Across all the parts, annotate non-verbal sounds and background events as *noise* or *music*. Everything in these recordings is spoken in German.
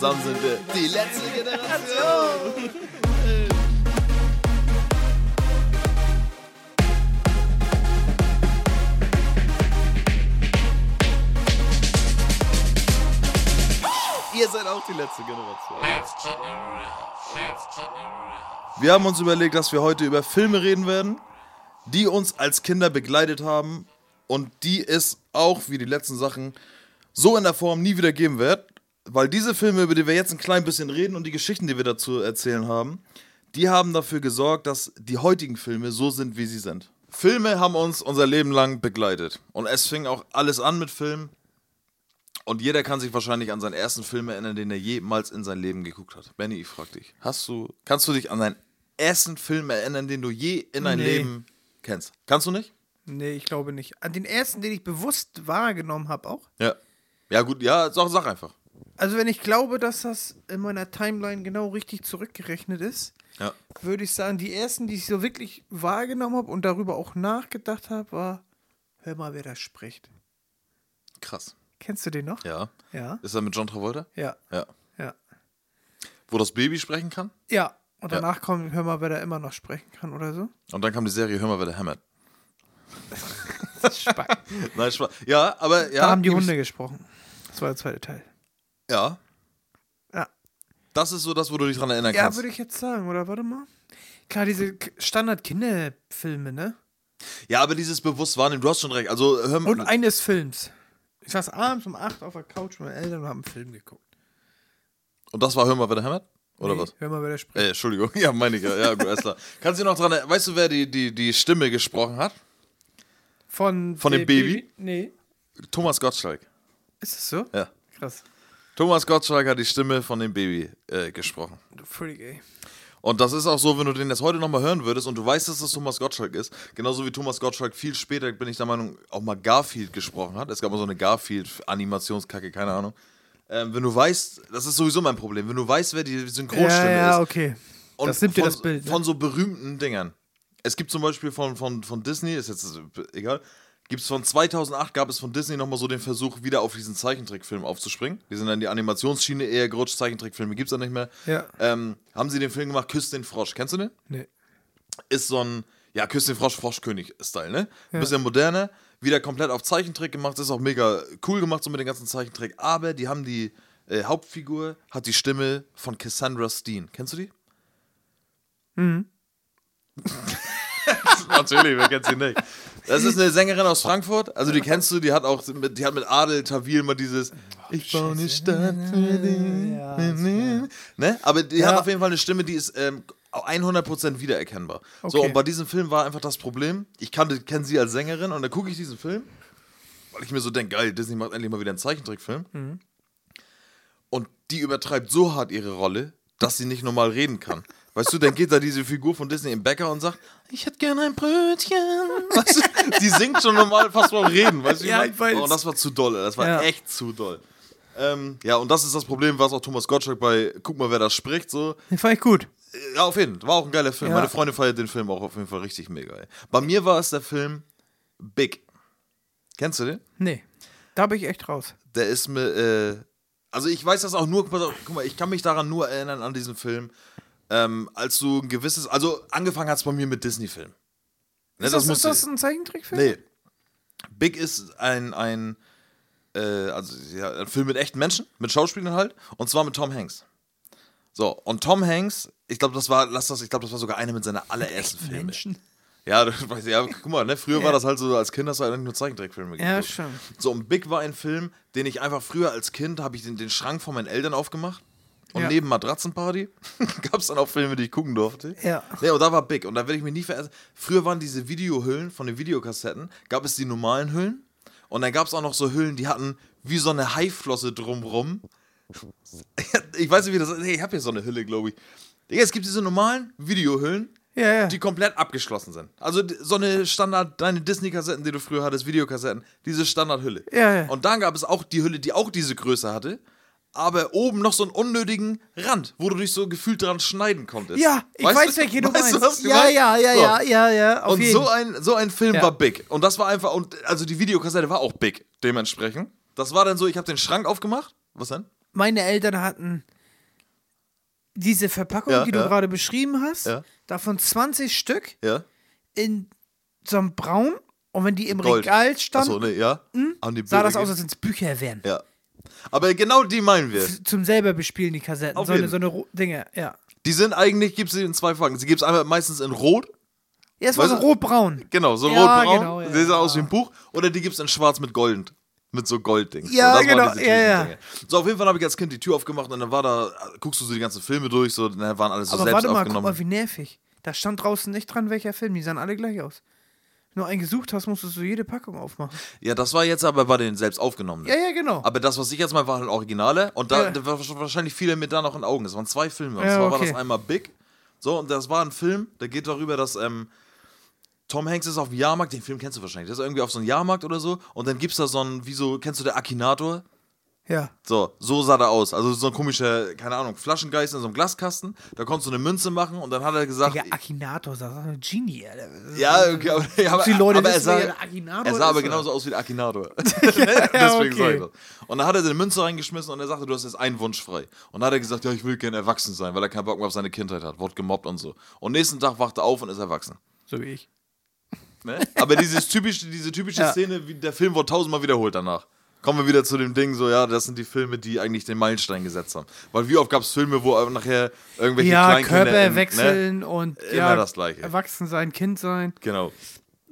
Zusammen sind wir die letzte Generation. Ihr seid auch die letzte Generation. Wir haben uns überlegt, dass wir heute über Filme reden werden, die uns als Kinder begleitet haben und die es auch, wie die letzten Sachen, so in der Form nie wieder geben wird. Weil diese Filme, über die wir jetzt ein klein bisschen reden und die Geschichten, die wir dazu erzählen haben, die haben dafür gesorgt, dass die heutigen Filme so sind, wie sie sind. Filme haben uns unser Leben lang begleitet. Und es fing auch alles an mit Filmen. Und jeder kann sich wahrscheinlich an seinen ersten Film erinnern, den er jemals in sein Leben geguckt hat. Benny, ich frag dich, hast du, kannst du dich an deinen ersten Film erinnern, den du je in dein Nee. Leben kennst? Kannst du nicht? Nee, ich glaube nicht. An den ersten, den ich bewusst wahrgenommen habe, auch. Ja. Ja, gut, ja, sag, sag einfach. Also, wenn ich glaube, dass das in meiner Timeline genau richtig zurückgerechnet ist, Ja. würde ich sagen, die ersten, die ich so wirklich wahrgenommen habe und darüber auch nachgedacht habe, war: Hör mal, wer da spricht. Krass. Kennst du den noch? Ja. Ja. Ist er mit John Travolta? Ja. Ja. Ja. Wo das Baby sprechen kann? Ja. Und Ja. danach kommt, hör mal, wer da immer noch sprechen kann oder so. Und dann kam die Serie Hör mal, wer der hämmert. *laughs* Spack. *laughs* Nein, Spaß. Ja, aber ja. da haben die ich- Hunde gesprochen. Das war der zweite Teil. Ja. Ja. Das ist so das, wo du dich dran erinnern Ja, kannst. würde ich jetzt sagen, oder? Warte mal. Klar, diese Standard-Kinderfilme, ne? Ja, aber dieses bewusst wahrnehmen, du hast schon recht. Also, hör mal. Und eines Films. Ich saß abends um 8 auf der Couch mit meinen Eltern und haben einen Film geguckt. Und das war Hör mal, wer der hämmert? Oder Nee, was? Hör mal, wer da spricht. Äh, Entschuldigung. *laughs* Ja, meine ich ja. Ja, gut, alles klar. Kannst du noch dran erinnern? Weißt du, wer die, die, die Stimme gesprochen hat? Von, Von dem Baby? Nee. Thomas Gottschalk. Ist es so? Ja. Krass. Thomas Gottschalk hat die Stimme von dem Baby äh, gesprochen. Du ey. Und das ist auch so, wenn du den jetzt heute nochmal hören würdest und du weißt, dass das Thomas Gottschalk ist, genauso wie Thomas Gottschalk viel später, bin ich der Meinung, auch mal Garfield gesprochen hat. Es gab mal so eine Garfield-Animationskacke, keine Ahnung. Ähm, wenn du weißt, das ist sowieso mein Problem, wenn du weißt, wer die Synchronstimme Ja, ja, ist. okay. Und das nimmt dir von, das Bild. Ne? Von so berühmten Dingern. Es gibt zum Beispiel von, von, von Disney, ist jetzt egal, gibt es von 2008 gab es von Disney nochmal so den Versuch, wieder auf diesen Zeichentrickfilm aufzuspringen. Die sind dann in die Animationsschiene eher gerutscht, Zeichentrickfilme gibt es dann nicht mehr. Ja. Ähm, haben sie den Film gemacht, Küss den Frosch. Kennst du den? Nee. Ist so ein, ja, Küss den Frosch, Froschkönig-Style, ne? Ein Ja. bisschen moderner, wieder komplett auf Zeichentrick gemacht, ist auch mega cool gemacht, so mit den ganzen Zeichentrick. Aber die haben die äh, Hauptfigur, hat die Stimme von Cassandra Steen. Kennst du die? Mhm. *laughs* Natürlich, wer kennt sie nicht? Das ist eine Sängerin aus Frankfurt, also die kennst du, die hat auch mit, die hat mit Adel Tawil mal dieses Ich baue eine Stadt für dich. Ja, ne? Aber die Ja. hat auf jeden Fall eine Stimme, die ist ähm, 100% wiedererkennbar. So, Okay. und bei diesem Film war einfach das Problem, ich kannte, kenne sie als Sängerin und dann gucke ich diesen Film, weil ich mir so denke, geil, Disney macht endlich mal wieder einen Zeichentrickfilm. Mhm. Und die übertreibt so hart ihre Rolle, dass sie nicht normal reden kann. Weißt du, dann geht da diese Figur von Disney im Bäcker und sagt, ich hätte gerne ein Brötchen. *laughs* Weißt du, die singt schon normal fast beim Reden. Weißt du, Ja, ich weiß. Oh, das war zu doll, das war Ja. echt zu doll. Ähm, ja, und das ist das Problem, was auch Thomas Gottschalk bei Guck mal, wer da spricht, so. Den fand ich gut. Ja, auf jeden Fall. War auch ein geiler Film. Ja. Meine Freundin feiert den Film auch auf jeden Fall richtig mega. Ey. Bei mir war es der Film Big. Kennst du den? Nee. Da bin ich echt raus. Der ist mir, äh, also ich weiß das auch nur, guck mal, ich kann mich daran nur erinnern an diesen Film, ähm, als du ein gewisses, also angefangen hat es bei mir mit Disney-Filmen. Ne, ist das, musst ist das ein Zeichentrickfilm? Nee. Big ist ein, ein, äh, also ja, ein Film mit echten Menschen, mit Schauspielern halt, und zwar mit Tom Hanks. So, und Tom Hanks, ich glaube, das war, lass das, ich glaube, das war sogar einer mit seiner allerersten Filme. Menschen. Ja, *laughs* weißt, ja, guck mal, ne, früher Ja. war das halt so, als Kind hast du halt nur Zeichentrickfilme geguckt. Ja, schon. So, und Big war ein Film, den ich einfach früher als Kind, habe ich den, den Schrank von meinen Eltern aufgemacht. Und Ja. neben Matratzenparty *laughs* gab es dann auch Filme, die ich gucken durfte. Ja. Ne, und da war Big. Und da werde ich mich nie verändern. Früher waren diese Videohüllen von den Videokassetten, gab es die normalen Hüllen. Und dann gab es auch noch so Hüllen, die hatten wie so eine Haiflosse drumrum. *laughs* Ich weiß nicht, wie das ist. Nee, ich habe hier so eine Hülle, glaube ich. Digga, es gibt diese normalen Videohüllen, Ja, ja. die komplett abgeschlossen sind. Also so eine Standard, deine Disney-Kassetten, die du früher hattest, Videokassetten, diese Standardhülle. Ja, ja. Und dann gab es auch die Hülle, die auch diese Größe hatte, aber oben noch so einen unnötigen Rand, wo du dich so gefühlt dran schneiden konntest. ja, ich Weißt weiß, welche du weißt meinst. du ja, ja, ja, So. ja, ja, ja, Und jeden so ein, so ein Film Ja. war big. Und das war einfach, und also die Videokassette war auch big, dementsprechend. Das war dann so, ich habe den Schrank aufgemacht. Was denn? meine Eltern hatten diese Verpackung, Ja, die du gerade beschrieben hast, davon 20 Stück in so einem Braun. Und wenn die im Gold. Regal standen, Achso, nee, die sah das aus, als wenn es Bücher wären. Ja. Aber genau die meinen wir. Zum selber bespielen, die Kassetten. Auf So eine, jeden. so eine Dinge, ja. Die sind eigentlich, gibt es in zwei Farben. Sie gibt es einmal meistens in Rot. Ja, es war so rot-braun. Genau, so Ja, rot-braun. genau, ja. Die sehen aus wie ein Buch. Oder die gibt es in Schwarz mit Gold. Mit so Golddings. Ja, genau, ja, ja. So, auf jeden Fall habe ich als Kind die Tür aufgemacht und dann war da, guckst du so die ganzen Filme durch, so, dann waren alles so Aber selbst warte mal, guck aufgenommen. mal, wie nervig. Da stand draußen nicht dran, welcher Film. Die sahen alle gleich aus. Wenn du einen gesucht hast, musstest du jede Packung aufmachen. ja, das war jetzt aber bei den selbst aufgenommenen. Ja, ja, genau. Aber das, was ich jetzt mal waren halt Originale und da, Ja. da war wahrscheinlich viele mit da noch in Augen. Das waren zwei Filme. Und Ja, zwar war okay. das einmal Big. So, und das war ein Film, der geht darüber, dass ähm, Tom Hanks ist auf dem Jahrmarkt, den Film kennst du wahrscheinlich, der ist irgendwie auf so einem Jahrmarkt oder so und dann gibt's da so ein, wie so, kennst du der Akinator? Ja. So, so sah der aus. Also so ein komischer, keine Ahnung, Flaschengeist in so einem Glaskasten. Da konntest du eine Münze machen und dann hat er gesagt. Ja, Akinator, ist doch ein Genie. Ja, okay, aber, ja, aber, Die Leute aber er sah, der er sah aber genauso aus wie der Akinator. *laughs* *laughs* ja, Deswegen sag okay. ich das. Und dann hat er seine Münze reingeschmissen und er sagte, du hast jetzt einen Wunsch frei. Und dann hat er gesagt, ja, ich will gerne erwachsen sein, weil er keinen Bock mehr auf seine Kindheit hat, wurde gemobbt und so. Und nächsten Tag wacht er auf und ist erwachsen. So wie ich. Ne? Aber dieses typische, diese typische Ja. Szene, wie der Film wurde tausendmal wiederholt danach. Kommen wir wieder zu dem Ding, so, ja, das sind die Filme, die eigentlich den Meilenstein gesetzt haben. Weil wie oft gab es Filme, wo nachher irgendwelche Ja, Kleinkinder Körper in- Ne? wechseln und Immer ja, das Gleiche. erwachsen sein, Kind sein. Genau.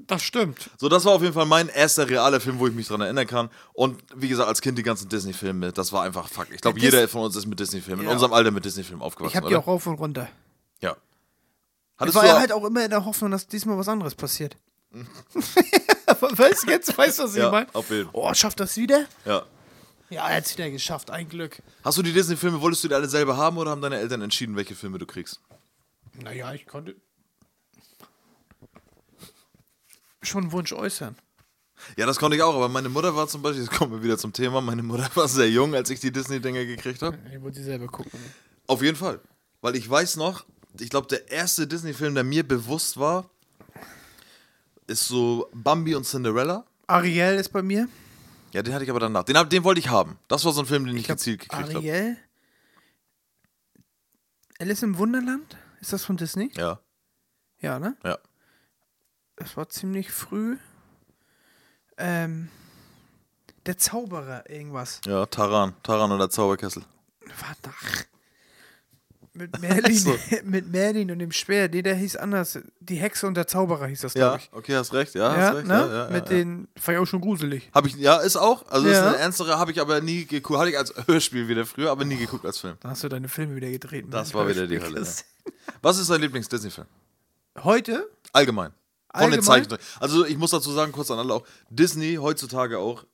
Das stimmt. So, das war auf jeden Fall mein erster realer Film, wo ich mich dran erinnern kann. Und wie gesagt, als Kind die ganzen Disney-Filme, das war einfach fuck. Ich glaube, jeder von uns ist mit Disney-Filmen, in Ja. unserem Alter mit Disney-Filmen aufgewachsen, Ich habe die auch rauf und runter. Ja. Ich Hattest war du ja halt auch immer in der Hoffnung, dass diesmal was anderes passiert. *laughs* weißt du jetzt, weißt du, was ich Ja, meine? auf jeden. Oh, schafft das wieder? ja. Ja, er hat's wieder geschafft, ein Glück. Hast du die Disney-Filme, wolltest du die alle selber haben oder haben deine Eltern entschieden, welche Filme du kriegst? Naja, ich konnte schon einen Wunsch äußern. Ja, das konnte ich auch, aber meine Mutter war zum Beispiel, jetzt kommen wir wieder zum Thema, meine Mutter war sehr jung, als ich die Disney-Dinger gekriegt habe. Ich wollte sie selber gucken. Auf jeden Fall. Weil ich weiß noch, ich glaube, der erste Disney-Film, der mir bewusst war, ist so Bambi und Cinderella. Ariel ist bei mir. Ja, den hatte ich aber danach. Den, hab- den wollte ich haben. Das war so ein Film, den ich, hab gezielt gekriegt habe. Ariel. Alice im Wunderland? Ist das von Disney? Ja, Ja, ne? ja. Das war ziemlich früh. Ähm, der Zauberer, irgendwas. Ja, Taran. Taran und der Zauberkessel. Warte. Mit Merlin, So. *laughs* mit Merlin und dem Speer. Nee, der hieß anders. Die Hexe und der Zauberer hieß das, Ja, glaube ich. okay, hast recht. Ja, Ja, hast recht. ne? Ja, mit den, fand ich auch schon gruselig. Hab ich, ja, ist auch. Also, ist eine ernstere, habe ich aber nie geguckt. Hatte ich als Hörspiel wieder früher, aber nie geguckt als Film. Da hast du deine Filme wieder gedreht. mit Das war wieder die Hörspiel. Hölle. Was ist dein Lieblings-Disney-Film? Heute? Allgemein. Von den Allgemein? Zeichentricken. Also, ich muss dazu sagen, kurz an alle auch: Disney heutzutage auch.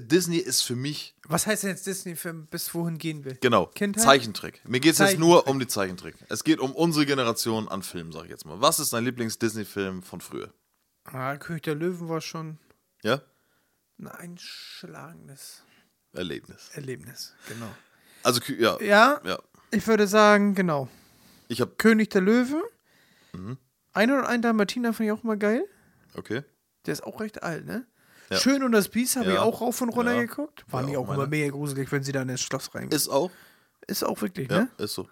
Disney ist für mich, Was heißt denn jetzt Disney-Film, bis wohin gehen will? genau, Kindheit? Zeichentrick. Mir geht es jetzt nur um die Zeichentrick. Es geht um unsere Generation an Filmen, sag ich jetzt mal. Was ist dein Lieblings-Disney-Film von früher? Ah, König der Löwen war schon Ja? ein einschlagendes Erlebnis. Erlebnis. Genau. Also, ja. Ja, Ja. ich würde sagen, genau. Ich hab, König der Löwen. Mhm. Ein oder ein Dalmatiner fand ich auch mal geil. okay. Der ist auch recht alt, ne? Ja. Schön und das Biest habe Ja. ich auch rauf und runter Ja. geguckt. War mir auch immer mega gruselig, wenn sie da in das Schloss reingehen. Ist auch. Ist auch wirklich, ne? ist so.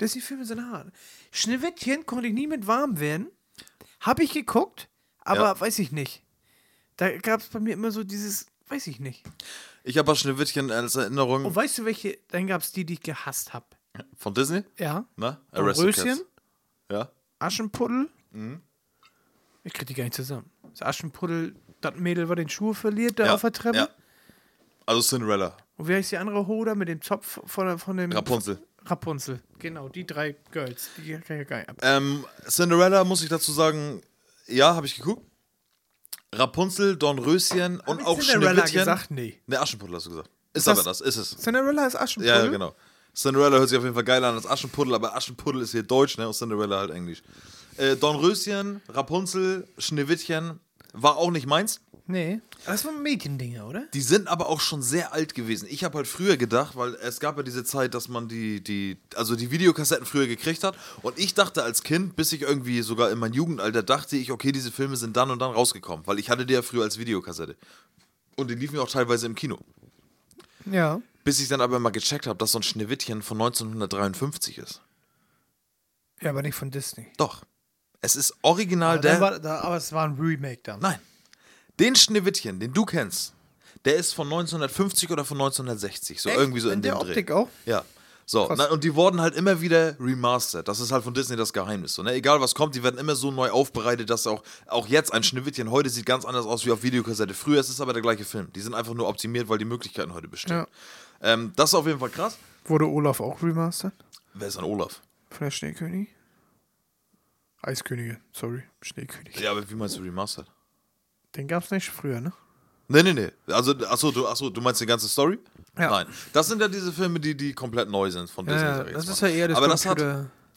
Disney-Filme sind hart. Schneewittchen konnte ich nie mit warm werden. Habe ich geguckt, aber weiß ich nicht. Da gab es bei mir immer so dieses, weiß ich nicht. Ich habe Schneewittchen als Erinnerung Und weißt du, welche? Dann gab es die, die ich gehasst habe. von Disney. Ja. Na? Röschen, Ja. Aschenputtel. Mhm. Ich krieg die gar nicht zusammen. Das Aschenputtel, das Mädel, was den Schuh verliert, da ja. auf der Treppe. Ja. Also Cinderella. Und wie heißt die andere Hoda mit dem Zopf von, von dem. Rapunzel. Rapunzel. Genau, die drei Girls. Die kann ich gar nicht ab. Ähm, Cinderella muss ich dazu sagen, ja, habe ich geguckt. Rapunzel, Dornröschen und ich auch Cinderella Schneewittchen. gesagt? Nee. Ne, Aschenputtel hast du gesagt. Ist, das- aber das, ist es. Cinderella ist Aschenputtel. Ja, genau. Cinderella hört sich auf jeden Fall geil an als Aschenputtel, aber Aschenputtel ist hier Deutsch, ne? Und Cinderella halt Englisch. Äh, Dornröschen, Rapunzel, Schneewittchen war auch nicht meins. Nee. Das waren Mädchendinge, oder? Die sind aber auch schon sehr alt gewesen. Ich habe halt früher gedacht, weil es gab ja diese Zeit, dass man die, die, also die Videokassetten früher gekriegt hat. Und ich dachte als Kind, bis ich irgendwie sogar in mein Jugendalter dachte ich, okay, diese Filme sind dann und dann rausgekommen, weil ich hatte die ja früher als Videokassette. Und die liefen ja auch teilweise im Kino. Ja. Bis ich dann aber mal gecheckt habe, dass so ein Schneewittchen von 1953 ist. Ja, aber nicht von Disney. Doch. Es ist original Aber, der. war, da, aber es war ein Remake dann. Nein. Den Schneewittchen, den du kennst, der ist von 1950 oder von 1960. So Echt? irgendwie so in, In der dem Optik Dreh. auch? Ja. So, na, und die wurden halt immer wieder remastered. Das ist halt von Disney das Geheimnis. So, ne? Egal was kommt, die werden immer so neu aufbereitet, dass auch, auch jetzt ein Schneewittchen heute sieht ganz anders aus wie auf Videokassette. Früher ist es aber der gleiche Film. Die sind einfach nur optimiert, weil die Möglichkeiten heute bestehen. Ja. Ähm, das ist auf jeden Fall krass. Wurde Olaf auch remastered? Wer ist ein Olaf? Von der Schneekönig? Eiskönigin, sorry. Schneekönig. Ja, aber wie meinst du remastered? Den gab's nicht früher, ne? Nee, nee, nee. Also, achso, du, achso, du meinst die ganze Story? Ja. Nein. Das sind ja diese Filme, die, die komplett neu sind von Disney. Ja, das ist ja eher das Aber das hat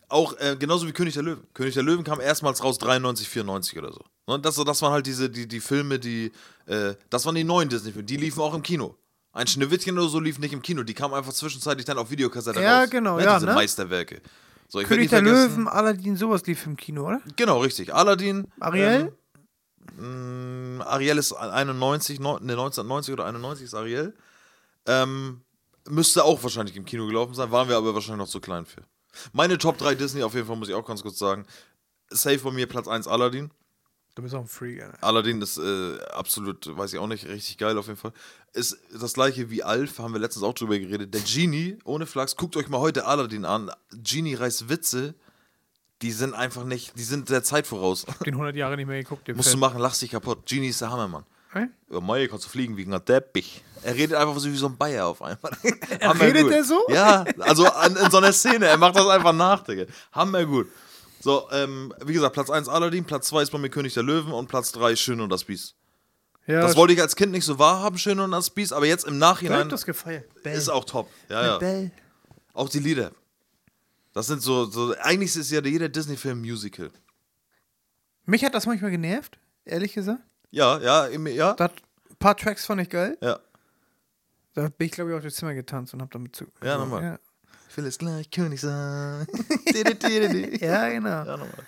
auch, äh, genauso wie König der Löwen. König der Löwen kam erstmals raus 93, 94 oder so. Ne? Das, das waren halt diese, die, die Filme, die, äh, das waren die neuen Disney-Filme. Die liefen auch im Kino. Ein Schneewittchen oder so lief nicht im Kino. Die kamen einfach zwischenzeitlich dann auf Videokassette Ja, raus. genau, ne? ja, Diese ne? Meisterwerke. So, König der Löwen, Aladdin, sowas lief im Kino, oder? Genau, richtig. Aladdin. Ariel? Ähm, mh, Ariel ist 91, neun- ne, 1990 oder 91 ist Ariel. Ähm, müsste auch wahrscheinlich im Kino gelaufen sein, waren wir aber wahrscheinlich noch zu klein für. Meine Top 3 Disney auf jeden Fall, muss ich auch ganz kurz sagen. Safe bei mir Platz 1 Aladdin. Du bist auch ein Freak, Alter. Aladdin ist äh, absolut, weiß ich auch nicht, richtig geil auf jeden Fall. Ist das gleiche wie Alf, haben wir letztens auch drüber geredet. Der Genie, ohne Flachs, guckt euch mal heute Aladdin an. Genie reißt Witze, die sind einfach nicht, die sind der Zeit voraus. Den 100 Jahre nicht mehr geguckt, Musst du Film. machen, lach dich kaputt. Genie ist der Hammermann. Hä? Ja, Mai, kannst du fliegen wie ein Teppich. Er redet einfach so wie so ein Bayer auf einmal. *laughs* Hammer redet gut. er so? Ja, also an, in so einer Szene. Er macht das einfach nach, Digga. Hammer gut. So, ähm, wie gesagt, Platz 1 Aladdin, Platz 2 ist bei mir König der Löwen und Platz 3 Schön und das Biest. Ja, Das wollte ich als Kind nicht so wahrhaben, Schön und das Biest, aber jetzt im Nachhinein das gefeiert. Bell. ist auch top. Ja, ja. Bell. Auch die Lieder. Das sind so, so eigentlich ist ja jeder Disney-Film Musical. Mich hat das manchmal genervt, ehrlich gesagt. Ja, ja, im- ja. Das, ein paar Tracks fand ich geil. Ja. Da bin ich, glaube ich, auf das Zimmer getanzt und hab damit zu. Ja, nochmal. Ja, Ich will es gleich König sein. *laughs* ja genau. ja, nochmal.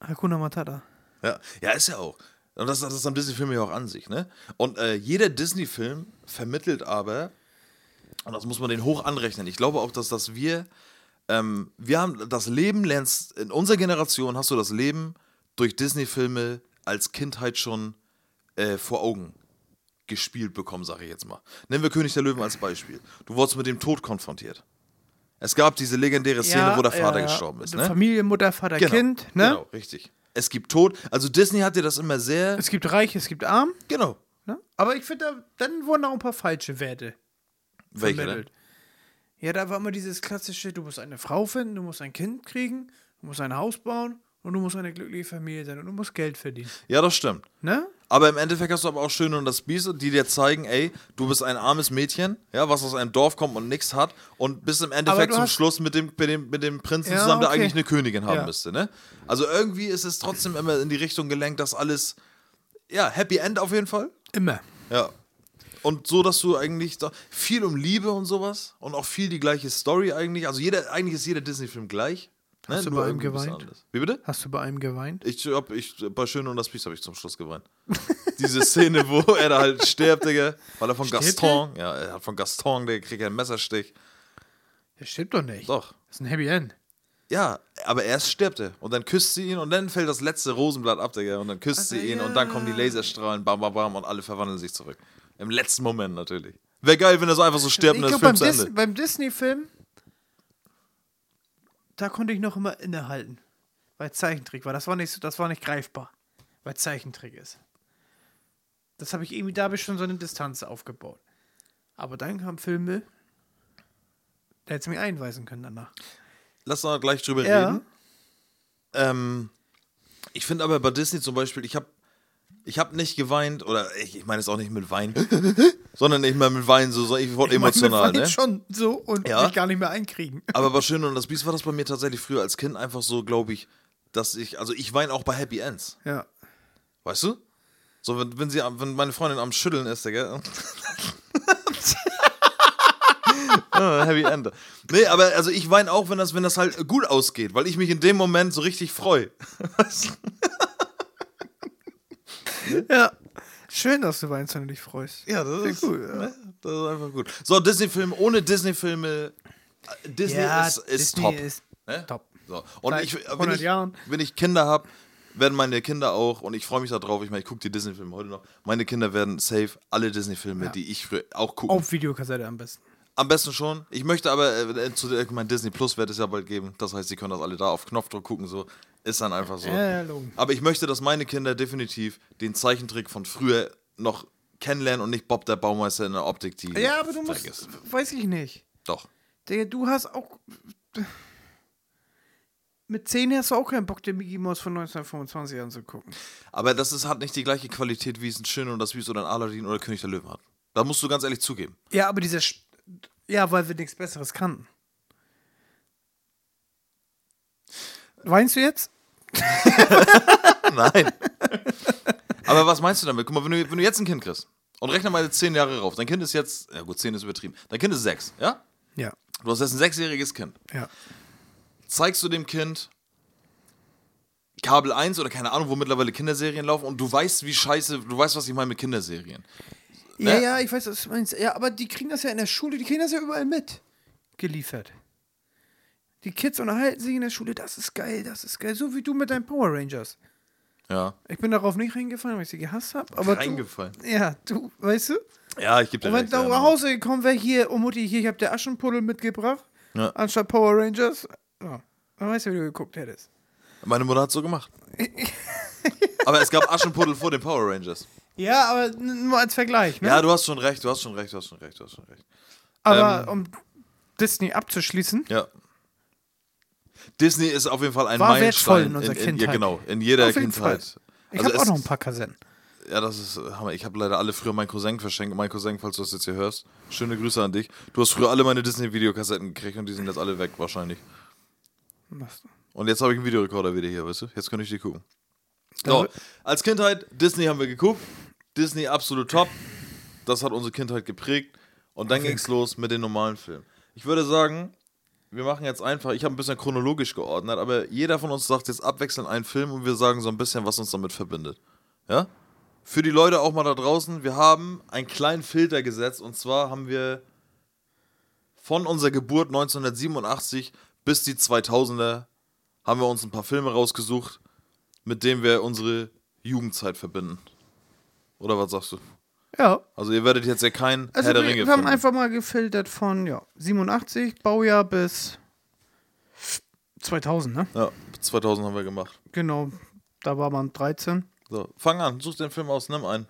Hakuna Matata. Ja, ja, ist ja auch. Und das, das haben Disney-Filme ja auch an sich, ne? Und äh, jeder Disney-Film vermittelt aber, und das muss man den hoch anrechnen, ich glaube auch, dass, dass wir, ähm, wir haben das Leben, lernst, in unserer Generation hast du das Leben durch Disney-Filme als Kindheit schon äh, vor Augen gespielt bekommen, sage ich jetzt mal. Nehmen wir König der Löwen als Beispiel. Du wurdest mit dem Tod konfrontiert. Es gab diese legendäre Szene, wo der Vater gestorben ist, ne? Familie, Mutter, Vater, Kind, ne? Genau, richtig. Es gibt Tod. Also Disney hat dir das immer sehr. Es gibt Reich, es gibt Arm. Genau. Ne? Aber ich finde, da- dann wurden auch ein paar falsche Werte Welche vermittelt. Ja, da war immer dieses klassische, du musst eine Frau finden, du musst ein Kind kriegen, du musst ein Haus bauen und du musst eine glückliche Familie sein und du musst Geld verdienen. Ja, das stimmt. Ne? Aber im Endeffekt hast du aber auch Schön und das Biest, die dir zeigen, ey, du bist ein armes Mädchen, ja, was aus einem Dorf kommt und nichts hat und bist im Endeffekt zum hast- Schluss mit dem, mit dem, mit dem Prinzen Ja, zusammen, der okay. eigentlich eine Königin haben Ja. müsste, ne? Also irgendwie ist es trotzdem immer in die Richtung gelenkt, dass alles, ja, Happy End auf jeden Fall. Immer. Ja. Und so, dass du eigentlich viel um Liebe und sowas und auch viel die gleiche Story eigentlich. Also jeder, eigentlich ist jeder Disney-Film gleich. Ne? Hast du Nur bei ihm irgendwie ein bisschen geweint? Wie bitte? Hast du bei einem geweint? Ich hab, ich, bei Schön und das Biest habe ich zum Schluss geweint. *laughs* Diese Szene, wo er da halt stirbt, Digga, weil er von Stirbt Gaston, ja, er hat von Gaston, der kriegt einen Messerstich. Das stimmt doch nicht. Doch. Das ist ein Happy End. Ja, aber erst stirbt er. Und dann küsst sie ihn und dann fällt das letzte Rosenblatt ab, Digga. Und dann küsst Ach, sie ihn ja. und dann kommen die Laserstrahlen, bam, bam, bam, und alle verwandeln sich zurück. Im letzten Moment natürlich. Wäre geil, wenn er so einfach so stirbt Ich und das glaube, Film beim, zu Dis Ende. beim Disney-Film, da konnte ich noch immer innehalten. Weil Zeichentrick war. Das war nicht, das war nicht greifbar. Weil Zeichentrick ist. Das habe ich irgendwie, da habe ich schon so eine Distanz aufgebaut. Aber dann kamen Filme, da hätte mich einweisen können danach. Lass mal gleich drüber Ja. reden. Ähm, ich finde aber bei Disney zum Beispiel, ich habe ich hab nicht geweint, oder ich, ich meine es auch nicht mit Wein, *laughs* sondern nicht mehr mit Wein, so, so ich wurde emotional, Manchmal ne? schon so und Ja. mich gar nicht mehr einkriegen. *laughs* Aber bei Schön und das Biest war das bei mir tatsächlich früher als Kind einfach so, glaube ich, dass ich, also ich weine auch bei Happy Ends, Ja. weißt du? So, wenn, wenn, sie, wenn meine Freundin am Schütteln ist, Digga. *laughs* Happy End. Nee, aber also ich weine auch, wenn das, wenn das halt gut ausgeht, weil ich mich in dem Moment so richtig freue. Ja. Schön, dass du und dich freust. Ja, das ist gut, ja. ne? das ist einfach gut. So, Disney-Film, ohne Disney-Filme, äh, Disney Ja, ist, ist Disney top. ist ne? top. So. Und Seit ich, wenn, 100 ich, Jahren. wenn ich Kinder habe, werden meine Kinder auch, und ich freue mich darauf, ich meine, ich gucke die Disney-Filme heute noch, meine Kinder werden safe alle Disney-Filme, die ich früher auch gucke. Auf Videokassette am besten. Am besten schon. Ich möchte aber, äh, zu der, mein Disney Plus wird es ja bald geben. Das heißt, sie können das alle da auf Knopfdruck gucken, so. Ist dann einfach so. Ja. Aber ich möchte, dass meine Kinder definitiv den Zeichentrick von früher noch kennenlernen und nicht Bob der Baumeister in der Optik, die. Ja, aber du musst, ist. weiß ich nicht. Doch. Digga, du hast auch. Mit 10 hast du auch keinen Bock, den Mickey Mouse von 1925 anzugucken. Aber das ist, hat nicht die gleiche Qualität, wie es ein Schön und das Wies oder ein Aladdin oder König der Löwen hat. Da musst du ganz ehrlich zugeben. Ja, aber dieser. Sch ja, weil wir nichts Besseres kannten. Weinst du jetzt? *laughs* Nein. Aber was meinst du damit? Guck mal, wenn du, wenn du jetzt ein Kind kriegst und rechne mal jetzt zehn Jahre rauf, dein Kind ist jetzt, ja gut, zehn ist übertrieben, dein Kind ist sechs, ja? Ja. Du hast jetzt ein sechsjähriges Kind. Ja. Zeigst du dem Kind Kabel 1 oder keine Ahnung, wo mittlerweile Kinderserien laufen und du weißt, wie scheiße, du weißt, was ich meine mit Kinderserien. Ja, Ne? ja, ich weiß, was du meinst. Ja, aber die kriegen das ja in der Schule, die kriegen das ja überall mit. Geliefert. Die Kids unterhalten sich in der Schule, das ist geil, das ist geil. So wie du mit deinen Power Rangers. Ja. Ich bin darauf nicht reingefallen, weil ich sie gehasst habe. Aber Reingefallen. Du, ja, du, weißt du? Ja, ich gebe dir Und wenn du nach Hause gekommen wäre, hier, oh Mutti, hier, ich hab dir Aschenpuddel mitgebracht, Ja. anstatt Power Rangers. Ja, dann weißt du, wie du geguckt hättest. Meine Mutter hat so gemacht. *laughs* Aber es gab Aschenpuddel vor den Power Rangers. Ja, aber nur als Vergleich, ne? Ja, du hast schon recht, du hast schon recht, du hast schon recht, du hast schon recht. aber ähm, um Disney abzuschließen, Ja. Disney ist auf jeden Fall ein War Meilenstein in unserer in, Ja, Kindheit. genau, in jeder Kindheit. ich Also habe auch noch ein paar Kassetten. Ja, das ist Hammer. Ich habe leider alle früher meinen Cousin verschenkt. Mein Cousin, falls du das jetzt hier hörst, schöne Grüße an dich. Du hast früher alle meine Disney-Videokassetten gekriegt und die sind jetzt alle weg wahrscheinlich. Was? Und jetzt habe ich einen Videorekorder wieder hier, weißt du? Jetzt kann ich die gucken. So, als Kindheit, Disney haben wir geguckt. Disney absolut top. Das hat unsere Kindheit geprägt. Und dann ging es los mit den normalen Filmen. Ich würde sagen, wir machen jetzt einfach, ich habe ein bisschen chronologisch geordnet, aber jeder von uns sagt jetzt abwechselnd einen Film und wir sagen so ein bisschen, was uns damit verbindet. Ja? Für die Leute auch mal da draußen, wir haben einen kleinen Filter gesetzt und zwar haben wir von unserer Geburt 1987 bis die 2000er haben wir uns ein paar Filme rausgesucht, mit denen wir unsere Jugendzeit verbinden. Oder was sagst du? Ja, Also ihr werdet jetzt ja kein also Herr der wir, Ringe wir haben finden. einfach mal gefiltert von ja, 87 Baujahr bis 2000, ne? Ja, 2000 haben wir gemacht. Genau, da war man 13. So, fang an, such den Film aus, nimm einen.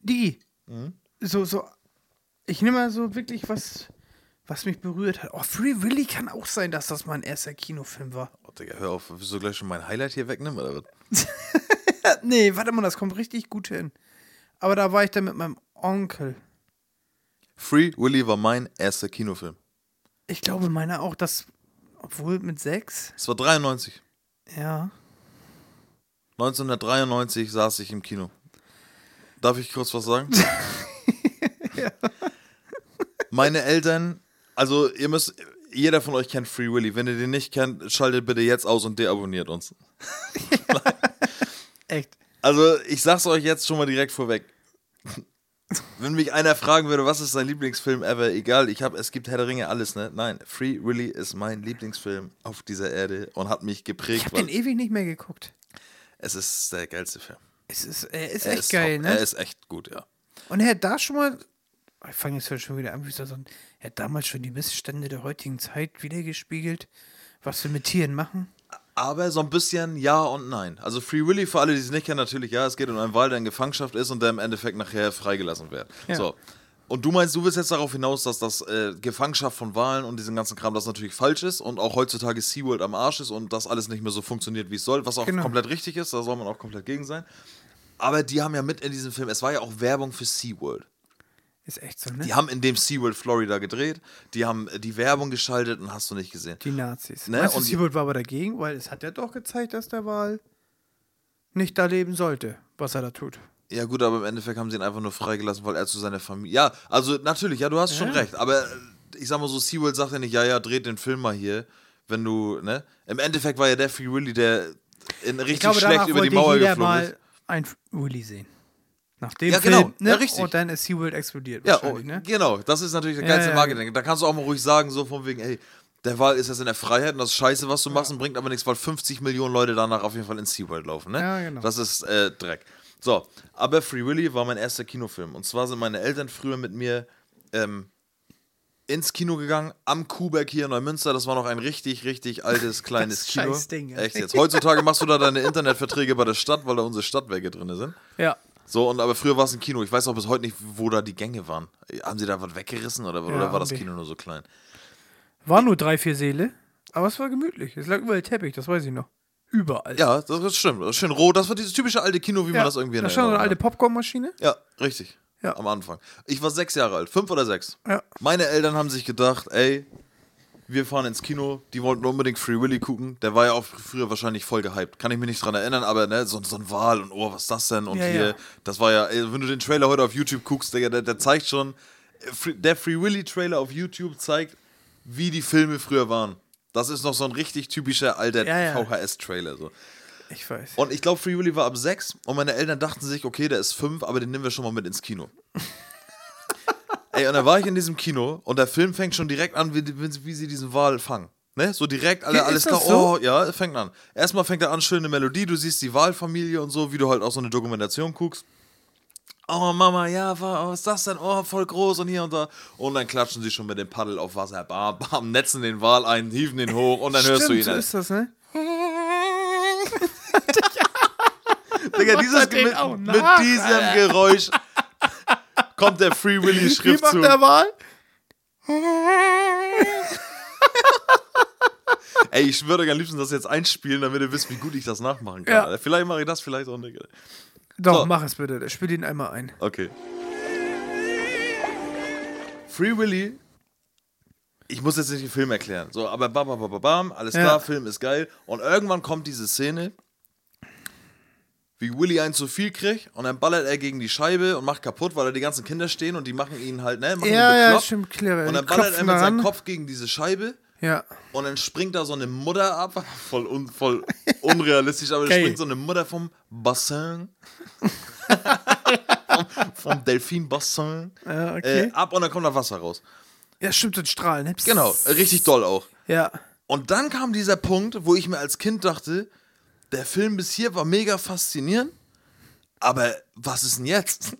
Die. Mhm. So, so. Ich nehme mal so wirklich was, was mich berührt hat. Oh, Free Willy kann auch sein, dass das mein erster Kinofilm war. Oh, Digga, hör auf, willst du gleich schon mein Highlight hier wegnehmen? Oder was? *laughs* Nee, warte mal, das kommt richtig gut hin. Aber da war ich dann mit meinem Onkel. Free Willy war mein erster Kinofilm. Ich glaube, meiner auch, das, obwohl mit sechs. Es war 93. Ja. 1993 saß ich im Kino. Darf ich kurz was sagen? *laughs* Meine Eltern, also ihr müsst, jeder von euch kennt Free Willy. Wenn ihr den nicht kennt, schaltet bitte jetzt aus und deabonniert uns. *laughs* Echt. Also ich sag's euch jetzt schon mal direkt vorweg. Wenn mich einer fragen würde, was ist sein Lieblingsfilm ever, egal, ich habe, es gibt Herr der Ringe alles, ne? Nein, Free Willy ist mein Lieblingsfilm auf dieser Erde und hat mich Ich geprägt, habe weil den ewig nicht mehr geguckt. es ist der geilste Film. Es ist, er ist Er echt ist geil, top. ne? Er ist echt gut, ja. Und er hat da schon mal. Ich fange jetzt halt schon wieder an, wie so ein. Er hat damals schon die Missstände der heutigen Zeit wiedergespiegelt, was wir mit Tieren machen. Aber so ein bisschen ja und nein. Also Free Willy, für alle, die es nicht kennen, natürlich ja, es geht um einen Wal, der in Gefangenschaft ist und der im Endeffekt nachher freigelassen wird. Ja. So. Und du meinst, du willst jetzt darauf hinaus, dass das äh, Gefangenschaft von Walen und diesen ganzen Kram, das natürlich falsch ist und auch heutzutage SeaWorld am Arsch ist und das alles nicht mehr so funktioniert, wie es soll, was auch Genau. komplett richtig ist, da soll man auch komplett gegen sein. Aber die haben ja mit in diesem Film, es war ja auch Werbung für SeaWorld. Ist echt so, ne? Die haben in dem SeaWorld Florida gedreht, die haben äh, die Werbung geschaltet und hast du nicht gesehen. Die Nazis. Ne, du, und Seabold war aber dagegen? Weil es hat ja doch gezeigt, dass der Wal nicht da leben sollte, was er da tut. Ja, gut, aber im Endeffekt haben sie ihn einfach nur freigelassen, weil er zu seiner Familie. Ja, also natürlich, ja, du hast schon Ja. recht. Aber äh, ich sag mal so, SeaWorld sagt ja nicht, ja, ja, dreht den Film mal hier, wenn du, ne? Im Endeffekt war ja der Free Willy, der in richtig Ich glaube, schlecht über die Mauer geflogen mal ist. ein Willy sehen. Nach dem Ja, genau. Film, ne? Ja, richtig. Und dann ist SeaWorld explodiert Ja, oh, ne? genau. Das ist natürlich der geilste ja, Marketing. Da kannst du auch mal ruhig sagen, so von wegen, ey, der Wal ist jetzt in der Freiheit und das ist scheiße, was du machst und bringt aber nichts, weil 50 Millionen Leute danach auf jeden Fall in SeaWorld laufen, ne? Ja, genau. Das ist äh, Dreck. So, aber Free Willy war mein erster Kinofilm. Und zwar sind meine Eltern früher mit mir ähm, ins Kino gegangen, am Kuhberg hier in Neumünster. Das war noch ein richtig, richtig altes, *laughs* kleines Das Kino. scheiß Ding. Echt jetzt. Heutzutage machst du da deine Internetverträge bei der Stadt, weil da unsere Stadtwerke drin sind. Ja. So, und aber früher war es ein Kino. Ich weiß auch bis heute nicht, wo da die Gänge waren. Haben sie da was weggerissen oder, oder war das. Kino nur so klein? War nur drei, vier Säle, aber es war gemütlich. Es lag überall Teppich, das weiß ich noch. Überall. Ja, das ist stimmt. Das schön rot. Das war dieses typische alte Kino, wie man das irgendwie in Da stand so eine alte. Popcornmaschine. Ja, richtig. Ja. Am Anfang. Ich war sechs Jahre alt, fünf oder sechs. Ja. Meine Eltern haben sich gedacht, ey, wir fahren ins Kino. Die wollten unbedingt Free Willy gucken. Der war ja auch früher wahrscheinlich voll gehypt. Kann ich mich nicht dran erinnern, aber ne, so, so ein Wal und oh, was ist das denn? Und Ja, hier, ja. das war ja, ey, wenn du den Trailer heute auf YouTube guckst, Digga, der, der zeigt schon, äh, der Free Willy Trailer auf YouTube zeigt, wie die Filme früher waren. Das ist noch so ein richtig typischer alter ja. VHS-Trailer. So. Ich weiß. Und ich glaube, Free Willy war ab sechs und meine Eltern dachten sich, okay, der ist fünf, aber den nehmen wir schon mal mit ins Kino. Ey, und dann war ich in diesem Kino und der Film fängt schon direkt an, wie, wie, sie diesen Wal fangen. Ne? So direkt, alle, alles klar. so? Oh, ja, es fängt an. Erstmal fängt er an, schöne Melodie, du siehst die Walfamilie und so, wie du halt auch so eine Dokumentation guckst. Oh, Mama, ja, wa- was ist das denn? Oh, voll groß und hier und da. Und dann klatschen sie schon mit dem Paddel auf Wasser, bam, bam, netzen den Wal ein, hieven den hoch und dann hörst du ihn. so halt. ist das, ne? *laughs* *laughs* Digga, dieses, mit, mit diesem? Geräusch kommt der Free Willy Wie macht Schriftzug. der Wahl? *laughs* Ey, ich würde gerne am liebsten das jetzt einspielen, damit ihr wisst, wie gut ich das nachmachen kann. Ja. Vielleicht mache ich das, vielleicht auch nicht. Doch, So. mach es bitte. Spiel ihn einmal ein. Okay. Free Willy. Ich muss jetzt nicht den Film erklären. So, aber bam, bam, bam, bam, bam, alles Ja. klar, Film ist geil. Und irgendwann kommt diese Szene, wie Willy einen zu viel kriegt und dann ballert er gegen die Scheibe und macht kaputt, weil da die ganzen Kinder stehen und die machen ihn halt, ne, machen Ja, ihn ja, stimmt, clever. Und dann ballert er mit seinem. Kopf gegen diese Scheibe Ja. und dann springt da so eine Mutter ab. *laughs* Voll, un, voll unrealistisch, aber da Geil. springt so eine Mutter vom Bassin. *laughs* vom, vom Delfin-Bassin. Ja, okay. Äh, ab und dann kommt da Wasser raus. Ja, stimmt, ein Strahlen. ne? Genau, richtig doll auch. Ja. Und dann kam dieser Punkt, wo ich mir als Kind dachte, der Film bis hier war mega faszinierend, aber was ist denn jetzt?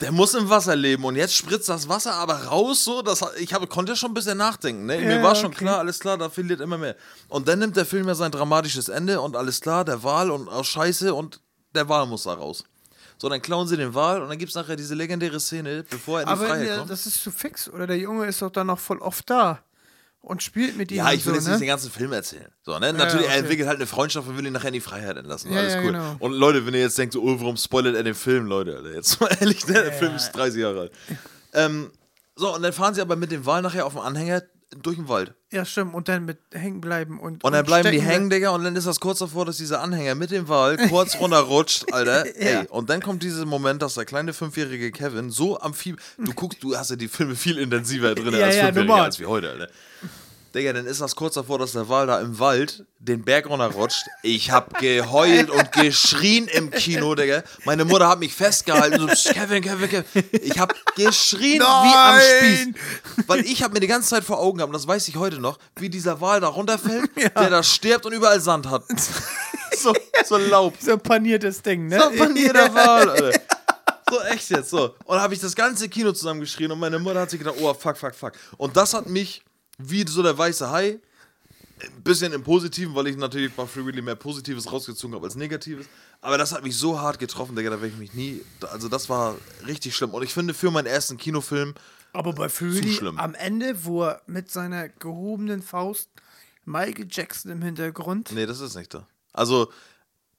Der muss im Wasser leben und jetzt spritzt das Wasser aber raus, so, das, ich habe, konnte schon ein bisschen nachdenken. Ne? Mir Ja, war schon okay. klar, alles klar, da verliert immer mehr. Und dann nimmt der Film ja sein dramatisches Ende und alles klar, der Wal und auch Scheiße und der Wal muss da raus. So, dann klauen sie den Wal und dann gibt es nachher diese legendäre Szene, bevor er in die Aber Freiheit der, kommt. das ist zu fix. Oder der Junge ist doch dann noch voll oft da. Und spielt mit ihm. Ja, ich will so, jetzt ne? nicht den ganzen Film erzählen. So, ne? Natürlich, er okay. entwickelt halt eine Freundschaft und will ihn nachher in die Freiheit entlassen. Ja, Alles ja, cool. genau. Und Leute, wenn ihr jetzt denkt, so, oh, warum spoilert er den Film, Leute, Alter, jetzt mal *laughs* ehrlich, ne? der Film ist 30 Jahre alt. Ähm, so, und dann fahren sie aber mit dem Wal nachher auf dem Anhänger durch den Wald. Ja, stimmt. Und dann mit hängen bleiben. Und, Und dann bleiben die stecken hängen, Digga, und dann ist das kurz davor, dass dieser Anhänger mit dem Wal *laughs* kurz runterrutscht, Alter. *laughs* Ja. Ey, und dann kommt dieser Moment, dass der kleine fünfjährige Kevin so am Fieber. Du guckst, du hast ja die Filme viel intensiver drin *laughs* Ja, als ja, als wie heute, Alter. Digga, dann ist das kurz davor, dass der Wal da im Wald den Berg runterrutscht. Ich hab geheult und geschrien im Kino, Digga. Meine Mutter hat mich festgehalten, so, "Psst, Kevin, Kevin, Kevin. Ich hab geschrien wie am Nein! Spieß. Weil ich hab mir die ganze Zeit vor Augen gehabt, und das weiß ich heute noch, wie dieser Wal da runterfällt, *laughs* der da stirbt und überall Sand hat. *laughs* so, so Laub. So ein paniertes Ding, ne? So panierter *laughs* Wal, Alter. So, echt jetzt, so. Und da habe ich das ganze Kino zusammengeschrien und meine Mutter hat sich gedacht, oh, fuck, fuck, fuck. Und das hat mich, wie so der weiße Hai, ein bisschen im Positiven, weil ich natürlich bei Free Willy mehr Positives rausgezogen habe als Negatives. Aber das hat mich so hart getroffen, Digga, da werde ich mich nie. Also, das war richtig schlimm. Und ich finde, für meinen ersten Kinofilm, Aber bei Fury schlimm. am Ende, wo er mit seiner gehobenen Faust Michael Jackson im Hintergrund. nee, das ist nicht da. Also,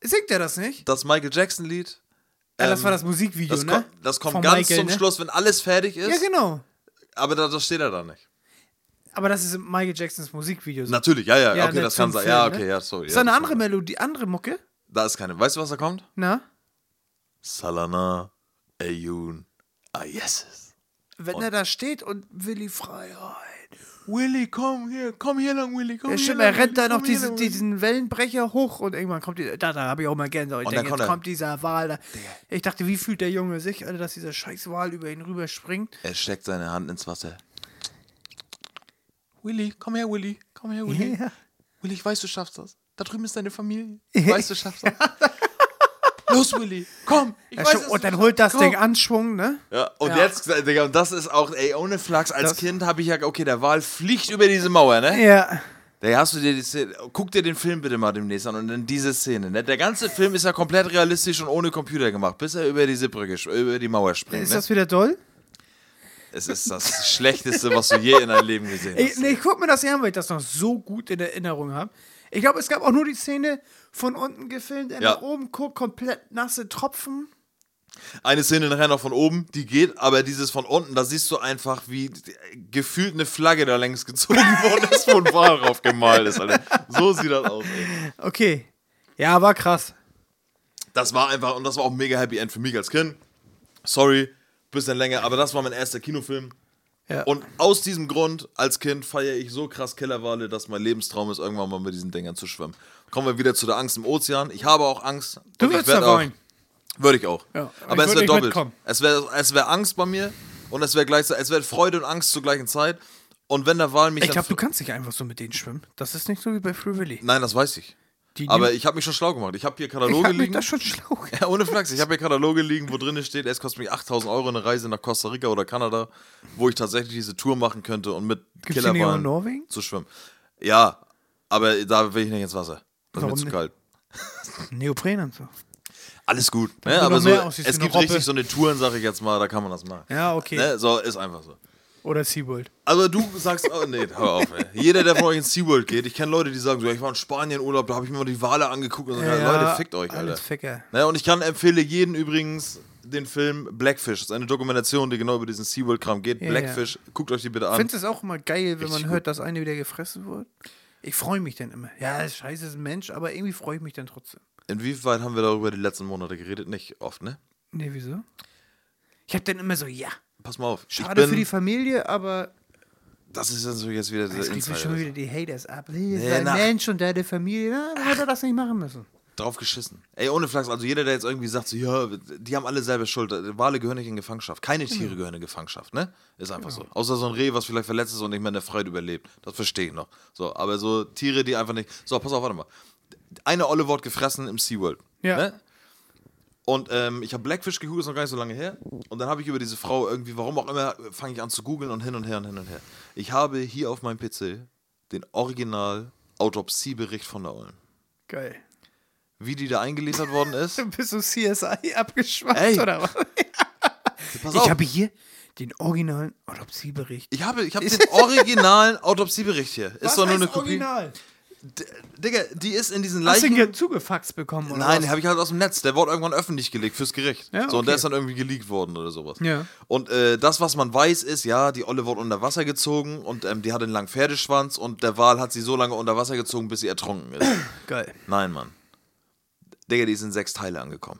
Singt er das nicht? das Michael Jackson-Lied. Ja, das ähm, war das Musikvideo, Das, ne? kommt, das kommt Von ganz Michael, zum ne? Schluss, wenn alles fertig ist. Ja, genau. Aber da, das steht er da nicht. Aber das ist Michael Jacksons Musikvideo. so. Natürlich, ja, ja, Ja, okay, das kann sein. Ja, okay, ne? ja, sorry. Ist ja, eine andere. Melodie, andere Mucke? Da ist keine. Weißt du, was da kommt? Na? Salana, Ayun, Ayeses. Wenn er da steht und Willi Freiheit. Willy, komm hier, komm hier lang, Willy, komm Ja, hier stimmt, lang, er rennt da noch diese, lang, diesen Wellenbrecher hoch und irgendwann kommt die, da, da habe ich auch mal gern so. Ich Und denke, jetzt kommt er. kommt dieser Wal da. Ich dachte, wie fühlt der Junge sich, Alter, dass dieser scheiß Wal über ihn rüberspringt? Er steckt seine Hand ins Wasser. Willy, komm her, Willy, komm her, Willy. Ja. Willy, ich weiß, du schaffst das. Da drüben ist deine Familie. Ich weiß, du schaffst das. *laughs* Los, Willy, komm. Ich Ja, weiß, und dann holt das Komm. Ding Anschwung, ne? Ja, und Ja. jetzt, Digga, und das ist auch, ey, ohne Flachs, als Das- Kind habe ich ja, okay, der Wal fliegt über diese Mauer, ne? Ja. Da hast du dir die Szene, guck dir den Film bitte mal demnächst an und dann diese Szene, ne? Der ganze Film ist ja komplett realistisch und ohne Computer gemacht, bis er über diese Brücke, über die Mauer springt, Ist ne? das wieder doll? Es ist das Schlechteste, was du je in deinem Leben gesehen Ich, hast. nee, ich guck mir das an, weil ich das noch so gut in Erinnerung habe. Ich glaube, es gab auch nur die Szene von unten gefilmt, der Ja. nach oben guckt, komplett nasse Tropfen. Eine Szene nachher noch von oben, die geht, aber dieses von unten, da siehst du einfach, wie gefühlt eine Flagge da längs gezogen *laughs* worden ist, wo ein Wal drauf gemalt ist, Alter. So sieht das aus, ey. Okay. Ja, war krass. Das war einfach, und das war auch ein mega Happy End für mich als Kind. Sorry, bisschen länger, aber das war mein erster Kinofilm. Ja. Und aus diesem Grund, als Kind, feiere ich so krass Killerwale, dass mein Lebenstraum ist, irgendwann mal mit diesen Dingern zu schwimmen. Kommen wir wieder zu der Angst im Ozean. Ich habe auch Angst. Du werd da wollen. Würde ich auch. Ja, aber ich es wäre doppelt. mitkommen. Es wäre es wär Angst bei mir und es wäre gleichzeitig, es wäre Freude und Angst zur gleichen Zeit. Und wenn der Wal mich Ich glaube, du kannst nicht einfach so mit denen schwimmen. Das ist nicht so wie bei Free Willy. Nein, das weiß ich. Die Aber ich habe mich schon schlau gemacht. Ich habe hier ich Kataloge mich liegen. da schon schlau. *laughs* Ja, ohne Flachs. Ich habe hier Kataloge liegen, wo drin steht, es kostet mich 8000 Euro eine Reise nach Costa Rica oder Kanada, wo ich tatsächlich diese Tour machen könnte und mit Gibt's Norwegen? zu schwimmen. Ja, aber da will ich nicht ins Wasser. Das ist mir Warum zu kalt. *laughs* Neopren und so. Alles gut. Ne? Aber so, es gibt richtig so eine Touren, sag ich jetzt mal, da kann man das machen. Ja, okay. Ne? So, ist einfach so. Oder SeaWorld. Also du sagst, oh nee, hör auf, ey. Jeder, der von euch ins SeaWorld geht, ich kenne Leute, die sagen so, ja, ich war in Spanien Urlaub, da habe ich mir mal die Wale angeguckt und so, Leute, fickt euch, Alter. Ficker. Ne, und ich kann empfehle jeden übrigens den Film Blackfish. Das ist eine Dokumentation, die genau über diesen SeaWorld-Kram geht. Ja, Blackfish, guckt euch die bitte Ich an. finde es auch immer geil, wenn Richtig man hört, dass eine wieder gefressen wird. Ich freue mich dann immer. Ja, ist scheiße, ist ein Mensch, aber irgendwie freue ich mich dann trotzdem. Inwieweit haben wir darüber die letzten Monate geredet? Nicht oft, ne? Nee, wieso? Ich hab dann immer so, ja, Pass mal auf. schade bin, für die Familie, aber Das ist natürlich jetzt wieder es dieser gibt mir schon Insider. wieder die Haters ab. Ist Nee, ein na- Mensch und deine Familie. Na, dann hätte er das nicht machen müssen. Drauf geschissen. Ey, ohne Flachs, also jeder, der jetzt irgendwie sagt, so, ja, die haben alle selber Schuld. Wale gehören nicht in Gefangenschaft. Keine Tiere gehören in Gefangenschaft, ne? Ist einfach so. Außer so ein Reh, was vielleicht verletzt ist und nicht mehr in der Freiheit überlebt. Das verstehe ich noch. So, aber so Tiere, die einfach nicht. So, pass auf, warte mal. Eine Olle wurde gefressen im SeaWorld. Ja. Ne? Und ähm, ich habe Blackfish gegoogelt, ist noch gar nicht so lange her. Und dann habe ich über diese Frau irgendwie, warum auch immer, fange ich an zu googeln und hin und her und hin und her. Ich habe hier auf meinem PC den Original-Autopsiebericht von der Ollen. Geil. Wie die da eingeliefert worden ist. *laughs* Du bist so CSI abgeschweift, Ey. oder was? *laughs* Pass Ich habe hier den originalen Autopsiebericht. Ich habe, ich habe den originalen Autopsiebericht hier. Ist doch nur eine Kopie. Original? Digga, die ist in diesen Hast du Leichen. ihn zugefaxt bekommen, oder Nein, was? habe ich halt aus dem Netz. Der wurde irgendwann öffentlich gelegt fürs Gericht. Ja, So, und der okay. ist dann irgendwie geleakt worden oder sowas. Ja. Und äh, das, was man weiß, ist, ja, die Olle wurde unter Wasser gezogen und ähm, die hatte einen langen Pferdeschwanz und der Wal hat sie so lange unter Wasser gezogen, bis sie ertrunken ist. Geil. Nein, Mann. Digga, die ist in sechs Teile angekommen.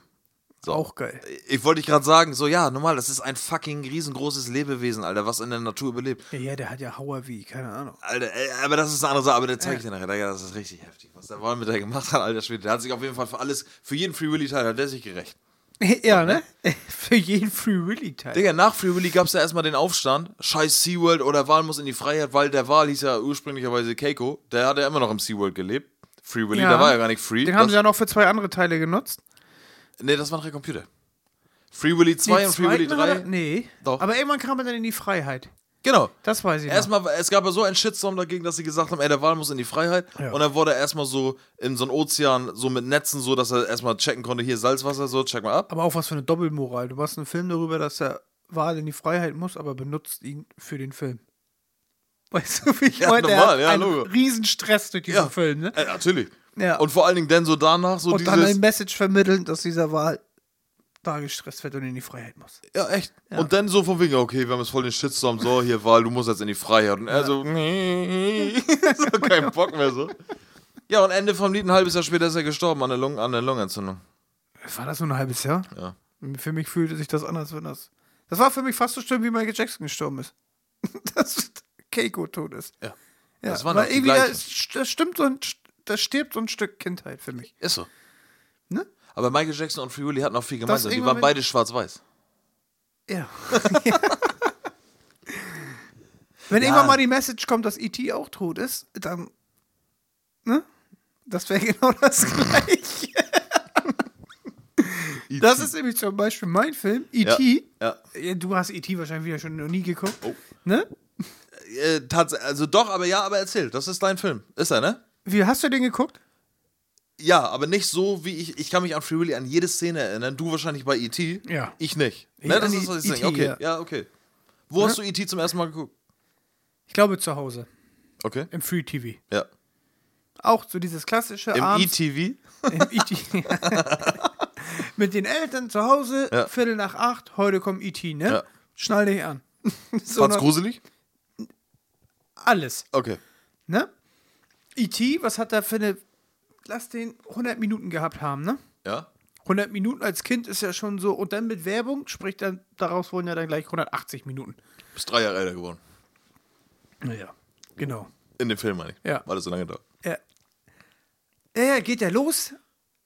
So. Auch geil. Ich wollte dich gerade sagen, so, ja, normal, das ist ein fucking riesengroßes Lebewesen, Alter, was in der Natur überlebt. Ja, ja, der hat ja Hauer wie, keine Ahnung. Alter, ey, aber das ist eine andere Sache, aber der zeige ich dir nachher. Digga, das ist richtig heftig. Was der Wal mit der gemacht hat, alter Schwede. Der hat sich auf jeden Fall für alles, für jeden Free Willy Teil hat der sich gerecht. *laughs* ja, ne? *laughs* Für jeden Free Willy Teil. Digga, nach Free Willy gab es ja erstmal den Aufstand. Scheiß SeaWorld oder Wal muss in die Freiheit, weil der Wal hieß ja ursprünglicherweise Keiko. Der hat ja immer noch im SeaWorld gelebt. Free Willy, Ja. der war ja gar nicht free. Den haben das, sie ja noch für zwei andere Teile genutzt. Nee, das waren drei Computer. Free Willy 2 Die und Free Willy zweiten 3. hat er- Nee. Doch. Aber irgendwann kam er dann in die Freiheit. Genau. Das weiß ich noch. Erstmal, es gab ja so einen Shitstorm dagegen, dass sie gesagt haben, ey, der Wal muss in die Freiheit. Ja. Und dann wurde er erstmal so in so einen Ozean, so mit Netzen, so dass er erstmal checken konnte, hier Salzwasser, so, check mal ab. Aber auch was für eine Doppelmoral. Du machst einen Film darüber, dass der Wal in die Freiheit muss, aber benutzt ihn für den Film. Weißt du, wie ich Ja, meine? Der normal, hat ja, einen Logo. Riesenstress durch diesen Ja. Film, ne? Äh, natürlich. Ja. Und vor allen Dingen dann so danach, so Und dann dieses. ein Message vermitteln, dass dieser Wal da gestresst wird und in die Freiheit muss. Ja, echt. Und dann so von wegen, okay, wir haben jetzt voll den Shitstorm, so, hier, Wal, du musst jetzt in die Freiheit. Und er so, nee, *laughs* so kein Bock mehr so. Ja, und Ende vom Lied, ein halbes Jahr später ist er gestorben an der, Lungen, an der Lungenentzündung. War das nur ein halbes Jahr? Ja. Für mich fühlte sich das an, als wenn das. Das war für mich fast so schlimm, wie Michael Jackson gestorben ist. *laughs* Das, Keiko tot ist. Ja. Ja, Das doch die irgendwie, das stimmt so ein, das stirbt so ein Stück Kindheit für mich. Ist so. Ne? Aber Michael Jackson und Free Willy hatten auch viel gemeinsam. Die waren beide schwarz-weiß. Ja. *laughs* Wenn Ja. irgendwann mal die Message kommt, dass E.T. auch tot ist, dann. Ne? Das wäre *laughs* genau das gleiche. *laughs* Das ist nämlich zum Beispiel mein Film, E.T. Ja. Ja, Du hast E.T. wahrscheinlich wieder schon noch nie geguckt. Oh. Ne? Äh, also doch, aber ja, aber erzähl. Das ist dein Film. Ist er, ne? Wie hast du den geguckt? Ja, aber nicht so, wie ich. Ich kann mich an Free Willy an jede Szene erinnern. Du wahrscheinlich bei E.T. Ja. Ich nicht. Ich Ne, das ist was ich denke. Okay, ja. ja, okay. Wo hast du E.T. zum ersten Mal geguckt? Ich glaube zu Hause. Okay. Im Free TV. Ja. Auch so dieses klassische Im abends- ETV? Im E.T. *laughs* Mit den Eltern zu Hause, Ja. Viertel nach acht, heute kommt E.T., ne? Ja. Schnall dich an. *laughs* so Fand's gruselig? alles, Okay. ne? E.T., was hat er für eine, lass den 100 Minuten gehabt haben, ne? Ja. 100 Minuten als Kind ist ja schon so, und dann mit Werbung, sprich dann, daraus wurden ja dann gleich 180 Minuten. Bist drei Jahre älter geworden. Naja, genau. In dem Film, meine ich. Ja. Weil es so lange. Ja. Ja, ja, geht ja los.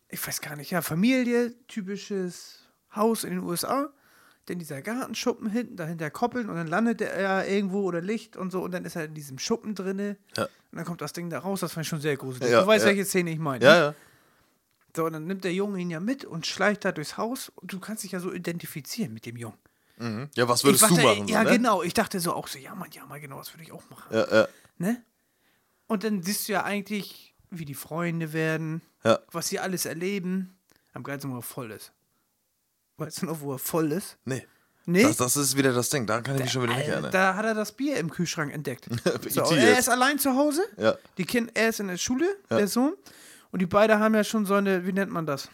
Ich weiß gar nicht, ja, Familie, typisches Haus in den USA. Dann dieser Gartenschuppen hinten, dahinter koppeln und dann landet er ja irgendwo oder Licht und so und dann ist er in diesem Schuppen drinne. Ja. Und dann kommt das Ding da raus, das fand ich schon sehr gruselig. Ja, du weißt, welche Szene ich meine. Ja, ne? ja. So, und dann nimmt der Junge ihn ja mit und schleicht da durchs Haus und du kannst dich ja so identifizieren mit dem Jungen. Mhm. Ja, was würdest ich du dachte, machen? Ja, so, ne? genau. Ich dachte so auch so, ja, Mann, ja, Mann, genau, das würde ich auch machen. Ja, ja. Ne? Und dann siehst du ja eigentlich, wie die Freunde werden, Ja. was sie alles erleben. Am geilsten, wo er voll ist. Weißt du noch, wo er voll ist? Nee. Nee? Das, das ist wieder das Ding. Da kann ich mich schon wieder nicht erinnern. da hat er das Bier im Kühlschrank entdeckt. *laughs* so, und er ist allein zu Hause. Ja. Die kind, er ist in der Schule, der Sohn. Und die beiden haben ja schon so eine, wie nennt man das?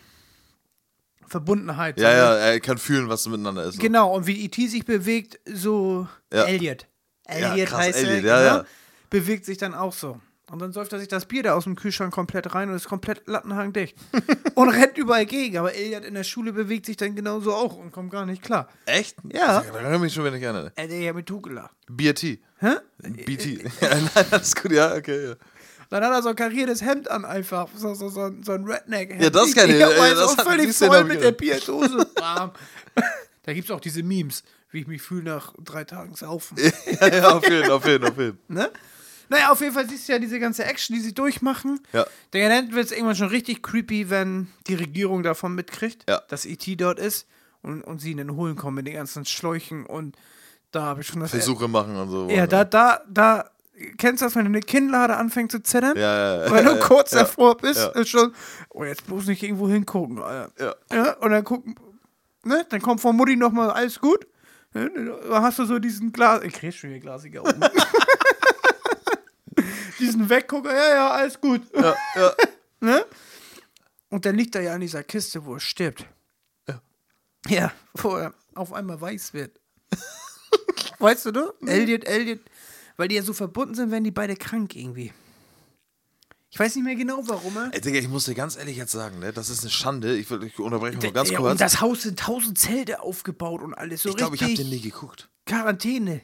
Verbundenheit. Ja, so ja, eine- er kann fühlen, was miteinander ist. Genau, und wie E.T. sich bewegt, so Ja. Elliot. Ja, Elliot krass, heißt er, Elliot, ja, genau, ja. bewegt sich dann auch so. Und dann säuft er sich das Bier da aus dem Kühlschrank komplett rein und ist komplett lattenhangdicht. *laughs* und rennt überall gegen. Aber Elliot in der Schule bewegt sich dann genauso auch und kommt gar nicht klar. Echt? Ja. Da kann ich mich schon wieder nicht erinnern. Er ja mit Tugela. BRT. Hä? BT. *laughs* ja, nein, alles gut, ja, okay. Ja. Dann hat er so ein kariertes Hemd an, einfach. So, so, so, so ein redneck Ja, das kenn ich. Ja, Ja, das hat- völlig voll mit der. Bierdose. Da gibt es auch diese Memes, wie ich mich fühle nach drei Tagen Saufen. *laughs* ja, ja, auf jeden, auf jeden, auf jeden. Ne? Naja, auf jeden Fall siehst du ja diese ganze Action, die sie durchmachen. Ja. Dann wird es irgendwann schon richtig creepy, wenn die Regierung davon mitkriegt, Ja. dass E.T. dort ist und, und sie ihn dann holen kommen mit den ganzen Schläuchen und da habe ich schon das. Versuche machen und so. Ja, da, da, da, kennst du das, wenn eine Kinnlade anfängt zu zittern? Ja, ja, ja. Weil du *laughs* kurz Ja, davor bist, ja. ist schon, oh, jetzt bloß nicht irgendwo hingucken. Alter. Ja. ja. Und dann gucken, ne, dann kommt von Mutti nochmal alles gut. Hast du so diesen Glas, ich krieg schon hier glasige Augen. *laughs* diesen Weggucker, ja, ja, alles gut. Ja, ja. *laughs* ne? Und dann liegt er ja in dieser Kiste, wo er stirbt. Ja. Ja, wo er auf einmal weiß wird. *laughs* weißt du, du? Elliot, Elliot, weil die ja so verbunden sind, werden die beide krank irgendwie. Ich weiß nicht mehr genau, warum er. Ey, Digga, ich muss dir ganz ehrlich jetzt sagen, ne, das ist eine Schande. Ich, will, ich unterbreche mal ganz ja, kurz. und das Haus sind tausend Zelte aufgebaut und alles so ich glaube, ich habe den nie geguckt. Quarantäne.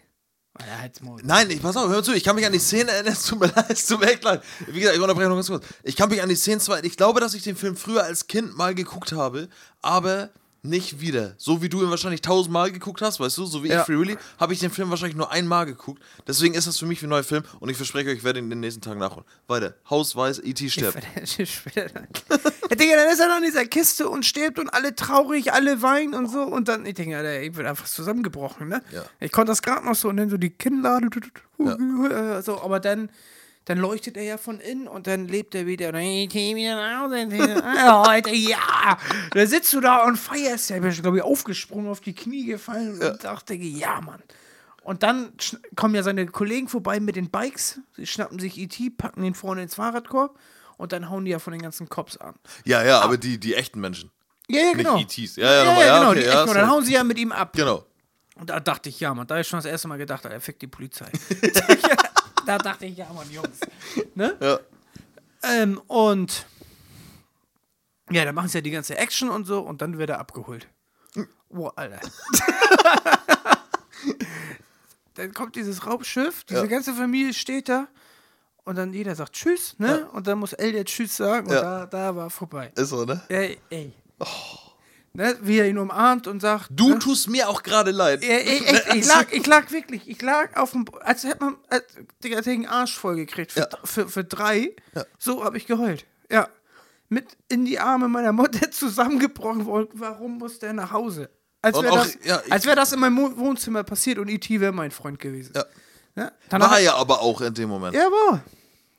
Nein, ich pass auf, hör zu, ich kann mich an die Szene erinnern, *laughs* es tut mir leid, es tut mir echt leid. Wie gesagt, ich unterbreche noch ganz kurz. Ich kann mich an die Szene zwar, ich glaube, dass ich den Film früher als Kind mal geguckt habe, aber nicht wieder. So wie du ihn wahrscheinlich tausendmal geguckt hast, weißt du, so wie Ja. ich Free Willy, habe ich den Film wahrscheinlich nur einmal geguckt. Deswegen ist das für mich wie ein neuer Film und ich verspreche euch, ich werde ihn in den nächsten Tagen nachholen. Weiter, Haus weiß, E.T. stirbt. *laughs* ja, Digga, dann ist er noch in dieser Kiste und stirbt und alle traurig, alle weinen und so. Und dann, ich denke, Alter, ich bin einfach zusammengebrochen, ne? Ja. Ich konnte das gerade noch so und dann so die Kinnlade. *laughs* So, aber dann, dann leuchtet er ja von innen und dann lebt er wieder. Und dann, ich geh wieder nach Hause. Ja, Alter, ja. Da sitzt du da und feierst. Ja, ich bin, glaube ich, aufgesprungen, auf die Knie gefallen und dachte, ja, Mann. Und dann kommen ja seine Kollegen vorbei mit den Bikes. Sie schnappen sich E.T., packen ihn vorne ins Fahrradkorb und dann hauen die ja von den ganzen Cops an. Ja, ja, aber die, die echten Menschen. Ja, ja, genau. Nicht E.T.s. Ja, ja, nochmal, ja, genau. okay, die ja, echten. und dann hauen sie ja mit ihm ab. Genau. Und da dachte ich, ja, Mann, da ist schon das erste Mal gedacht, er fickt die Polizei. *laughs* *laughs* da dachte ich, ja, Mann, Jungs. *laughs* Ne? Ja. Ähm, und ja, dann machen sie ja die ganze Action und so und dann wird er abgeholt. Boah, Alter. *laughs* dann kommt dieses Raumschiff, diese Ja. ganze Familie steht da und dann jeder sagt Tschüss, ne? Ja. Und dann muss El der Tschüss sagen und Ja. da, da war vorbei. Ist so, ne? Ey, ey. Ne? Wie er ihn umarmt und sagt. Du ne? tust mir auch gerade leid. Ey, ey, echt, ich lag, ich lag wirklich, ich lag auf dem, als hätte man, als, Digga, als hätte ich einen Arsch voll gekriegt für, Ja. für, für drei. Ja. So habe ich geheult. Ja. Mit in die Arme meiner Mutter *laughs* zusammengebrochen worden. Warum muss der nach Hause? Als wäre das, ja, ich- wär das in meinem Wohnzimmer passiert und E.T. wäre mein Freund gewesen. Ja. Ne? War ja aber auch in dem Moment. ja, war.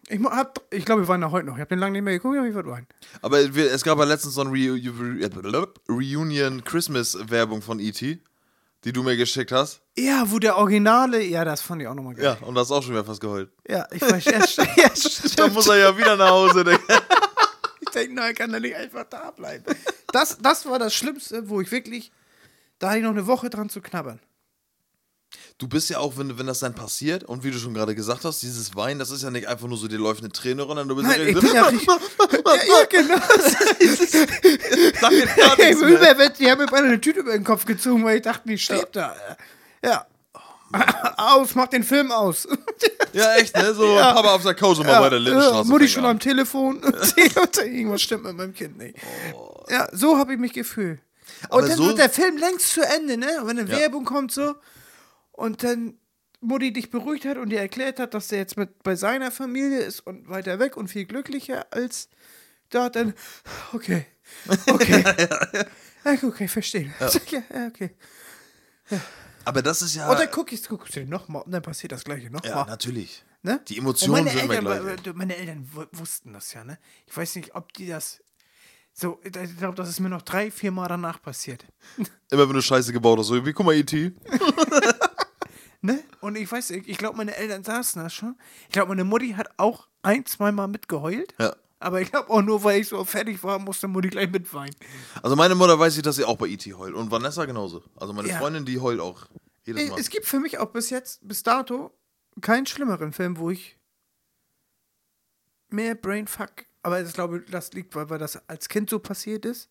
Ich, hab- ich glaube, wir waren da heute noch. Ich habe den lange nicht mehr geguckt, aber ich war rein. Aber es gab ja letztens so eine Re Reunion Christmas Werbung von E.T., die du mir geschickt hast. Ja, wo der Originale, ja, das fand ich auch nochmal geil. Ja, und du hast auch schon wieder fast geheult. Ja, ich weiß, ja, ja. *laughs* Dann muss er ja wieder nach Hause. *laughs* Ich denke, nein, kann er nicht einfach da bleiben. Das, das war das Schlimmste, wo ich wirklich, da hatte ich noch eine Woche dran zu knabbern. Du bist ja auch, wenn, wenn das dann passiert, und wie du schon gerade gesagt hast, dieses Weinen, das ist ja nicht einfach nur so, dir läuft eine Träne runter, du bist Nein, ja ich so, bin ja *laughs* ja, ja, genau. *laughs* sag mir gar Ey, nichts mehr. Überwett, die haben mir beinahe eine Tüte über den Kopf gezogen, weil ich dachte, die steht da. Ja. aus, mach den Film aus. Ja, echt, ne? So Papa auf der Couch und mal Ja, bei der Lindenstraße. Mutti schon an. am Telefon. *laughs* Irgendwas stimmt mit meinem Kind nicht. Ja, so habe ich mich gefühlt. Oh. Aber Und dann so- wird der Film längst zu Ende, ne? Und wenn eine Ja. Werbung kommt so und dann Mutti dich beruhigt hat und dir erklärt hat, dass der jetzt mit bei seiner Familie ist und weiter weg und viel glücklicher als da, dann okay. Okay. *laughs* ja, okay, verstehe. Ja. *laughs* ja, okay. Aber das ist ja. Und dann guck ich, guckst du nochmal und dann passiert das gleiche ja, nochmal. natürlich. Ne? Die Emotionen sind immer gleich. meine Eltern wu- wussten das ja, ne? Ich weiß nicht, ob die das. So, ich glaube, das ist mir noch drei, vier Mal danach passiert. Immer wenn du Scheiße gebaut hast, so wie, guck mal, E.T. *laughs* Ne? Und ich weiß, ich, ich glaube, meine Eltern saßen da schon. Ich glaube, meine Mutti hat auch ein, zwei Mal mitgeheult. Ja. Aber ich glaube auch nur, weil ich so fertig war, musste Mutti gleich mitweinen. Also meine Mutter weiß ich, dass sie auch bei E.T. heult. Und Vanessa genauso. Also meine Ja. Freundin, die heult auch. Jedes Es, Mal. es gibt für mich auch bis jetzt, bis dato, keinen schlimmeren Film, wo ich mehr Brainfuck. Aber ich glaube, das liegt, weil, weil das als Kind so passiert ist.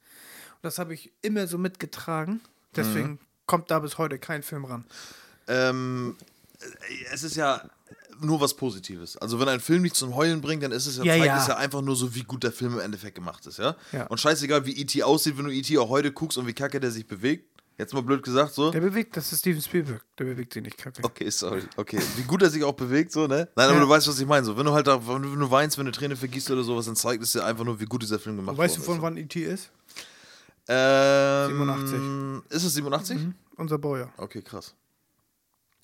Und das habe ich immer so mitgetragen. Deswegen Mhm. kommt da bis heute kein Film ran. Ähm, äh, es ist ja nur was Positives. Also wenn ein Film nicht zum Heulen bringt, dann ist es ja, Ja, zeigt ja. es ja einfach nur so, wie gut der Film im Endeffekt gemacht ist, ja? Ja. Und scheißegal, wie E.T. aussieht, wenn du E.T. auch heute guckst und wie kacke der sich bewegt. Jetzt mal blöd gesagt, so. Der bewegt, das ist Steven Spielberg. Der bewegt sich nicht kacke. Okay, sorry. Okay, wie gut er sich auch bewegt, so, ne? Nein, aber du weißt, was ich meine. So, wenn du halt da, wenn du weinst, wenn du Träne vergießt oder sowas, dann zeigt es dir einfach nur, wie gut dieser Film gemacht Weißt du, von wann E.T. ist? ist. Ähm, 87. Ist es 87? Mhm. Unser Baujahr. Okay, krass.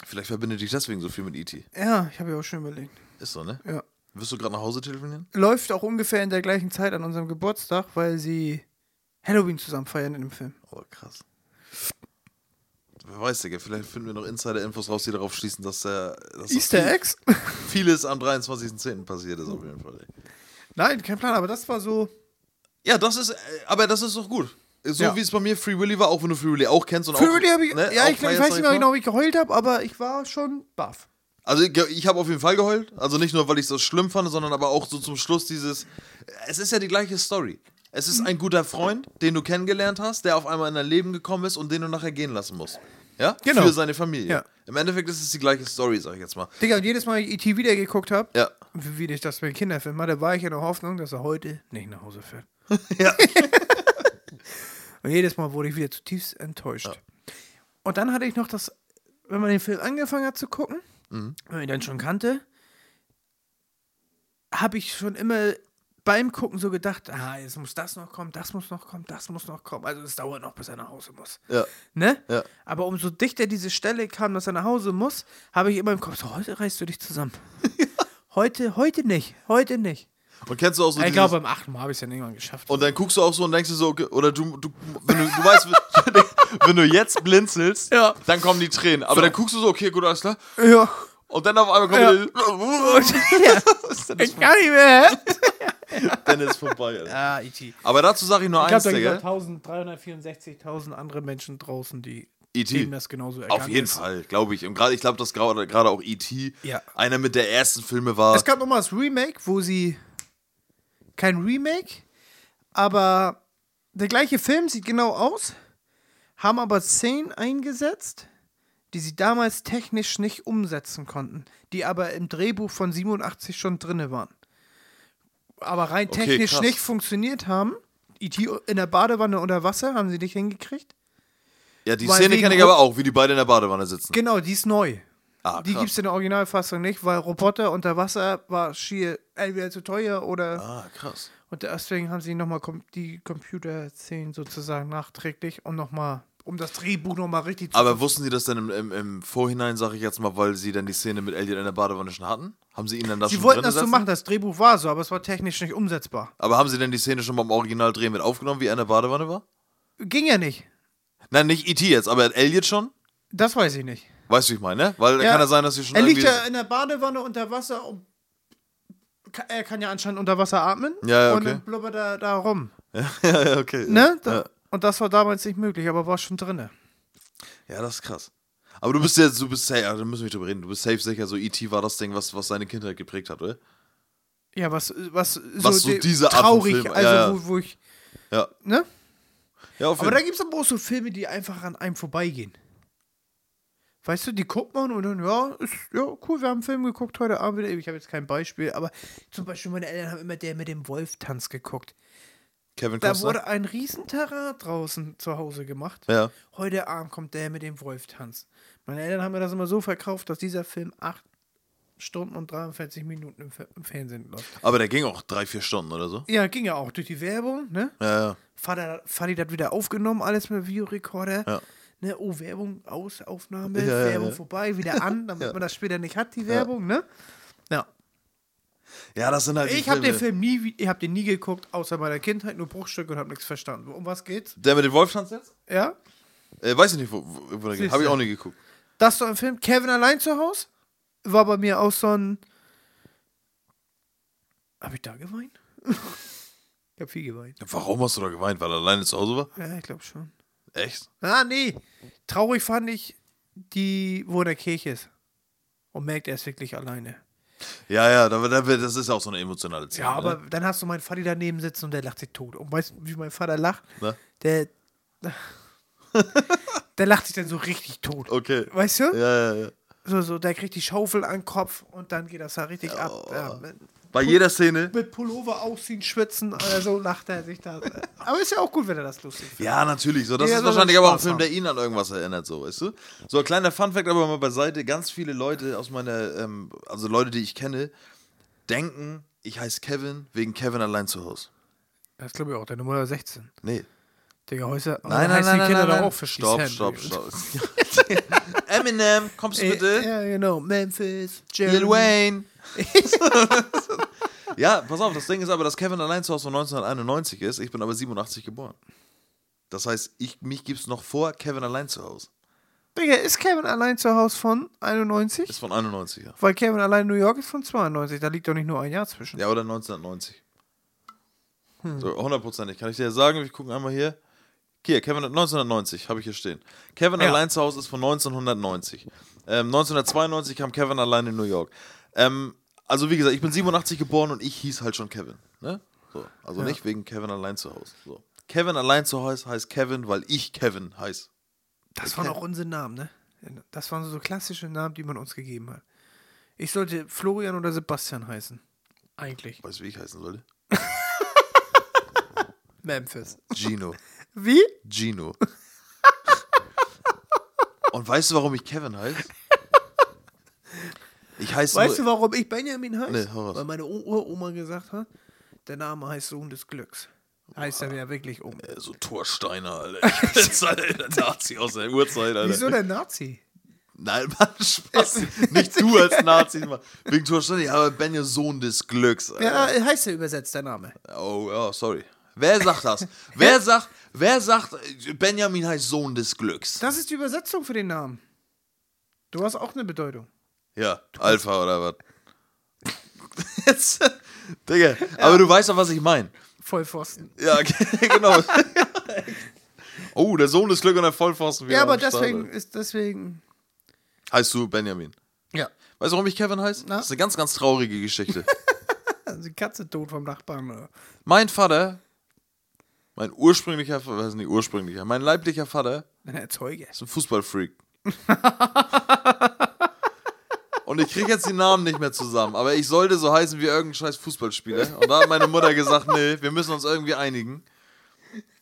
Vielleicht verbindet dich deswegen so viel mit E.T. Ja, ich habe ja auch schon überlegt. Ist so, ne? Ja. Wirst du gerade nach Hause telefonieren? Läuft auch ungefähr in der gleichen Zeit an unserem Geburtstag, weil sie Halloween zusammen feiern in dem Film. Oh, krass. Wer weiß, Digga, vielleicht finden wir noch Insider-Infos raus, die darauf schließen, dass, der, dass Easter viel, Eggs? *laughs* vieles am 23.10. passiert ist, auf jeden Fall. Ey. Nein, kein Plan, aber das war so. Ja, das ist, äh, aber das ist doch gut. So Ja. wie es bei mir Free Willy war, auch wenn du Free Willy auch kennst und Für auch. die habe ich. ne, ja, ich, glaub, ich weiß nicht mehr genau, wie ich geheult habe, aber ich war schon baff. Also ich, ich habe auf jeden Fall geheult. Also nicht nur, weil ich es so schlimm fand, sondern aber auch so zum Schluss dieses. Es ist ja die gleiche Story. Es Mhm. ist ein guter Freund, den du kennengelernt hast, der auf einmal in dein Leben gekommen ist und den du nachher gehen lassen musst. Ja? Genau. Für seine Familie. Ja. Im Endeffekt ist es die gleiche Story, sag ich jetzt mal. Digga, und jedes Mal, wenn ich E.T. wieder geguckt habe, Ja. wie ich das bei den Kinderfilmen hatte, war ich in der Hoffnung, dass er heute nicht nach Hause fährt. *laughs* Ja. *laughs* Und jedes Mal wurde ich wieder zutiefst enttäuscht. Und dann hatte ich noch das, wenn man den Film angefangen hat zu gucken, Mhm. wenn man ihn dann schon kannte, habe ich schon immer beim Gucken so gedacht, ah, jetzt muss das noch kommen, das muss noch kommen, das muss noch kommen. Also es dauert noch, bis er nach Hause muss. Ja. Ne? Ja. Aber umso dichter diese Stelle kam, dass er nach Hause muss, habe ich immer im Kopf, so, heute reißt du dich zusammen. *laughs* heute, heute nicht, heute nicht. Und kennst du auch so ich glaube, beim achten Mal habe ich es dann irgendwann geschafft. Und dann guckst du auch so und denkst du so, okay, oder du, du wenn du, du weißt, *laughs* wenn- du jetzt blinzelst, Ja. dann kommen die Tränen. Aber dann guckst du so, okay, gut, alles klar. ja. Und dann auf einmal kommt Ja. die, *laughs* ja. Ich kann nicht mehr. *laughs* dann ist vorbei. Alter. Ja, E.T. Aber dazu sage ich nur Ich eins, gibt Digga. es 364.000 andere Menschen draußen, die E.T.. das genauso Auf jeden ist. Fall, glaube ich. Und gerade, ich glaube, dass gerade gerade auch E.T. Ja. einer mit der ersten Filme war. Es gab nochmal das Remake, wo sie. Kein Remake, aber der gleiche Film sieht genau aus, haben aber Szenen eingesetzt, die sie damals technisch nicht umsetzen konnten, die aber im Drehbuch von 87 schon drinne waren. Aber rein Okay, technisch krass. nicht funktioniert haben. E.T. in der Badewanne unter Wasser haben sie nicht hingekriegt. Ja, die Szene kenne ich aber auch, wie die beide in der Badewanne sitzen. Genau, die ist neu. Ah, Die gibt es in der Originalfassung nicht, weil Roboter unter Wasser war schier entweder zu teuer oder. Ah, krass. Und deswegen haben sie nochmal kom die Computerszenen sozusagen nachträglich und nochmal, um das Drehbuch nochmal richtig zu. Aber wussten Sie das denn im, im, im Vorhinein, sage ich jetzt mal, weil Sie dann die Szene mit Elliot in der Badewanne schon hatten? Haben Sie ihn dann das sie schon wollten das so machen, das Drehbuch war so, aber es war technisch nicht umsetzbar. Aber haben Sie denn die Szene schon beim Originaldrehen mit aufgenommen, wie er in der Badewanne war? Ging ja nicht. Nein, nicht E.T. jetzt, aber Elliot schon? Das weiß ich nicht. Weißt du, wie ich meine, ne? Weil Ja. kann ja sein, dass Sie schon Er liegt ja in der Badewanne unter Wasser und er kann ja anscheinend unter Wasser atmen. Ja, ja, Und okay. dann blubbert er da rum. *laughs* ja, ja, okay. Ne? Da, Ja. Und das war damals nicht möglich, aber war schon drinne. ja, das ist krass. Aber du bist jetzt, du bist safe, ja, da müssen wir nicht drüber reden. Du bist safe sicher, so E.T. war das Ding, was, was seine Kindheit geprägt hat, oder? Ja, was, was, Was so die- diese Art traurig, Film- also ja, ja. Wo, wo ich, Ja. ne? Ja, auf Aber jeden da gibt es aber auch so Filme, die einfach an einem vorbeigehen. Weißt du, die guckt man und dann, ja, ist, ja, cool, wir haben einen Film geguckt heute Abend wieder. Ich habe jetzt kein Beispiel, aber zum Beispiel meine Eltern haben immer der mit dem Wolf-Tanz geguckt. Kevin Da Costner. wurde ein Riesenterrain draußen zu Hause gemacht. ja. Heute Abend kommt der mit dem Wolf-Tanz. Meine Eltern haben mir das immer so verkauft, dass dieser Film 8 Stunden und 43 Minuten im, im Fernsehen läuft. Aber der ging auch drei, vier Stunden oder so. Ja, ging ja auch durch die Werbung, ne? Ja, ja. Vater, Vati hat wieder aufgenommen, alles mit Videorekorder. Ja. Ne, oh, Werbung, aus, Aufnahme, Ja, ja, Werbung ja. vorbei, wieder an, *laughs* damit man das später nicht hat, die Werbung, ne? Ja. Ja, das sind halt Ich habe den. Film nie, ich habe den nie geguckt, außer meiner Kindheit, nur Bruchstücke und habe nichts verstanden. Um was geht's? Der mit dem Wolftanz jetzt? Ja? Äh, weiß ich nicht, wo, wo, der geht. Habe ich auch nie geguckt. Das ist so ein Film. Kevin allein zu Hause war bei mir auch so ein. Habe ich da geweint? *laughs* ich habe viel geweint. Warum hast du da geweint? Weil er alleine zu Hause war? Ja, ich glaube schon. Echt? Ah, nee. Traurig fand ich die, wo in der Kirche ist. Und merkt, er ist wirklich alleine. Ja, ja, da, da, das ist auch so eine emotionale Szene. Ja, aber Ne? dann hast du meinen Vati daneben sitzen und der lacht sich tot. Und weißt du, wie mein Vater lacht? Na? Der. *laughs* der lacht sich dann so richtig tot. Okay. Weißt du? Ja, ja, ja. So, so, der kriegt die Schaufel an den Kopf und dann geht das da richtig ab. Ja, Bei jeder Szene. mit Pullover ausziehen, schwitzen, oder so lacht er sich da. *laughs* Aber ist ja auch gut, wenn er das lustig findet. Ja, natürlich. So, das Ja, ist wahrscheinlich aber auch ein Film, der ihn an irgendwas erinnert, so, weißt du? So ein kleiner Funfact, aber mal beiseite. Ganz viele Leute aus meiner, ähm, also Leute, die ich kenne, denken, ich heiße Kevin wegen Kevin allein zu Hause. Das glaube ich auch, der Nummer 16. Nee. Digga, heute Nein, nein, heißen nein, die Kinder nein, doch nein. auch für Stopp, stopp, stopp. *laughs* Eminem, kommst du bitte? Ja, genau. Memphis, Lil Jeremy. Wayne. *laughs* ja, pass auf, das Ding ist aber, dass Kevin allein zu Hause von 1991 ist. Ich bin aber 87 geboren. Das heißt, ich, mich gibt's noch vor Kevin allein zu Hause. Digga, ist Kevin allein zu Hause von 91? Ist von 91, ja. Weil Kevin allein in New York ist von 92. Da liegt doch nicht nur ein Jahr zwischen. Ja, oder 1990. Hm. So, hundertprozentig. Kann ich dir sagen, wir gucken einmal hier. Hier, Kevin 1990, habe ich hier stehen. Kevin Ja. allein zu Hause ist von 1990. Ähm, 1992 kam Kevin allein in New York. Ähm, also wie gesagt, ich bin 87 geboren und ich hieß halt schon Kevin. Ne? So, also nicht wegen Kevin allein zu Hause. So. Kevin allein zu Hause heißt Kevin, weil ich Kevin heiße. Das waren auch unsere Namen, ne? Das waren so klassische Namen, die man uns gegeben hat. Ich sollte Florian oder Sebastian heißen. Eigentlich. Weißt du, wie ich heißen sollte? *laughs* Memphis. Gino. Wie? Gino. Und weißt du, warum ich Kevin heiße? *laughs* Ich heiße Weißt du, warum ich Benjamin heiße? Nee, hau raus. Weil meine Uroma gesagt hat, der Name heißt Sohn des Glücks. Heißt er ja wirklich um. Äh, so Torsteiner, Alter. Ich bin jetzt *laughs* Alter, der Nazi aus der Urzeit, Alter. Wieso der Nazi? Nein, Mann, Spaß. Nicht du als *laughs* Nazi. Mann. Wegen Torsteiner, aber Ben, ihr Sohn des Glücks. Alter. Ja, heißt er übersetzt, der Name. Oh, ja, sorry. Wer sagt das? *laughs* wer sagt, wer sagt, äh, Benjamin heißt Sohn des Glücks? Das ist die Übersetzung für den Namen. Du hast auch eine Bedeutung. Ja, Alpha oder was? *laughs* Jetzt, Digga, aber du weißt doch, was ich meine. Vollpfosten. Ja, *laughs* genau. oh, der Sohn des Glücks und der Vollpfosten. wieder Ja, aber Start, deswegen Alter. ist deswegen. Heißt du Benjamin? Ja. Weißt du, warum ich Kevin heiße? Na? Das ist eine ganz, ganz traurige Geschichte. *laughs* Also die Katze tot vom Nachbarn. Oder? mein Vater, mein ursprünglicher, was ist nicht ursprünglicher, mein leiblicher Vater Ein Erzeuger. ist ein Fußballfreak. Und ich kriege jetzt die Namen nicht mehr zusammen, aber ich sollte so heißen wie irgendein scheiß Fußballspieler. Und da hat meine Mutter gesagt, nee, wir müssen uns irgendwie einigen.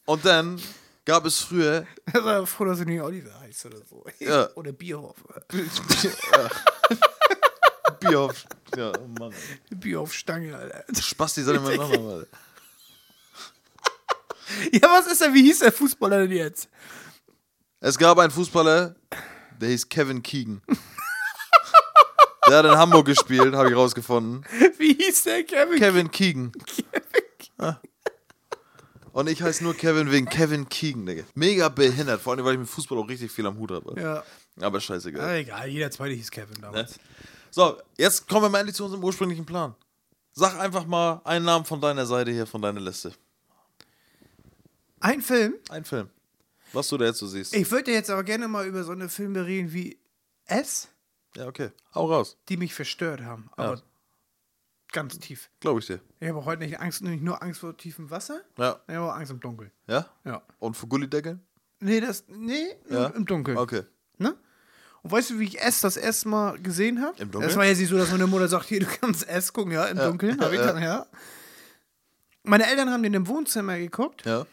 Und dann gab es früher Ich war froh, dass du nicht Oliver heißt oder so. Ja. Oder Bierhoff. *laughs* Bierhoff. Ja, oh Mann. Bierhoff Stange, Alter. Spasti, sag mal nochmal. *laughs* Ja, was ist denn, wie hieß der Fußballer denn jetzt? Es gab einen Fußballer, der hieß Kevin Keegan. Der hat in Hamburg gespielt, habe ich rausgefunden. *laughs* Wie hieß der Kevin? Kevin Keegan. Ah. Und ich heiße nur Kevin wegen Kevin Keegan, Digga. Mega behindert, vor allem, weil ich mit Fußball auch richtig viel am Hut habe. Ja. Aber scheißegal. Ah, egal, jeder zweite hieß Kevin damals. So, jetzt kommen wir mal endlich zu unserem ursprünglichen Plan. Sag einfach mal einen Namen von deiner Seite hier, von deiner Liste. Ein Film. Ein Film. Was du da jetzt so siehst. Ich würde jetzt aber gerne mal über so eine Filme reden wie S, Ja, okay. Hau raus. die mich verstört haben. Aber ganz tief. Glaube ich dir. Ich habe heute nicht Angst, nicht nur Angst vor tiefem Wasser, Ja. ich habe auch Angst im Dunkeln. Ja? Ja. Und für Gullideckeln? Nee, das. Nee, Ja. im Dunkeln. Okay. Ne? Und weißt du, wie ich S das erste Mal gesehen habe? Im Dunkeln? Das war nicht so, dass meine Mutter sagt, hier, du kannst S gucken, ja, im Dunkeln. Hab ich Ja. dann, ja. Meine Eltern haben den im Wohnzimmer geguckt Ja.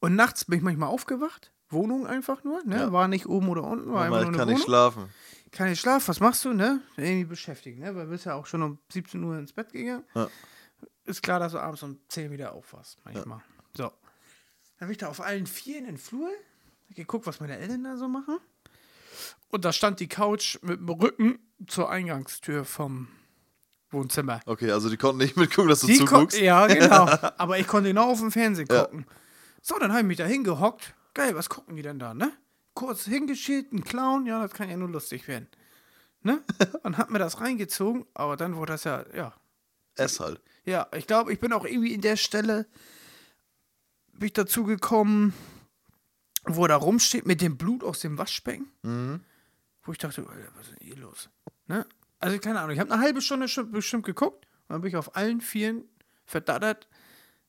und nachts bin ich manchmal aufgewacht. Wohnung einfach nur, ne? Ja. War nicht oben oder unten, war Mama, einfach ich nur eine kann Wohnung. nicht schlafen. Kann ich schlafen, was machst du, ne? Irgendwie beschäftigt, ne? Weil du bist ja auch schon um 17 Uhr ins Bett gegangen. Ja. Ist klar, dass du abends um 10 wieder aufwachst, manchmal. So. Dann bin ich da auf allen Vieren in den Flur, geguckt, was meine Eltern da so machen. Und da stand die Couch mit dem Rücken zur Eingangstür vom Wohnzimmer. Okay, also die konnten nicht *laughs* mitgucken, dass du Die zuguckst. ja, genau. *laughs* Aber ich konnte genau auf dem Fernsehen Ja. gucken. So, dann habe ich mich da hingehockt. Geil, was gucken die denn da, ne? Kurz hingeschielt, ein Clown, ja, das kann ja nur lustig werden. Ne? *laughs* Und hab mir das reingezogen, aber dann wurde das ja, ja. Ess halt. Ja, ich glaube, ich bin auch irgendwie in der Stelle, bin ich dazu gekommen, wo er da rumsteht mit dem Blut aus dem Waschbecken. Mhm. Wo ich dachte, Alter, was ist denn hier los? Ne? Also keine Ahnung, ich habe eine halbe Stunde schon bestimmt geguckt und dann bin ich auf allen Vieren verdattert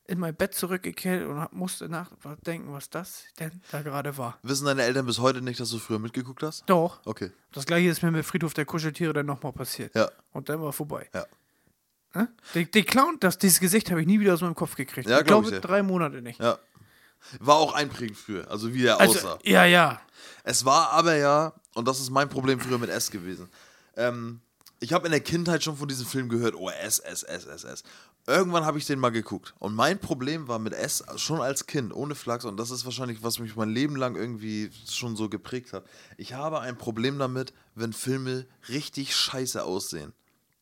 in mein Bett zurückgekehrt und musste nachdenken, was das denn da gerade war. Wissen deine Eltern bis heute nicht, dass du früher mitgeguckt hast? Doch. Okay. Das gleiche ist mir mit Friedhof der Kuscheltiere dann nochmal passiert. Ja. Und dann war vorbei. Ja. Ne? Den, den Clown, das, dieses Gesicht habe ich nie wieder aus meinem Kopf gekriegt. Ja, ich glaub glaube, ich drei Monate nicht. Ja. War auch einprägend früher, also wie er Also, aussah. ja, ja. Es war aber ja, und das ist mein Problem früher mit S gewesen. Ähm, ich habe in der Kindheit schon von diesem Film gehört, oh, S, S, S, S, S. Irgendwann habe ich den mal geguckt. Und mein Problem war mit S schon als Kind, ohne Flachs, und das ist wahrscheinlich, was mich mein Leben lang irgendwie schon so geprägt hat. Ich habe ein Problem damit, wenn Filme richtig scheiße aussehen.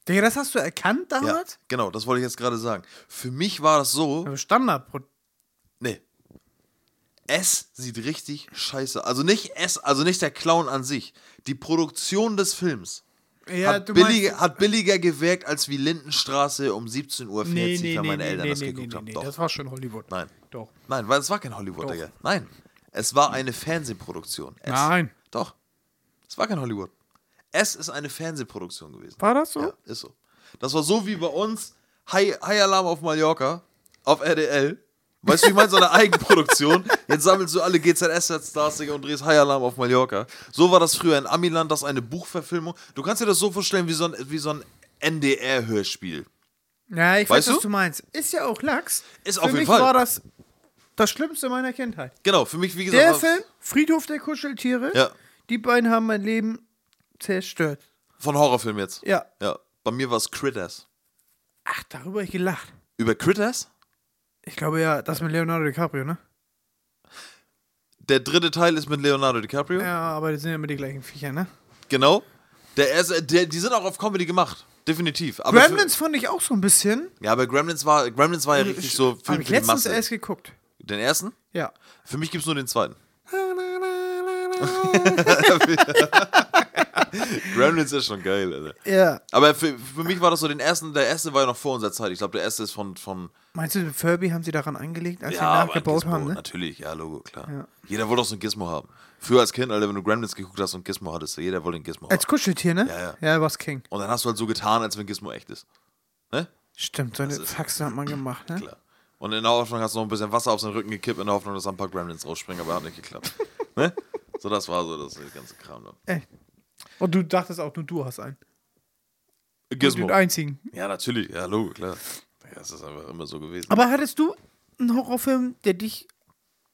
Digga, das hast du erkannt Ja, damals? genau, das wollte ich jetzt gerade sagen. Für mich war das so, Ja. Standard. Nee. S sieht richtig scheiße. Also nicht S, also nicht der Clown an sich. Die Produktion des Films Ja, hat, du billiger, meinst- hat billiger gewirkt als wie Lindenstraße um 17.40 Uhr, Nee, nee, wenn meine nee, Eltern das geguckt haben. nee, Doch. das war schon Hollywood. Nein. Doch. Nein, weil es war kein Hollywood, Doch. Digga. Nein. Es war eine Fernsehproduktion. S. Nein. Doch. Es war kein Hollywood. Es ist eine Fernsehproduktion gewesen. War das so? Ja, ist so. Das war so wie bei uns High, High Alarm auf Mallorca, auf RDL. Weißt du, wie ich meine, so eine Eigenproduktion. Jetzt sammelst du alle GZS-Stars Digga, und drehst High Alarm auf Mallorca. So war das früher in Amiland, das eine Buchverfilmung. Du kannst dir das so vorstellen wie so ein, wie so ein NDR-Hörspiel. Ja, ich Weißt weiß, was du? du meinst. Ist ja auch Lachs. Ist Für auf jeden mich Fall. war das das Schlimmste meiner Kindheit. Genau, für mich, wie gesagt, Der Film, Friedhof der Kuscheltiere, Ja. die beiden haben mein Leben zerstört. von Horrorfilm jetzt. Ja. Ja. Bei mir war es Critters. Ach, darüber hab ich gelacht. Über Critters? Ich glaube ja, das mit Leonardo DiCaprio, ne? Der dritte Teil ist mit Leonardo DiCaprio. Ja, aber das sind ja immer die gleichen Viecher, ne? Genau. Der erste, der, die sind auch auf Comedy gemacht. Definitiv. Aber für- Gremlins fand ich auch so ein bisschen. Ja, aber Gremlins war, Gremlins war ja richtig so Film ich für die letztens Masse. erst geguckt. Den ersten? Ja. Für mich gibt es nur den zweiten. *laughs* *laughs* *laughs* *laughs* Gremlins ist schon geil, Alter. ja. Aber für, für mich war das so den ersten, der erste war ja noch vor unserer Zeit. Ich glaube, der erste ist von, von Meinst du, Furby haben sie daran angelegt, als sie aber nachgebaut Gizmo, haben, ne? Natürlich, ja, Logo, klar. Ja. Jeder wollte auch so ein Gizmo haben. Früher als Kind, Alter, wenn du Gremlins geguckt hast und Gizmo hattest, jeder wollte ein Gizmo Als haben. Kuscheltier, ne? Ja, ja. Ja, was King. Und dann hast du halt so getan, als wenn Gizmo echt ist. Ne? Stimmt, so eine ist- Faxe hat man gemacht, ne? Klar. Und in der Hoffnung hast du noch ein bisschen Wasser auf seinen Rücken gekippt, in der Hoffnung, dass da ein paar Gremlins rausspringen, aber hat nicht geklappt. *laughs* ne? So, das war so das ganze Kram dann. Echt. Und du dachtest auch, nur du hast einen. Gizmo. Den einzigen. Ja, natürlich. Ja, Logo, klar. Ja, das ist einfach immer so gewesen. Aber hattest du einen Horrorfilm, der dich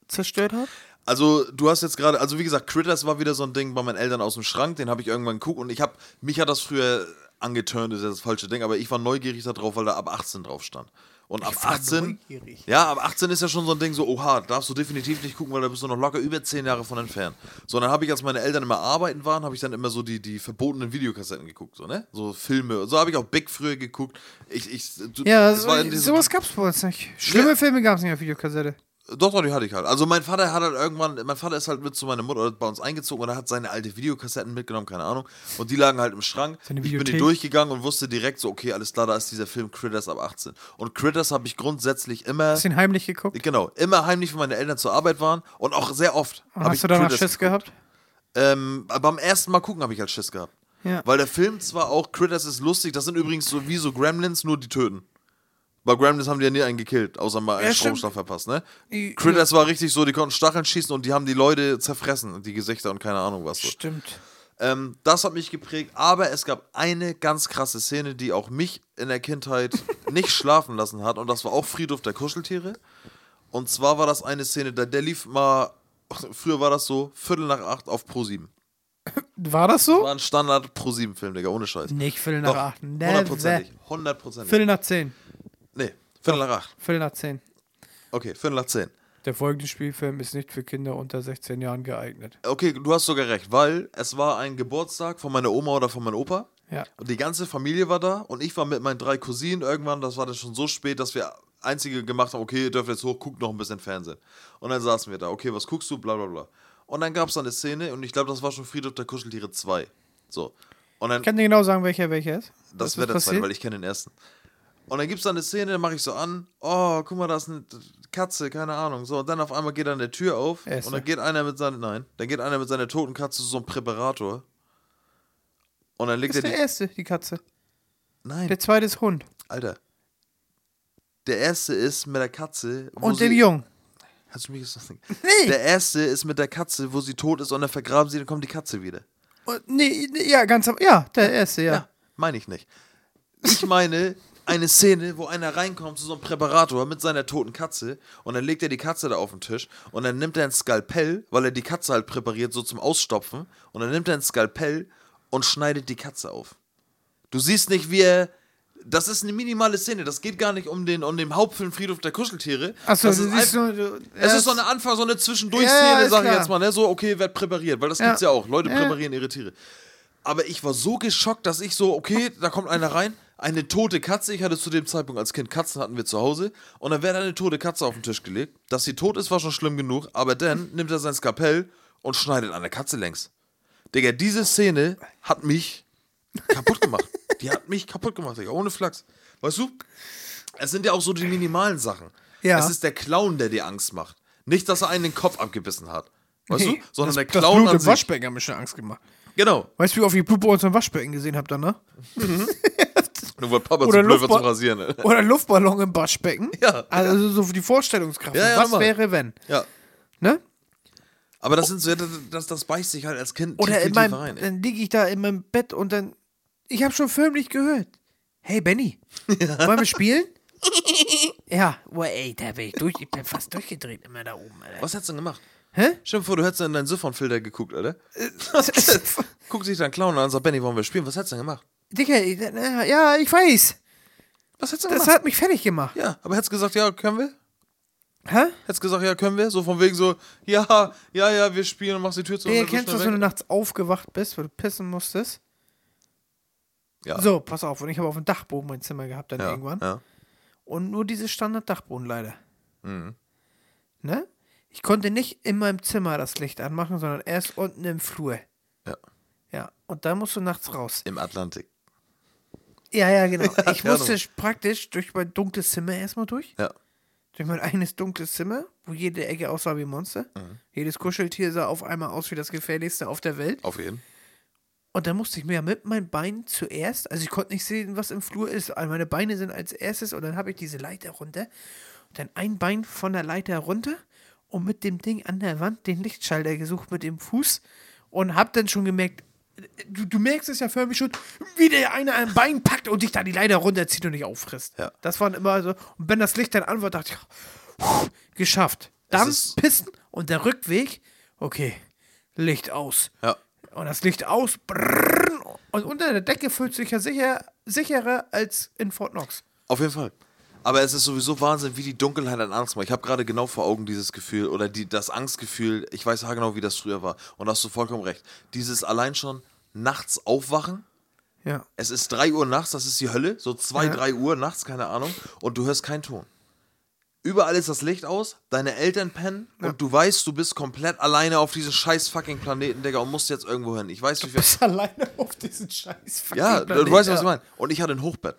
zerstört hat? Also, du hast jetzt gerade, also wie gesagt, Critters war wieder so ein Ding bei meinen Eltern aus dem Schrank, den habe ich irgendwann geguckt und ich habe, mich hat das früher angeturnt, ist ja das falsche Ding, aber ich war neugierig darauf, weil da ab 18 drauf stand. Und ab war 18, neugierig. ja, ab 18 ist ja schon so ein Ding so, oha, darfst du definitiv nicht gucken, weil da bist du noch locker über 10 Jahre von entfernt. So, und dann habe ich, als meine Eltern immer arbeiten waren, habe ich dann immer so die, die verbotenen Videokassetten geguckt, so, ne? So Filme. So habe ich auch Big früher geguckt. Ich, ich, du, Ja, so, sowas gab's bei uns nicht. Schlimme Ja. Filme gab's nicht auf Videokassette. Doch, doch, die hatte ich halt. Also mein Vater hat halt irgendwann, mein Vater ist halt mit zu meiner Mutter bei uns eingezogen und er hat seine alte Videokassetten mitgenommen, keine Ahnung. Und die lagen halt im Schrank. Ich bin die durchgegangen und wusste direkt so, okay, alles klar, da ist dieser Film Critters ab 18. Und Critters habe ich grundsätzlich immer, Hast du ihn heimlich geguckt? genau, immer heimlich, wenn meine Eltern zur Arbeit waren und auch sehr oft. Und hast ich du danach Critters Schiss geguckt. gehabt? Ähm, beim ersten Mal gucken habe ich halt Schiss gehabt. Ja. Weil der Film zwar auch, Critters ist lustig, das sind übrigens so wie so Gremlins, nur die töten. Bei Gremlins haben die ja nie einen gekillt, außer mal einen Ja. Stromschlag verpasst, ne? I- Critters war richtig so, die konnten Stacheln schießen und die haben die Leute zerfressen, die Gesichter und keine Ahnung was so. Stimmt. Ähm, das hat mich geprägt, aber es gab eine ganz krasse Szene, die auch mich in der Kindheit *laughs* nicht schlafen lassen hat und das war auch Friedhof der Kuscheltiere. Und zwar war das eine Szene, da der lief mal, *laughs* früher war das so, Viertel nach acht auf Pro 7. War das so? War ein Standard Pro 7 Film, Digga, ohne Scheiß. Nicht Viertel nach Doch, acht. Never. hundertprozentig. Hundertprozentig. Viertel nach zehn. Viertel nach acht. Viertel nach zehn. Okay, Viertel nach zehn. Der folgende Spielfilm ist nicht für Kinder unter 16 Jahren geeignet. Okay, du hast sogar recht, weil es war ein Geburtstag von meiner Oma oder von meinem Opa. Ja. Und die ganze Familie war da und ich war mit meinen drei Cousinen irgendwann, das war dann schon so spät, dass wir einzige gemacht haben, okay, ihr dürft jetzt hoch, guckt noch ein bisschen Fernsehen. Und dann saßen wir da, okay, was guckst du, bla bla bla. Und dann gab es eine Szene und ich glaube, das war schon Friedhof der Kuscheltiere 2. So. Und dann, Ich kann dir genau sagen, welcher welcher ist. das wäre der zweite, weil ich kenne den ersten. Und dann gibt es da eine Szene, dann mache ich so an, oh, guck mal, da ist eine Katze, keine Ahnung. So, und dann auf einmal geht dann der Tür auf Erste. und dann geht einer mit seiner, nein, dann geht einer mit seiner toten Katze zu so einem Präparator. Und dann legt Das er ist die. der erste, die Katze. Nein, Der zweite ist Hund. Alter. Der erste ist mit der Katze. Und dem Jungen. Hast du mich gesagt? Nee. Der erste ist mit der Katze, wo sie tot ist und dann vergraben sie, dann kommt die Katze wieder. Und, nee, nee, ja, ganz. Ja, der erste, ja. Ja, meine ich nicht. Ich meine eine Szene, wo einer reinkommt zu so einem Präparator mit seiner toten Katze und dann legt er die Katze da auf den Tisch und dann nimmt er ein Skalpell, weil er die Katze halt präpariert, so zum Ausstopfen und dann nimmt er ein Skalpell und schneidet die Katze auf. Du siehst nicht, wie er. Das ist eine minimale Szene. Das geht gar nicht um den, um den Hauptfilm Friedhof der Kuscheltiere. Achso, das du ist siehst nur. Du, es ja, ist so eine Anfang, so eine Ja, Zwischendurch-Szene, ist sag ich jetzt mal, ne? So, okay, wird präpariert, weil das Ja. gibt's ja auch. Leute Ja. präparieren ihre Tiere. Aber ich war so geschockt, dass ich so, okay, da kommt einer rein, eine tote Katze. Ich hatte zu dem Zeitpunkt als Kind Katzen hatten wir zu Hause. Und dann wird eine tote Katze auf den Tisch gelegt. Dass sie tot ist, war schon schlimm genug. Aber dann nimmt er sein Skapell und schneidet an der Katze längs. Digga, diese Szene hat mich kaputt gemacht. Die hat mich kaputt gemacht, Digga, ohne Flachs. Weißt du? Es sind ja auch so die minimalen Sachen. Ja. Es ist der Clown, der dir Angst macht. Nicht, dass er einen den Kopf abgebissen hat. Weißt Nee, du? Sondern das, der das Clown Blut an im sich. Waschbecken hat mir schon Angst gemacht. Genau. Weißt du, wie oft ich Blut bei uns im Waschbecken gesehen habe dann, ne? *laughs* Nur weil Papa Oder zu blöd war zum Rasieren. ne? Oder Luftballon im Waschbecken. Ja. Also so für die Vorstellungskraft. Ja, ja, Was Mann. wäre, wenn? Ja. Ne? Aber das sind so, das, das, beißt sich halt als Kind Oder tief, in meinem, rein. dann liege ich da in meinem Bett und dann. Ich habe schon förmlich gehört. Hey Benny, wollen wir spielen? *laughs* ja, boah, ey, da bin ich durch. Ich bin fast durchgedreht immer da oben, Alter. Was hättest du denn gemacht? Hä? Stell dir vor, du hättest in deinen Siphonfilter geguckt, Alter. *laughs* *laughs* Guckt sich dein Clown an und sagt, Benny, wollen wir spielen? Was hättest du denn gemacht? Digga, na, ja, ich weiß. Was hättest du Das gemacht? hat mich fertig gemacht. Ja, aber hättest du gesagt, ja, können wir? Hä? Hättest du gesagt, ja, können wir? So von wegen so, ja, ja, ja, wir spielen und machst die Tür zu. Digga, und dann kennst du das, wenn du weg? nachts aufgewacht bist, weil du pissen musstest? Ja. So, pass auf. Und ich habe auf dem Dachboden mein Zimmer gehabt dann ja, irgendwann. Ja. Und nur dieses Standard-Dachboden leider. Mhm. Ne? Ich konnte nicht in meinem Zimmer das Licht anmachen, sondern erst unten im Flur. ja. Ja, und dann musst du nachts raus. Im Atlantik. Ja, ja, genau. *laughs* Ich ja, musste praktisch durch mein dunkles Zimmer erstmal durch. Ja. Durch mein eigenes dunkles Zimmer, wo jede Ecke aussah wie ein Monster. Mhm. Jedes Kuscheltier sah auf einmal aus wie das gefährlichste auf der Welt. Auf jeden. Und dann musste ich mir mit meinen Beinen zuerst, also ich konnte nicht sehen, was im Flur ist, aber meine Beine sind als erstes und dann habe ich diese Leiter runter. Und dann ein Bein von der Leiter runter und mit dem Ding an der Wand den Lichtschalter gesucht mit dem Fuß und hab dann schon gemerkt, du, du merkst es ja förmlich schon, wie der eine ein Bein packt und dich da die Leiter runterzieht und dich auffrisst. Ja. Das waren immer so. Und wenn das Licht dann an war, dachte ich, geschafft. Dann pissen und der Rückweg, okay, Licht aus. Ja. Und das Licht aus, brrrr, und unter der Decke fühlt sich ja sicher, sicherer als in Fort Knox. Auf jeden Fall. Aber es ist sowieso Wahnsinn, wie die Dunkelheit an Angst macht. Ich habe gerade genau vor Augen dieses Gefühl oder die, das Angstgefühl. Ich weiß genau, wie das früher war. Und da hast du vollkommen recht. Dieses allein schon nachts aufwachen. Ja. Es ist 3 Uhr nachts, das ist die Hölle. So 2, Ja. 3 Uhr nachts, keine Ahnung. Und du hörst keinen Ton. Überall ist das Licht aus, deine Eltern pennen und du weißt, du bist komplett alleine auf diesem scheiß fucking Planeten, Digga, und musst jetzt irgendwo hin. Ich weiß, wie viel. Bist *laughs* alleine auf diesen scheiß fucking Ja, du, Planeten. du weißt, was ich meine. Und ich hatte ein Hochbett.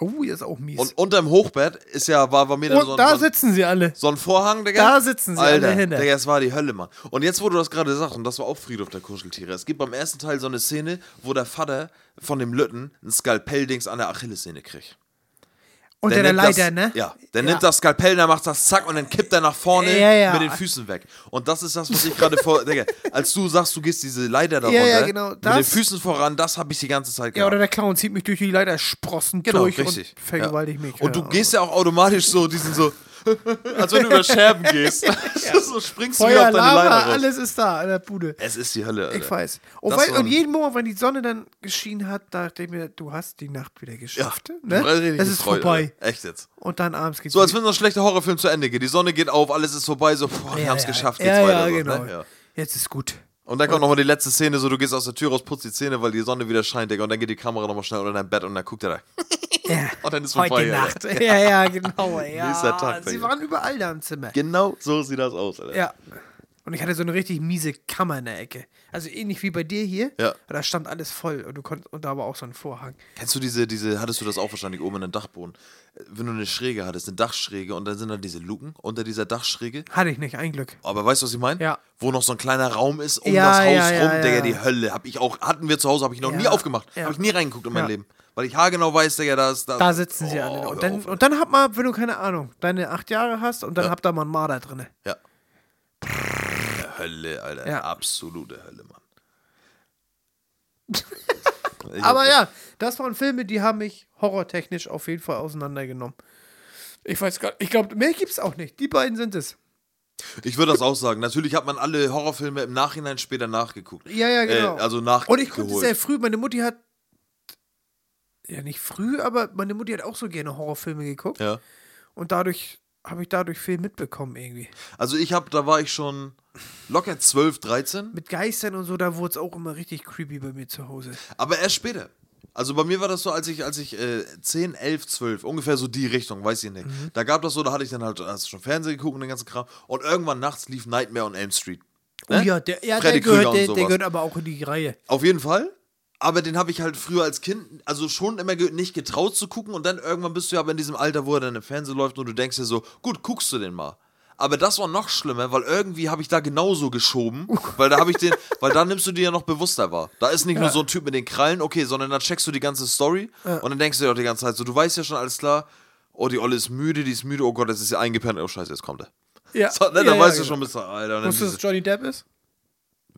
Oh, ist auch mies. Und unterm Hochbett ist ja, war, war mir dann Und so ein, da so ein, sitzen sie alle. so ein Vorhang, Digga. Da sitzen sie Alter, alle hinter. Digga, es war die Hölle, Mann. Und jetzt, wo du das gerade sagst, und das war auch Friedhof der Kuscheltiere, es gibt beim ersten Teil so eine Szene, wo der Vater von dem Lütten ein Skalpell-Dings an der Achillessehne kriegt. Unter der nimmt Leiter, das, ne? Ja, der nimmt das Skalpell, der macht das zack und dann kippt er nach vorne Ja, ja. mit den Füßen weg. Und das ist das, was ich gerade vor. Digga, als du sagst, du gehst diese Leiter da Ja, runter, ja, genau. mit den Füßen voran, das habe ich die ganze Zeit Ja, gehabt. oder der Clown zieht mich durch die Leitersprossen Genau, durch richtig. und vergewaltigt mich. Und du ja. gehst ja auch automatisch so, diesen so, *laughs* als wenn du über Scherben gehst. *laughs* so springst du wieder Feuer, auf deine Lava, raus. alles ist da in der Bude. Es ist die Hölle, Alter. Ich weiß. Und, Das weil, und jeden Morgen, wenn die Sonne dann geschienen hat, dachte ich mir, du hast die Nacht wieder Ja, geschafft. ich ne? Es ist gefreut, vorbei. Alter. Echt jetzt. Und dann abends geht's So, als wenn so ein schlechter Horrorfilm zu Ende geht. Die Sonne geht auf, alles ist vorbei, so, boah, wir ja, haben es ja. geschafft, ja, geht's ja, weiter. so, genau. ne? ja. Jetzt ist gut. Und dann kommt nochmal die letzte Szene, so du gehst aus der Tür raus, putzt die Zähne, weil die Sonne wieder scheint, Digga. Und dann geht die Kamera nochmal schnell unter dein Bett und dann guckt er da. *laughs* Ja. Und dann ist Heute vorbei, Nacht. Alter. Ja, ja, genau. Ja. Nächster Tag, Sie waren überall da im Zimmer. Genau so sieht das aus, Alter. Ja. Und ich hatte so eine richtig miese Kammer in der Ecke. Also ähnlich wie bei dir hier. Ja. Da stand alles voll und du konntest und da war auch so ein Vorhang. Kennst du diese, diese, hattest du das auch wahrscheinlich oben in den Dachboden? Wenn du eine Schräge hattest, eine Dachschräge und dann sind da diese Luken unter dieser Dachschräge. Hatte ich nicht, ein Glück. Aber weißt du, was ich meine? Ja. Wo noch so ein kleiner Raum ist um Ja, das Haus ja, rum, ja, Digga, ja. die Hölle. Hab ich auch, hatten wir zu Hause, habe ich noch nie aufgemacht. Habe ich nie reingeguckt in mein. Leben. Weil ich haargenau weiß, Digga, da ist da. Da sitzen sie Oh, alle. hör Und dann, auf, und dann hat man, wenn du keine Ahnung, deine acht Jahre hast und dann Ja. habt da mal einen Marder drin. Ja. Ja, Hölle, Alter. Ja. Absolute Hölle, Mann. *laughs* Aber ja, das waren Filme, die haben mich horrortechnisch auf jeden Fall auseinandergenommen. Ich weiß gar nicht, ich glaube, mehr gibt's auch nicht. Die beiden sind es. Ich würde das auch sagen. Natürlich hat man alle Horrorfilme im Nachhinein später nachgeguckt. Ja, ja, genau. Äh, also nachgeholt. Und ich konnte sehr früh, meine Mutti hat, ja nicht früh, aber meine Mutti hat auch so gerne Horrorfilme geguckt. Ja. Und dadurch habe ich dadurch viel mitbekommen irgendwie. Also ich habe, da war ich schon locker 12, 13. Mit Geistern und so, da wurde es auch immer richtig creepy bei mir zu Hause. Aber erst später. Also bei mir war das so, als ich, als ich äh, 10, 11, 12, ungefähr so die Richtung, weiß ich nicht. Mhm. Da gab das so, da hatte ich dann halt hast schon Fernsehen geguckt und den ganzen Kram. Und irgendwann nachts lief Nightmare on Elm Street. Oh Ne? ja, der, ja, Freddy der, gehört, der, der gehört aber auch in die Reihe. Auf jeden Fall. Aber den habe ich halt früher als Kind, also schon immer ge nicht getraut zu gucken. Und dann irgendwann bist du ja aber in diesem Alter, wo er dann im Fernsehen läuft und du denkst dir so, gut, guckst du den mal. Aber das war noch schlimmer, weil irgendwie habe ich da genauso geschoben, *laughs* weil da habe ich den, weil da nimmst du dir ja noch bewusster wahr. Da ist nicht nur so ein Typ mit den Krallen, okay, sondern dann checkst du die ganze Story und dann denkst du dir auch die ganze Zeit so, du weißt ja schon alles klar, oh, die Olle ist müde, die ist müde, oh Gott, das ist ja eingepennt, oh scheiße, jetzt kommt er. Ja, *laughs* So, ne, ja, dann ja, weißt du genau. schon, bist du, Alter. Wusstest du, dass Johnny Depp ist?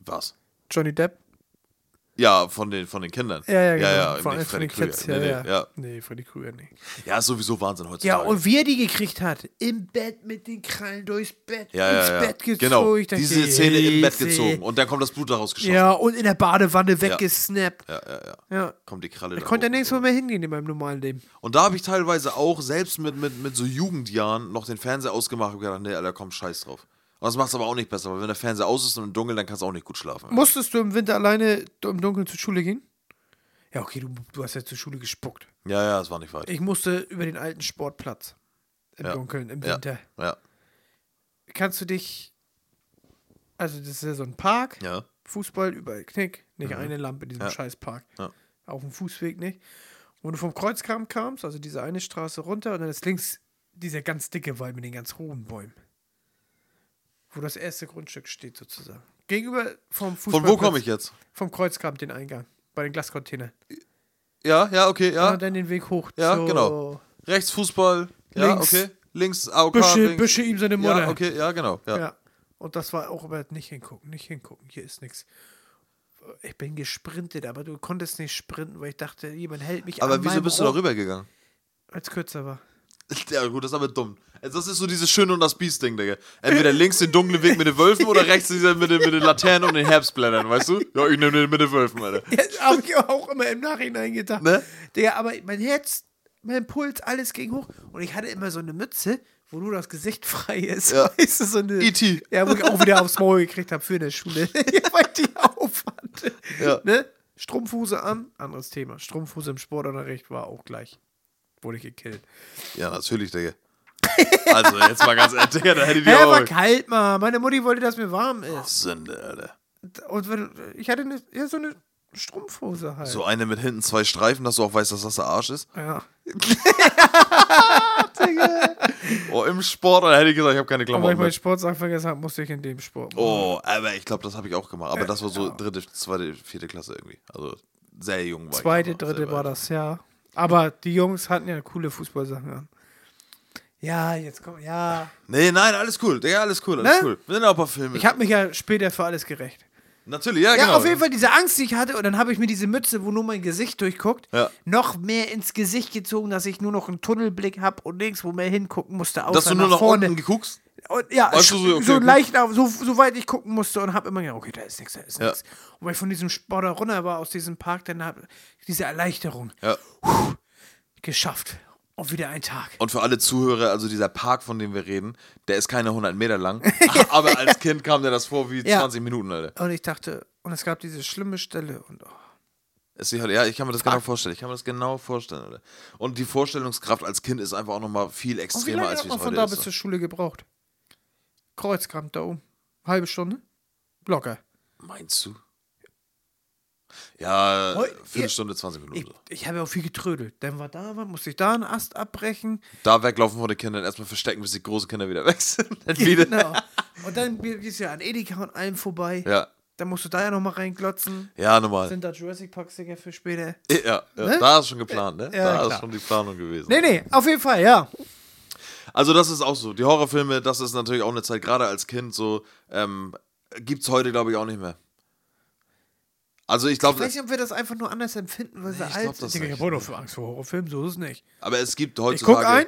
was? Johnny Depp? Ja, von den, von den Kindern. Ja, ja, genau. Ja, ja, Von, nee, von den Freddy Krüger. ja, Nee, nee, ja. ja. Nee, Freddy Krüger nicht. Ja, ist sowieso Wahnsinn heutzutage. Ja, und wie er die gekriegt hat. Im Bett mit den Krallen durchs Bett, ja, ins ja, ja. Bett gezogen. Genau, diese Szene im Bett gezogen und dann kommt das Blut daraus geschossen. Ja, und in der Badewanne weggesnappt. ja, ja. ja. Ja. Kommt die Kralle da konnte ja hoch. nirgendwo mehr hingehen in meinem normalen Leben. Und da habe ich teilweise auch, selbst mit, mit, mit so Jugendjahren, noch den Fernseher ausgemacht und gedacht, nee, Alter, komm, scheiß drauf. Und das macht es aber auch nicht besser, weil wenn der Fernseher aus ist und im Dunkeln, dann kannst du auch nicht gut schlafen. Musstest du im Winter alleine im Dunkeln zur Schule gehen? Ja, okay, du, du hast ja zur Schule gespuckt. Ja, ja, das war nicht weit. Ich musste über den alten Sportplatz. Im Ja. Dunkeln, im Ja. Winter. Ja, Kannst du dich. Also, das ist ja so ein Park. ja. Fußball überall Knick. Nicht eine Lampe in diesem Ja. Scheißpark. Ja. Auf dem Fußweg nicht. Und du vom Kreuzkram kamst, also diese eine Straße runter, und dann ist links dieser ganz dicke Wald mit den ganz hohen Bäumen. Wo das erste Grundstück steht, sozusagen. Gegenüber vom Fußball. Von wo komme ich jetzt? Vom Kreuzkram den Eingang. Bei den Glascontainern. Ja, ja, okay, ja. Und dann den Weg hoch. Ja, zur- genau. Rechts Fußball. Ja, Links okay. Links, AOK, Büsche, links. Büsche ihm seine Mutter. Ja, okay, ja, genau. Ja. Ja. Und das war auch aber nicht hingucken, nicht hingucken, hier ist nichts. Ich bin gesprintet, aber du konntest nicht sprinten, weil ich dachte, jemand hält mich Aber wieso bist du Rohr, da rübergegangen? Als kürzer war. *laughs* Ja, gut, das ist aber dumm. Also, Das ist so dieses Schöne und das Biest-Ding, Digga. Entweder links den dunklen Weg mit den Wölfen oder rechts dieser mit den, mit den Laternen und den Herbstblättern, weißt du? Ja, ich nehme den mit den Wölfen, Alter. Ja, habe ich auch immer im Nachhinein gedacht. Ne? Digga, aber mein Herz, mein Puls, alles ging hoch. Und ich hatte immer so eine Mütze, wo nur das Gesicht frei ist. Ja. Weißt du, so eine. E.T.. Ja, wo ich auch wieder aufs Maul gekriegt habe für eine Schule. *laughs* weil die aufhatte. Ja. Ne? Strumpfhose an, anderes Thema. Strumpfhose im Sportunterricht war auch gleich. Wurde ich gekillt. Ja, natürlich, Digga. Also, jetzt mal ganz ehrlich, Digga, da hätte ich Hä, dir war auch. kalt, Mann. Meine Mutti wollte, dass mir warm ist. Sünde, Alter. Und wenn, ich hatte eine, ja, so eine Strumpfhose halt. So eine mit hinten zwei Streifen, dass du auch weißt, dass das der Arsch ist. Ja. *laughs* Oh, im Sport, da hätte ich gesagt, ich habe keine Aber weil Klamotten ich meinen mit. Sportsack vergessen habe, musste ich in dem Sport. machen. Oh, aber ich glaube, das habe ich auch gemacht. Aber das war so dritte, zweite, vierte Klasse irgendwie. Also sehr jung war Zweite, ich. noch, dritte war das, ja. Aber die Jungs hatten ja coole Fußballsachen an. Ja, jetzt komm, ja. Nee, nein, alles cool. Digga, alles cool, alles Ne? cool. Wir sind auch ein paar Filme. Ich habe mich ja später für alles gerecht. Natürlich, ja, Ja, genau. auf jeden Fall diese Angst, die ich hatte, und dann habe ich mir diese Mütze, wo nur mein Gesicht durchguckt, Ja. noch mehr ins Gesicht gezogen, dass ich nur noch einen Tunnelblick habe und nichts, wo mehr hingucken musste, außer Dass du nur nach vorne. unten geguckst? Und ja, Weißt du, so, so, okay, okay. leicht, auf- so, so weit ich gucken musste und habe immer gedacht, okay, da ist nichts, da ist Ja. nichts. Und weil ich von diesem Sport runter war, aus diesem Park, dann habe diese Erleichterung Ja. geschafft. Und wieder ein Tag. Und für alle Zuhörer, also dieser Park, von dem wir reden, der ist keine 100 Meter lang. *laughs* aber als Kind kam dir das vor wie Ja. 20 Minuten, Alter. Und ich dachte, und es gab diese schlimme Stelle und oh, Es halt- Ja, ich kann mir das genau vorstellen. Ich kann mir das genau vorstellen, Alter. Und die Vorstellungskraft als Kind ist einfach auch nochmal viel Und wie extremer, lange als man es von heute da ist. bis zur Schule gebraucht? Kreuzkamp da oben. Halbe Stunde? Locker. Meinst du? Ja, Heu- Viertelstunde, 20 Minuten. Ich, ich habe ja auch viel getrödelt. Dann war da musste ich da einen Ast abbrechen. Da weglaufen von den Kindern, erstmal verstecken, bis die großen Kinder wieder *laughs* weg sind. Dann wieder. Genau. Und dann gehst du ja an Edeka und allem vorbei. Ja, Dann musst du da ja nochmal reinglotzen. ja, normal. Sind da Jurassic Park-Sticker für später? Ja, ja Ne? da ist schon geplant, ne? Ja, da ist klar. schon die Planung gewesen. Nee, nee, auf jeden Fall, ja. Also das ist auch so. Die Horrorfilme, das ist natürlich auch eine Zeit, gerade als Kind so, ähm, gibt es heute, glaube ich, auch nicht mehr. Also ich Ich glaube, weiß nicht, ob wir das einfach nur anders empfinden, weil wir ich alt glaub, sind. das Ich habe auch noch für Angst vor Horrorfilmen, so ist es nicht. aber es gibt Ich heutzutage. guck ein,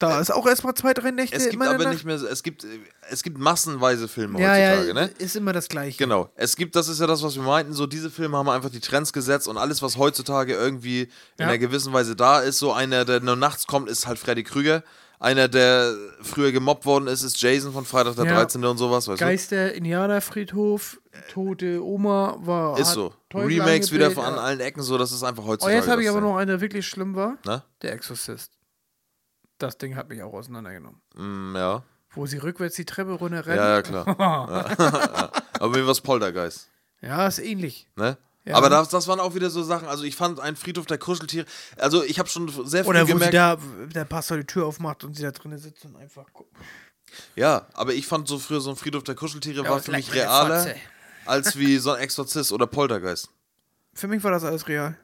da ist auch erstmal zwei, drei Nächte Es in gibt aber Nacht. nicht mehr, es gibt, es gibt massenweise Filme ja, heutzutage, ja, ne? ist immer das Gleiche. Genau. Es gibt, das ist ja das, was wir meinten, so diese Filme haben einfach die Trends gesetzt und alles, was heutzutage irgendwie in Ja. einer gewissen Weise da ist, so einer, der nur nachts kommt, ist halt Freddy Krüger. Einer, der früher gemobbt worden ist, ist Jason von Freitag der Ja. 13. und sowas, weißt Geister, Indianerfriedhof, tote Oma war. du? Ist so. Teufel Remakes wieder von allen Ecken, so, das ist einfach Oh, heutzutage. jetzt habe ich aber noch einen, der wirklich schlimm war. Ne? Der Exorzist. Das Ding hat mich auch auseinandergenommen. Mm, ja. Wo sie rückwärts die Treppe runterrennen. Ja, ja, klar. *laughs* *laughs* ja. Aber mir war es Poltergeist. Ja, ist ähnlich. Ne? Ja. Aber das, das waren auch wieder so Sachen. Also, ich fand ein Friedhof der Kuscheltiere. Also, ich habe schon sehr viel Oder wo gemerkt. sie da, der Pastor die Tür aufmacht und sie da drinnen sitzt und einfach guckt. Ja, aber ich fand so früher so ein Friedhof der Kuscheltiere Ja, war für mich realer als wie so ein Exorzist oder Poltergeist. Für mich war das alles real.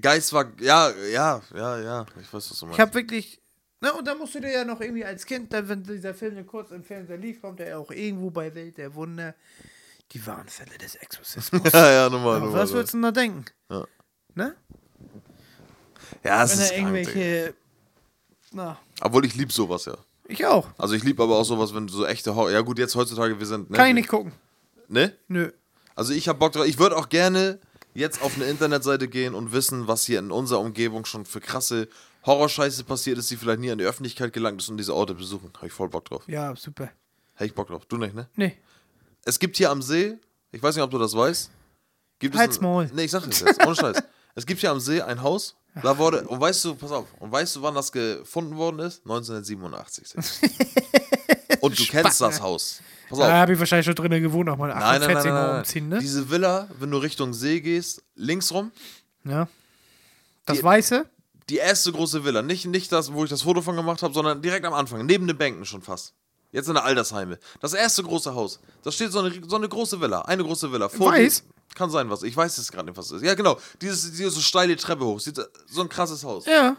Geist war, ja, ja, ja, ja, ich weiß, was du meinst. Ich habe wirklich. Na, und dann musst du dir ja noch irgendwie als Kind, dann, wenn dieser Film dann kurz im Fernseher lief, kommt er ja auch irgendwo bei Welt der Wunder. Die wahren Fälle des Exorzismus. *laughs* ja, ja, normal, Aber normal. was würdest du denn da denken? Ja. Ne? Ja, es Wenn ist da krank, irgendwelche. Na, Obwohl ich lieb sowas, ja. ich auch. Also ich lieb aber auch sowas, wenn so echte Horror. Ja gut, jetzt heutzutage wir sind. Ne? Kann ich nicht gucken. Ne? Nö. Also ich hab Bock drauf. Ich würde auch gerne jetzt auf eine Internetseite gehen und wissen, was hier in unserer Umgebung schon für krasse Horrorscheiße passiert ist, die vielleicht nie an die Öffentlichkeit gelangt ist und diese Orte besuchen. Habe ich voll Bock drauf. Ja, super. Hätte ich Bock drauf. Du nicht, ne? Nee. Es gibt hier am See, ich weiß nicht, ob du das weißt. Gibt es Halt's Maul. Nee, ich sag das jetzt, ohne Scheiß. *laughs* Es gibt hier am See ein Haus, da wurde, und weißt du, pass auf, und weißt du, wann das gefunden worden ist? 1987. *laughs* und du kennst das Haus. Pass auf. Da habe ich wahrscheinlich schon drinnen gewohnt, nochmal Nein, nein, nein, 48 nein, Mal nein. umziehen, ne? Diese Villa, wenn du Richtung See gehst, links rum, Ja. Das Die- Weiße? die erste große Villa. Nicht, nicht das, wo ich das Foto von gemacht habe, sondern direkt am Anfang, neben den Bänken schon fast. Jetzt in der Altersheime. Das erste große Haus. Da steht so eine, so eine große Villa. Eine große Villa. Vor Weiß? Kann sein, was. Ich weiß es gerade nicht, was es ist. Ja, genau. Dieses, diese so steile Treppe hoch. Sieht, so ein krasses Haus. Ja.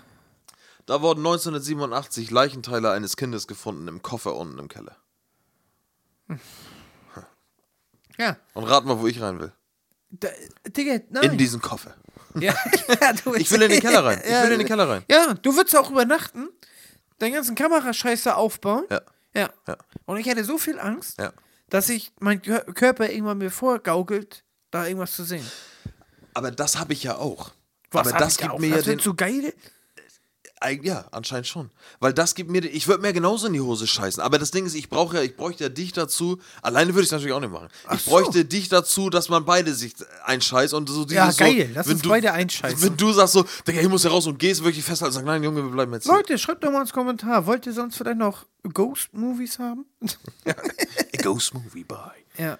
Da wurden 1987 Leichenteile eines Kindes gefunden im Koffer unten im Keller. Ja. Und rat mal, wo ich rein will. Da, Digga, nein. In diesen Koffer. ja. *laughs* ja, du Ich will in den *laughs* Keller rein. Ich will in den Keller rein. Ja, du würdest auch übernachten, deinen ganzen Kamerascheiße aufbauen. Ja. Ja. Ja. Und ich hatte so viel Angst, Ja. dass ich mein Kör- Körper irgendwann mir vorgaukelt, da irgendwas zu sehen. Aber das habe ich ja auch. Was Aber das gibt auch? mir ja das den. wird so geil. Ja, anscheinend schon. Weil das gibt mir, ich würde mir genauso in die Hose scheißen. Aber das Ding ist, ich brauche ja, ich bräuchte ja dich dazu. Alleine würde ich es natürlich auch nicht machen. ich so. bräuchte dich dazu, dass man beide sich einscheißt und so Ja, so, geil. Lass wenn uns du, beide einscheißen. Wenn du sagst so, Digga, ich muss hier raus und gehst wirklich festhalten und sagst, nein, Junge, wir bleiben jetzt hier. Leute, schreibt doch mal ins Kommentar. Wollt ihr sonst vielleicht noch Ghost-Movies haben? *laughs* A Ghost Movie, bye. ja.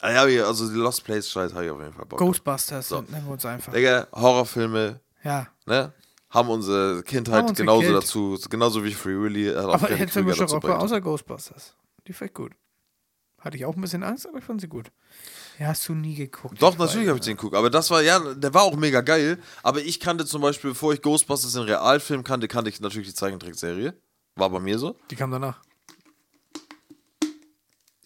Ah, ja, ja, also die Lost Place Scheiß habe ich auf jeden Fall Bock. Ghostbusters nennen wir uns einfach. Digga, Horrorfilme, Ja. ne? Haben unsere Kindheit Haben genauso gekillt. dazu, genauso wie Free Willy. Hat auch Aber Freddy hätte dazu auch bringt. außer Ghostbusters. Die fand ich gut. Hatte ich auch ein bisschen Angst, aber ich fand sie gut. Ja, hast du nie geguckt. Doch, Ich natürlich habe ich den geguckt. Aber das war, ja, der war auch mega geil. Aber ich kannte zum Beispiel, bevor ich Ghostbusters in Realfilm kannte, kannte ich natürlich die Zeichentrickserie. War bei mir so. Die kam danach.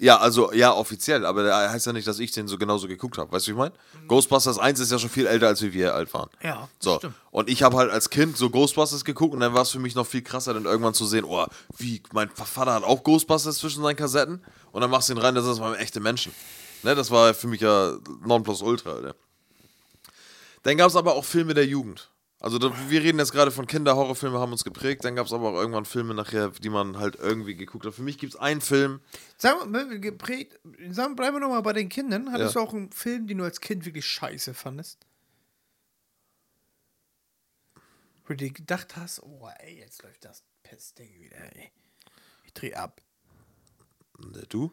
Ja, also, ja, offiziell. Aber das heißt ja nicht, dass ich den so genauso geguckt habe. Weißt du, wie ich meine? Ghostbusters 1 ist ja schon viel älter, als wie wir alt waren. Ja, So. stimmt. Und ich habe halt als Kind so Ghostbusters geguckt und dann war es für mich noch viel krasser, dann irgendwann zu sehen, oh, wie, mein Vater hat auch Ghostbusters zwischen seinen Kassetten und dann machst du ihn rein, das ist mal echte Menschen. Ne, das war für mich ja Nonplusultra, Alter. Dann gab es aber auch Filme der Jugend. Also da, wir reden jetzt gerade von Kinder, Horrorfilme haben uns geprägt, dann gab es aber auch irgendwann Filme nachher, die man halt irgendwie geguckt hat. Für mich gibt es einen Film, Sagen wir, mal, geprägt, sagen, bleiben wir nochmal bei den Kindern. Hattest Ja. du auch einen Film, den du als Kind wirklich scheiße fandest? Wo du dir gedacht hast, oh ey, jetzt läuft das Pestding wieder, ey. Ich dreh ab. ne, du?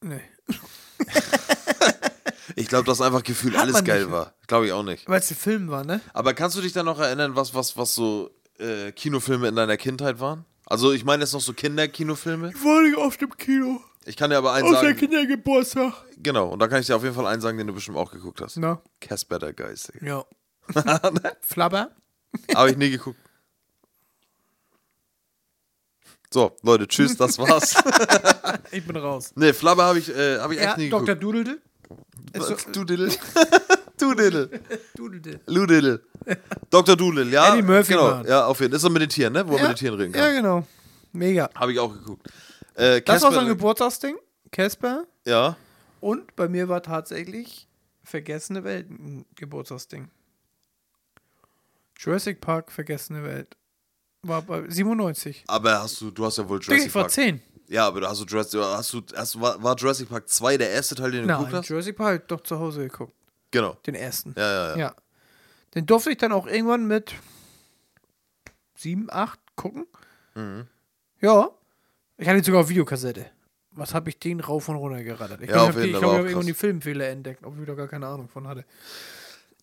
Nee. *laughs* Ich glaube, dass einfach Gefühl Hat alles man geil nicht. war. Glaube ich auch nicht. Weil es ein Film war, ne? Aber kannst du dich dann noch erinnern, was, was, was so äh, Kinofilme in deiner Kindheit waren? Also ich meine jetzt noch so Kinderkinofilme. Ich war nicht auf dem Kino. Ich kann dir aber einen Auf der sagen. Kindergeburtstag. Genau, und da kann ich dir auf jeden Fall einen sagen, den du bestimmt auch geguckt hast. Na? Casper der Geist. Ja. *laughs* Flabber? Habe ich nie geguckt. So, Leute, tschüss, das war's. *laughs* Ich bin raus. nee, Flabber habe ich, äh, hab ich echt Ja, nie Dr. geguckt. Doodle? So- Du Diddle. du Diddle. Doodle. Lou Diddle. Dr. Doodle, ja. Eddie Murphy genau. Mann. Ja, auf jeden Fall. Ist er mit den Tieren, ne? Wo er mit den Tieren reden Ja, kann. genau. Mega. Habe ich auch geguckt. Äh, Das war so ein Geburtstagsding. Casper. Ja. Und bei mir war tatsächlich Vergessene Welt ein Geburtstagsding. Jurassic Park, Vergessene Welt. War bei 97. Aber hast du, du hast ja wohl Jurassic ich war Park. 10. Ja, aber hast du Jurassic, hast du, hast, war, war Jurassic Park 2 der erste Teil, den du geguckt Nein, hast? Jurassic Park doch zu Hause geguckt. Genau. Den ersten. Ja, ja, ja. Ja. Den durfte ich dann auch irgendwann mit 7, 8 gucken. Mhm. Ja. Ich hatte ihn sogar auf Videokassette. Was habe ich den rauf und runter gerattert? Ich Ja, auf ich jeden Fall die- ich war habe auch irgendwann die. Filmfehler entdeckt, obwohl ich da gar keine Ahnung von hatte.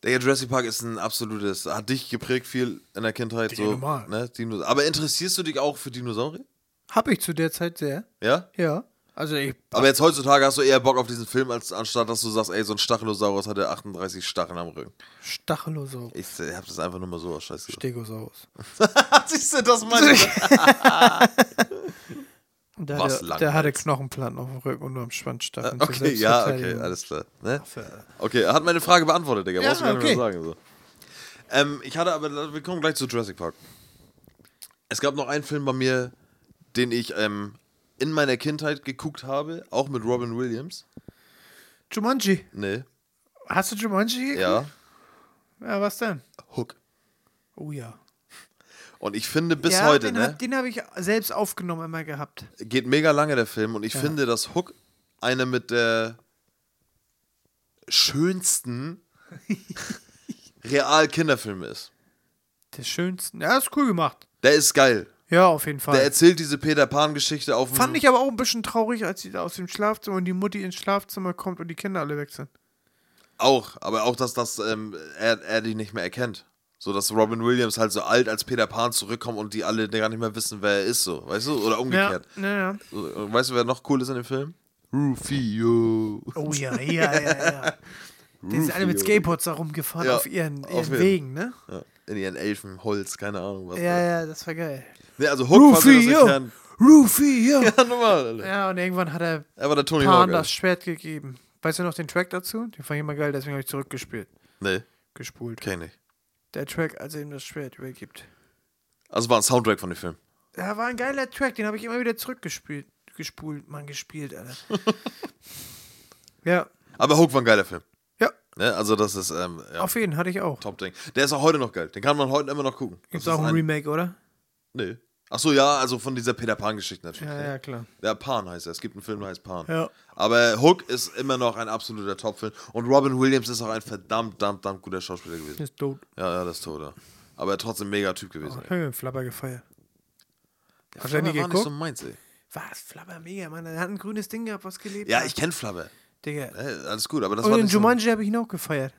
Der Jurassic Park ist ein absolutes, hat dich geprägt viel in der Kindheit. Digga, so, normal. ne? Aber interessierst du dich auch für Dinosaurier? Habe ich zu der Zeit sehr. Ja? Ja. Also ich. Aber jetzt heutzutage hast du eher Bock auf diesen Film, als anstatt dass du sagst, ey, so ein Stachelosaurus hatte 38 Stacheln am Rücken. Stachelosaurus. Ich äh, hab das einfach nur mal so aus Scheiße. Stegosaurus. *laughs* Siehst du, das meine ich. *laughs* Der, Was hatte, der hatte Knochenplatten auf dem Rücken und nur am Schwanzstacheln. zur Okay, ja, okay, alles klar. Ne? Okay, er hat meine Frage beantwortet, Digga. Ja, Brauchst du gar nicht mehr okay. sagen. So. Ähm, ich hatte aber, wir kommen gleich zu Jurassic Park. Es gab noch einen Film bei mir, den ich ähm, in meiner Kindheit geguckt habe, auch mit Robin Williams. Jumanji. Nee, Hast du Jumanji geguckt? ja, Ja, was denn? Hook. Oh ja. Und ich finde bis ja, heute, den ne, hab- den habe ich selbst aufgenommen immer gehabt. geht mega lange der Film und ich finde, dass Hook eine mit der schönsten *laughs* real Kinderfilme ist. Der schönsten. Ja, ist cool gemacht. Der ist geil. Ja, auf jeden Fall. Der erzählt diese Peter Pan-Geschichte auf dem. Fand ich aber auch ein bisschen traurig, als sie da aus dem Schlafzimmer und die Mutti ins Schlafzimmer kommt und die Kinder alle weg sind. Auch, aber auch, dass das, ähm, er, er die nicht mehr erkennt. So, dass Robin Williams halt so alt als Peter Pan zurückkommt und die alle gar nicht mehr wissen, wer er ist, so, weißt du? Oder Ja, umgekehrt. ja, ja. So, und weißt du, wer noch cool ist in dem Film? Rufio. Oh ja, ja, ja, ja. Die sind alle mit. Skateboards da rumgefahren Ja, auf ihren, auf ihren jeden. Wegen, ne? Ja. in ihren Elfenholz, keine Ahnung was. Ja, ja, das war geil. Nee, also Hook, das Rufy, nicht yo. *laughs* ja. Normal, Alter. Ja, und irgendwann hat er Er war der Tony Pan Hawk. das. Schwert gegeben. Weißt du noch den Track dazu? Den fand ich immer geil, deswegen habe ich zurückgespielt. Nee, Gespult. kenn ich. Der Track, als er ihm das Schwert übergibt. Also war ein Soundtrack von dem Film. Ja, war ein geiler Track, den habe ich immer wieder zurückgespielt. Gespult, Mann, gespielt, Alter. *laughs* ja, Aber Hook war ein geiler Film. ja, Ne? Also das ist ähm, ja, auf jeden hatte ich auch. Top-Ding. Der ist auch heute noch geil. Den kann man heute immer noch gucken. Gibt's Das auch ein Remake, oder? Nee. Achso, ja, also von dieser Peter Pan-Geschichte natürlich. Ja, ne? ja, klar. Ja, Pan heißt er. Es gibt einen Film, der heißt Pan. Ja. Aber Hook ist immer noch ein absoluter Top-Film. Und Robin Williams ist auch ein verdammt, verdammt, verdammt guter Schauspieler gewesen. Ist tot. Ja, ja, das ist tot, ja. Aber trotzdem mega Typ gewesen. Ich habe den Flabber gefeiert. ey. Hast du ja war geguckt? nicht so meins, ey. Was? Flabber mega, Mann. Er hat ein grünes Ding gehabt, was gelebt Ja, hat. ich kenn Flabber. Digga. Äh, alles gut, aber das Und war in nicht so, Jumanji habe ich ihn auch gefeiert.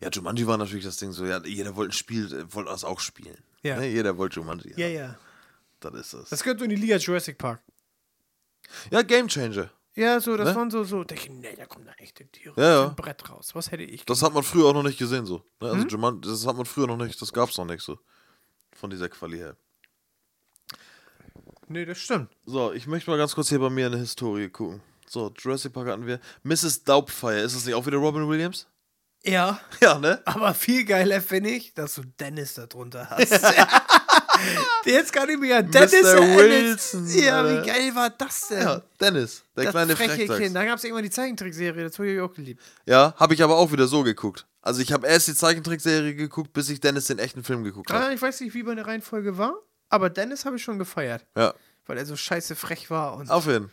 Ja, Jumanji war natürlich das Ding so, ja, jeder wollte ein Spiel, äh, wollte das auch spielen. Ja. Ne? Jeder wollte Jumanji. Ja, ja. Das ist es. Das gehört so in die Liga Jurassic Park. ja, Game Changer. Ja, so, das Ne? waren so, so. Denke ich, nee, da kommen da echte Tiere. Ja, ja. Brett raus. Was hätte ich? Das hat man früher auch noch nicht gesehen so. Ne? Hm? Also Jumanji, das hat man früher noch nicht, das gab's noch nicht so. Von dieser Quali her. Nee, das stimmt. So, ich möchte mal ganz kurz hier bei mir in der Historie gucken. So, Jurassic Park hatten wir. Mrs. Doubtfire, ist das nicht auch wieder Robin Williams? Ja, Ja, ne? aber viel geiler finde ich, dass du Dennis da drunter hast. Jetzt kann ich mir ja *laughs* Dennis Mr. Wilson, Ja, Alter. wie geil war das denn? Ja, Dennis, der das kleine freche Frechdachs. Kind. Da gab es irgendwann die Zeichentrickserie, das habe ich auch geliebt. Ja, habe ich aber auch wieder so geguckt. Also ich habe erst die Zeichentrickserie geguckt, bis ich Dennis den echten Film geguckt habe. Ah, ich weiß nicht, wie meine Reihenfolge war, aber Dennis habe ich schon gefeiert, Ja, weil er so scheiße frech war. Und, auf jeden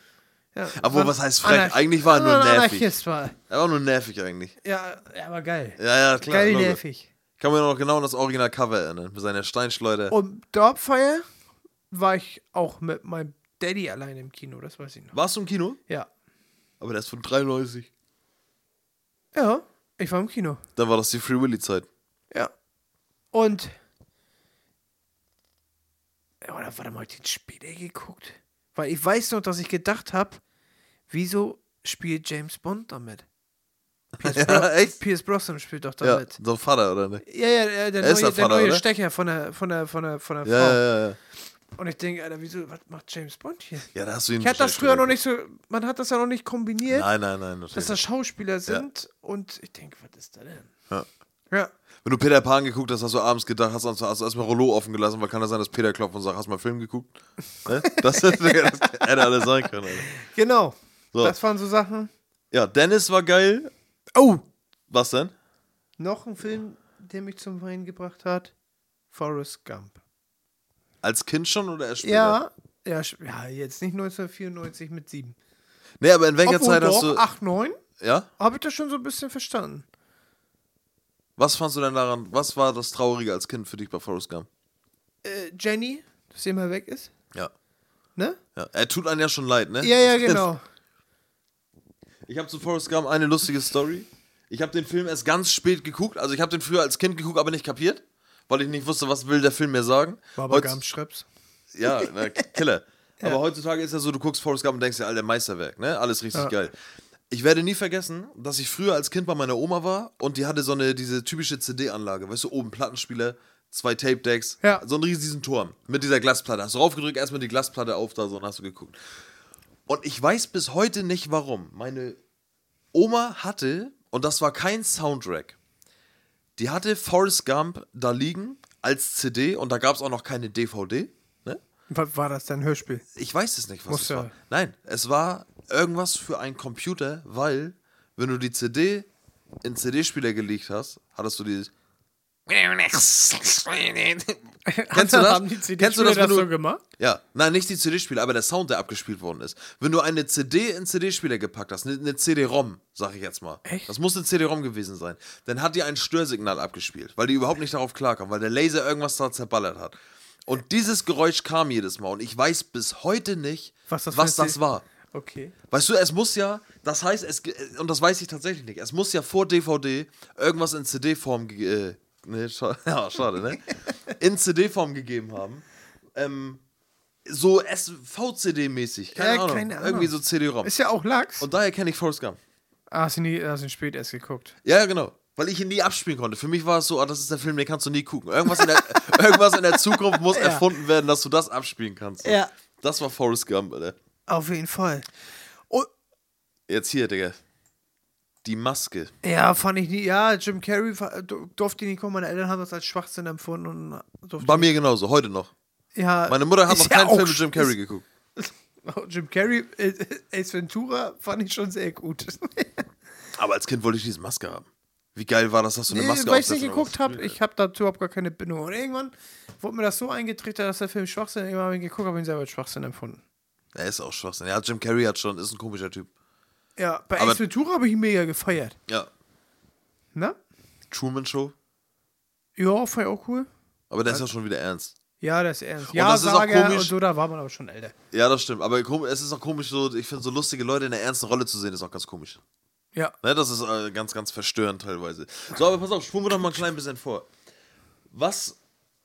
ja, Obwohl, war was heißt frech? Anarch- Eigentlich war er nur nervig. Anarchist war. Er war nur nervig eigentlich. Ja, er war geil. Ja, ja, klar. geil Logo. nervig. Ich kann mir noch genau an das Original-Cover erinnern. Mit seiner Steinschleuder. Und Dorpfire war ich auch mit meinem Daddy allein im Kino, das weiß ich noch. Warst du im Kino? Ja. Aber der ist von 93. Ja, ich war im Kino. Dann war das die Free Willy-Zeit. Ja. Und. Ja, Oder warte mal, ich den später geguckt? Weil ich weiß noch, dass ich gedacht habe, wieso spielt James Bond damit? *laughs* Pierce, Ja, echt? Pierce Brosnan spielt doch Ja, damit. so Vater, oder nicht? Ja, ja, ja der Er ist neue, der der Vater, neue? Stecher von der, von der, von der, von der Ja, Frau. ja, ja, ja. Und ich denke, Alter, wieso, was macht James Bond hier? Ja, da hast du ihn. Ich hatte das früher noch nicht so, man hat das ja noch nicht kombiniert, Nein, nein, nein. dass Natürlich. das Schauspieler sind. Und ich denke, was ist da denn? Ja. Ja. Wenn du Peter Pan geguckt hast, hast du abends gedacht, hast, hast, hast erstmal Rollo offen gelassen, weil kann das sein, dass Peter klopft und sagt, hast du mal einen Film geguckt? ne? das, das hätte alles sein können. Alter. Genau. So. Das waren so Sachen. Ja, Dennis war geil. Oh, Was denn? Noch ein Film, der mich zum Weinen gebracht hat. Forrest Gump. Als Kind schon oder erst später? Ja, ja, ja, jetzt nicht 1994 mit 7. Nee, aber in welcher Obwohl Zeit doch, hast du. 8, 9, Ja? habe ich das schon so ein bisschen verstanden. Was fandst du denn daran? Was war das Traurige als Kind für dich bei Forrest Gump? Äh, Jenny, dass sie mal weg ist. Ja. Ne? ja. Er tut einem ja schon leid, ne? Ja, ja, genau. Ich habe zu Forrest Gump eine lustige Story. Ich habe den Film erst ganz spät geguckt. Also ich habe den früher als Kind geguckt, aber nicht kapiert. Weil ich nicht wusste, was will der Film mir sagen. Baba Heutz- Gump Schreps. Ja, na, Killer. *laughs* Aber heutzutage ist ja so, du guckst Forrest Gump und denkst dir, alter Meisterwerk, ne? Alles richtig Ja. geil. Ich werde nie vergessen, dass ich früher als Kind bei meiner Oma war und die hatte so eine, diese typische CD-Anlage, weißt du, oben Plattenspieler, zwei Tape-Decks, Ja. so einen riesigen Turm mit dieser Glasplatte. Hast du raufgedrückt, erstmal die Glasplatte auf, da so und hast du geguckt. Und ich weiß bis heute nicht warum. Meine Oma hatte, und das war kein Soundtrack, die hatte Forrest Gump da liegen als CD und da gab es auch noch keine DVD, ne? Was war das denn? Hörspiel? Ich weiß es nicht, was Muss es ja- war. Nein, es war irgendwas für einen Computer, weil, wenn du die CD in CD-Spieler gelegt hast, hattest du dieses. Kennst du das? Kennst du das, das du, so gemacht? Ja, nein, nicht die CD-Spieler, aber der Sound, der abgespielt worden ist. Wenn du eine CD in CD-Spieler gepackt hast, eine, CD-ROM, sag ich jetzt mal. Echt? Das muss eine CD-ROM gewesen sein. Dann hat die ein Störsignal abgespielt, weil die überhaupt nicht darauf klarkam, weil der Laser irgendwas da zerballert hat. Und dieses Geräusch kam jedes Mal und ich weiß bis heute nicht, Was das was das war. Okay. Weißt du, es muss ja, das heißt, es, und das weiß ich tatsächlich nicht, es muss ja vor DVD irgendwas in CD-Form, äh, ne, scha *laughs* ja, schade, ne? in CD-Form gegeben haben. Ähm, so SVCD-mäßig, keine, Ja, Ahnung. keine Ahnung. Irgendwie so CD-ROM. Ist ja auch Lachs. Und daher kenne ich Forrest Gump. ah, hast du nie, hast du ihn spät erst geguckt. Ja, ja, genau. Weil ich ihn nie abspielen konnte. Für mich war es so, ah, das ist der Film, den kannst du nie gucken. Irgendwas in der, *laughs* irgendwas in der Zukunft muss erfunden werden, dass du das abspielen kannst. Ja. Das war Forrest Gump, Alter. Auf jeden Fall. Und, Jetzt hier, Digga. Die Maske. ja, fand ich nie. Ja, Jim Carrey durfte ich nicht kommen. Meine Eltern haben das als Schwachsinn empfunden. Und durfte Bei mir genauso, heute noch. ja, Meine Mutter hat ist noch ja keinen auch Film mit Jim Carrey geguckt. ist- *laughs* Jim Carrey, äh, Ace Ventura fand ich schon sehr gut. *laughs* Aber als Kind wollte ich diese Maske haben. Wie geil war das, dass du eine Nee, Maske weil ich nicht geguckt habe. Ich habe dazu überhaupt gar keine Bindung. Und irgendwann wurde mir das so eingetrichtert, dass der Film Schwachsinn Irgendwann habe ich ihn geguckt, habe ihn selber als Schwachsinn empfunden. Er ist auch Schwachsinn. Ja, Jim Carrey hat schon, ist ein komischer Typ. Ja, bei Ace Ventura habe ich ihn mega gefeiert. Ja. Na? Truman Show. Ja, fand ich auch cool. Aber der ist ja schon wieder ernst. Ja, das ist ernst. Und Ja, das ist auch komisch. und so, da war man aber schon älter. Ja, das stimmt. Aber es ist auch komisch, so, ich finde, so lustige Leute in der ernsten Rolle zu sehen, ist auch ganz komisch. Ja. Ne, das ist äh, ganz, ganz verstörend teilweise. So, aber pass auf, spulen wir doch mal ein klein bisschen vor. Was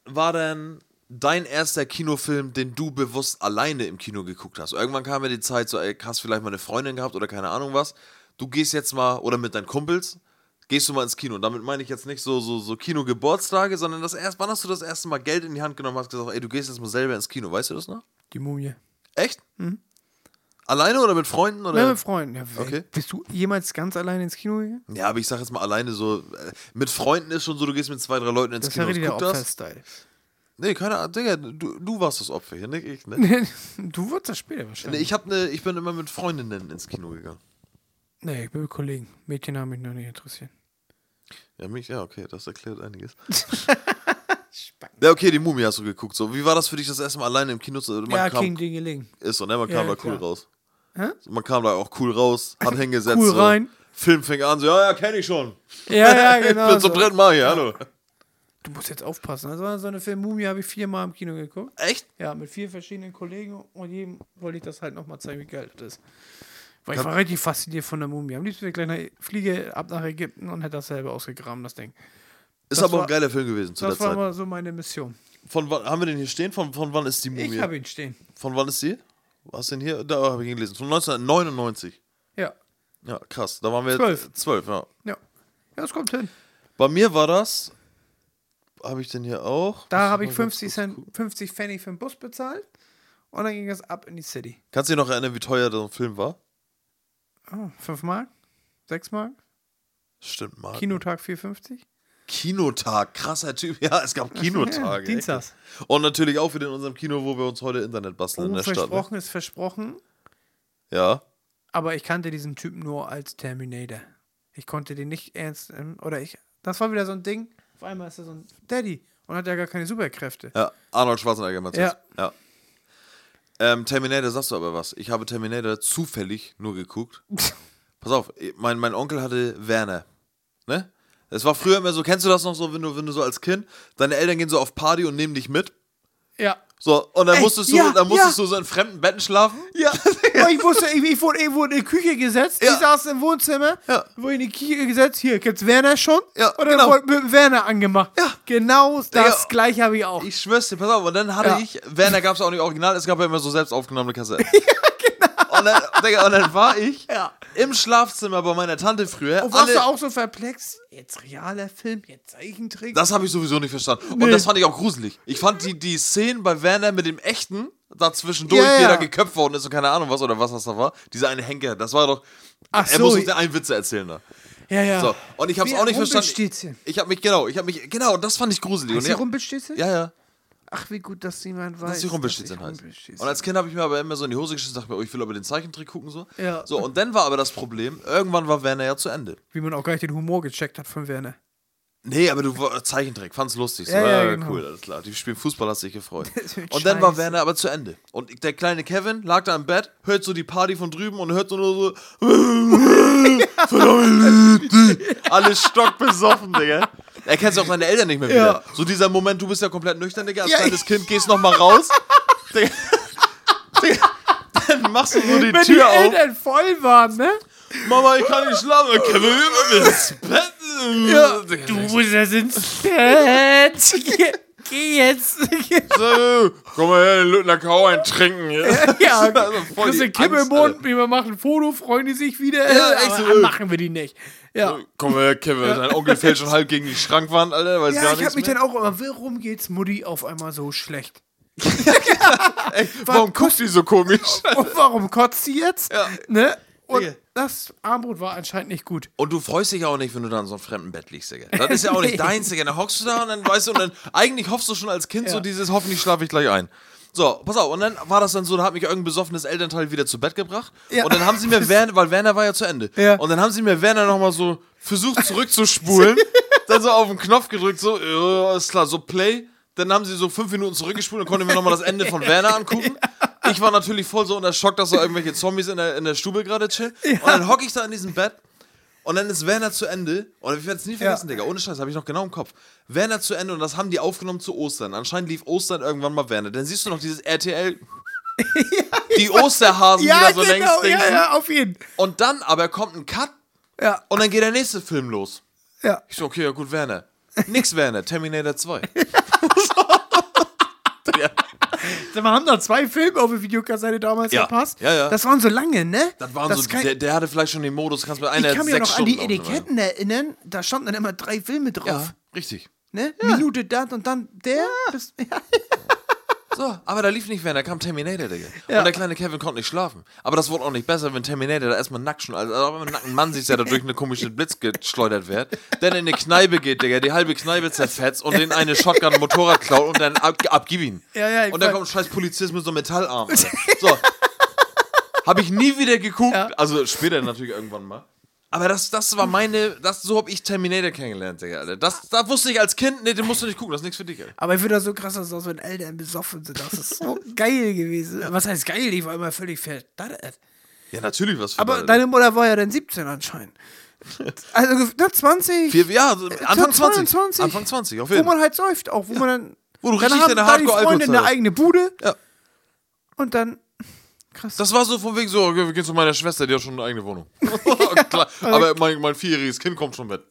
war denn dein erster Kinofilm, den du bewusst alleine im Kino geguckt hast? Irgendwann kam ja die Zeit, so, ey, hast vielleicht mal eine Freundin gehabt oder keine Ahnung was. Du gehst jetzt mal, oder mit deinen Kumpels, gehst du mal ins Kino. Und damit meine ich jetzt nicht so, so, so Kino-Geburtstage, sondern das erst, wann hast du das erste Mal Geld in die Hand genommen und hast gesagt, ey, du gehst jetzt mal selber ins Kino, weißt du das noch? Die Mumie. Echt? Alleine oder mit Freunden? Oder? Ja, mit Freunden. Ja, Okay. Bist du jemals ganz alleine ins Kino gegangen? Ja, aber ich sag jetzt mal alleine so, äh, mit Freunden ist schon so, du gehst mit zwei, drei Leuten ins Das ist ja Kino. der guck das. Opfer-Style. Nee, keine Ahnung, Digga, du, du warst das Opfer hier, nicht ich, ne? *laughs* du wurdest das später nee, wahrscheinlich. ich, hab ne, ich bin immer mit Freundinnen ins Kino gegangen. Nee, ich bin mit Kollegen. Mädchen haben mich noch nicht interessiert. Ja, mich, ja, okay, das erklärt einiges. *laughs* ja, okay, die Mumie hast du geguckt. So, wie war das für dich das erste Mal alleine im Kino zu Man ja, kam, King Dingeling. ist so, ne? Man Ja, kam da klar. cool raus. Hä? Man kam da auch cool raus, hat hingesetzt. Cool so, rein. Film fing an, so, ja, ja, kenn ich schon. Ja, ja, *laughs* genau. ich bin zum so. dritten Mal hier, hallo. Du musst jetzt aufpassen. Also so eine Film Mumie habe ich viermal im Kino geguckt. Echt? Ja, mit vier verschiedenen Kollegen und jedem wollte ich das halt nochmal zeigen, wie geil das ist. Weil ich war richtig fasziniert von der Mumie. Am liebsten gleich nach, fliege ab nach Ägypten und hätte das selber ausgegraben, das Ding. Ist Das aber war- ein geiler Film gewesen zu Das der war Zeit. mal so meine Mission. Von wann, haben wir den hier stehen? Von, von wann ist die Mumie? Ich habe ihn stehen. Von wann ist die? Was denn hier? Da habe ich ihn gelesen. Von 1999. Ja. Ja, krass. Da waren wir Zwölf. zwölf, ja. Ja. Ja, das kommt hin. Bei mir war das. Habe ich den hier auch? Da habe ich mal ganz 50, kurz Cent, gucken. 50 Pfennig für den Bus bezahlt und dann ging es ab in die City. Kannst du dich noch erinnern, wie teuer der Film war? Oh, 5 Mark? 6 Mark? Stimmt, mal. Kinotag 4,50? Kinotag, krasser Typ. Ja, es gab Kinotage. *laughs* Ja, Dienstags. echt. Und natürlich auch wieder in unserem Kino, wo wir uns heute Internet basteln in Oh, der Stadt. Ne? versprochen ist versprochen, Ja. aber ich kannte diesen Typen nur als Terminator. Ich konnte den nicht ernst, oder ich, das war wieder so ein Ding, auf einmal ist er so ein Daddy und hat ja gar keine Superkräfte. Ja, Arnold Schwarzenegger du Ja. ja. Ähm, Terminator, sagst du aber was. Ich habe Terminator zufällig nur geguckt. *laughs* Pass auf, mein, mein Onkel hatte Werner. Ne? Es war früher immer so, kennst du das noch so, wenn du, wenn du so als Kind, deine Eltern gehen so auf Party und nehmen dich mit. Ja. So, und dann Ey, musstest du, ja, dann musstest ja. du so in fremden Betten schlafen. Ja, *laughs* ich wusste, ich, ich wurde irgendwo in die Küche gesetzt, Ja. die saß im Wohnzimmer, Ja. wurde in die Küche gesetzt, hier gibt's Werner schon, Ja, und dann genau. wurde mit Werner angemacht. Ja. Genau das Digga, gleiche habe ich auch. Ich schwör's dir, pass auf, und dann hatte Ja. ich, Werner gab's auch nicht original, es gab ja immer so selbst aufgenommene Kassetten. *laughs* *laughs* Und dann, Digga, und dann war ich Ja. im Schlafzimmer bei meiner Tante früher. Und warst alle- du auch so perplex? Jetzt realer Film, jetzt Zeichentrick? Das habe ich sowieso nicht verstanden. Und Nee. das fand ich auch gruselig. Ich fand die, die Szenen bei Werner mit dem echten, dazwischendurch, Ja, wie er ja. da geköpft worden ist und keine Ahnung was oder was das da war. Dieser eine Henker, das war doch. Ach er so, muss uns ja einen Witze erzählen da. ja, ja. So. Und ich habe es Wie auch nicht verstanden. Ich habe mich, genau, ich habe mich, genau, das fand ich gruselig. Ist Und ich, Rumpelstilzchen? ja, ja. Ach, wie gut, dass jemand weiß. dass ich heißt. Rumpelstilzchen- Und als Kind habe ich mir aber immer so in die Hose geschissen und dachte mir, oh, ich will aber den Zeichentrick gucken so. Ja. So, und dann war aber das Problem, irgendwann war Werner ja zu Ende. Wie man auch gar nicht den Humor gecheckt hat von Werner. Nee, aber du war- Zeichentrick, fand's lustig. So. Ja, ja, Ja, genau. cool, alles klar. Die spielen Fußball, hast dich gefreut. *laughs* Und dann war. Werner aber zu Ende. Und der kleine Kevin lag da im Bett, hört so die Party von drüben und hört so nur so. *laughs* Alles stockbesoffen, Digga. Er kennt auch seine Eltern nicht mehr wieder. So dieser Moment, du bist ja komplett nüchtern, Digga. Als kleines Kind gehst noch mal raus. *laughs* Digga. Digga. Dann machst du so die Wenn Tür die auf. Eltern voll waren, ne? Mama, ich kann nicht schlafen. Kevin, wir ins Bett. Ja. Du musst jetzt ins Bett. geh jetzt. So, komm mal her, den Lüttner Kau ein trinken. Ja, ja, *laughs* Also kriegst die du Kippe im Mund, wir machen ein Foto, freuen die sich wieder. Ja, äh, echt aber so, äh. machen wir die nicht. Ja. Komm mal her, Kevin, dein Onkel fällt schon halb gegen die Schrankwand, Alter, weiß Ja, gar ich nichts hab mich mehr. dann auch immer, warum geht's Mutti auf einmal so schlecht? *laughs* Ey, warum guckst du so komisch? Und *laughs* warum kotzt sie jetzt? Ja. Ne? Und. Das Armbrot war anscheinend nicht gut. Und du freust dich auch nicht, wenn du da in so einem fremden Bett liegst, Digga. Das ist ja auch nicht *laughs* Nee. deins, Digga. Dann hockst du da und dann weißt du, und dann eigentlich hoffst du schon als Kind so Ja. dieses, hoffentlich schlafe ich gleich ein. So, pass auf, und dann war das dann so, da hat mich irgendein besoffenes Elternteil wieder zu Bett gebracht. Ja. Und dann haben sie mir *laughs* Werner, weil Werner war ja zu Ende. Ja. Und dann haben sie mir Werner nochmal so versucht zurückzuspulen. *laughs* dann so auf den Knopf gedrückt, so, ja, ist klar, so Play. Dann haben sie so fünf Minuten zurückgespult und konnte mir nochmal das Ende von Werner angucken. Ich war natürlich voll so unter Schock, dass da irgendwelche Zombies in der, in der Stube gerade chillen. Und dann hocke ich da in diesem Bett und dann ist Werner zu Ende. Und ich werde es nie vergessen, Digga. Ohne Scheiß, habe ich noch genau im Kopf. Werner zu Ende und das haben die aufgenommen zu Ostern. Anscheinend lief Ostern irgendwann mal Werner. Dann siehst du noch dieses RTL. *laughs* die Osterhasen, die da so genau, ja, dingsen. ja, auf jeden. Und dann aber kommt ein Cut Ja, und dann geht der nächste Film los. ja. Ich so, okay, ja gut, Werner. Nix Werner, Terminator 2. *laughs* ja, Wir haben da zwei Filme auf der Videokassette damals Ja. verpasst. Ja, ja. Das waren so lange, ne? das waren so, kann- der, der hatte vielleicht schon den Modus, kannst mit einer ich kann sechs noch an die Stunden. Etiketten erinnern. Da standen dann immer drei Filme drauf. Ja, richtig. Ne? Minute das und dann der. Bis, *laughs* ja. So, aber da lief nicht Werner, da kam Terminator, Digga. Ja. Und der kleine Kevin konnte nicht schlafen. Aber das wurde auch nicht besser, wenn Terminator da erstmal nackt schon, also wenn ein nackten Mann sieht, der da durch eine komische Blitz geschleudert wird, dann in eine Kneipe geht, Digga, die halbe Kneipe zerfetzt und den eine Shotgun Motorrad klaut und dann ab, abgib ihn. Ja, ja, und dann kommt ein scheiß Polizist mit so einem Metallarm. Alter. So. Habe ich nie wieder geguckt. Also später natürlich irgendwann mal. Aber das, das war meine, das, so habe ich Terminator kennengelernt, Digga, Alter. Das, da wusste ich als Kind, nee, den musst du nicht gucken, das ist nichts für dich, Alter. Aber ich finde das so krass, dass das, wenn Eltern besoffen sind. Das ist so *laughs* geil gewesen. Was heißt geil? Die war immer völlig verdattert. Ja, natürlich was für Aber deine- deine Mutter war ja dann 17 anscheinend. *laughs* Also, na, 20. Vier, ja, Anfang 20. 22. Anfang 20, auf wo jeden Fall. man halt säuft auch. Wo man dann. Wo du dann richtig haben deine Hardcore-Alkohol Freunde eine eigene Bude. Ja. Und dann. Krass. Das war so von wegen so, okay, wir gehen zu meiner Schwester, die hat schon eine eigene Wohnung. *laughs* Klar, aber mein, mein vierjähriges Kind kommt schon mit.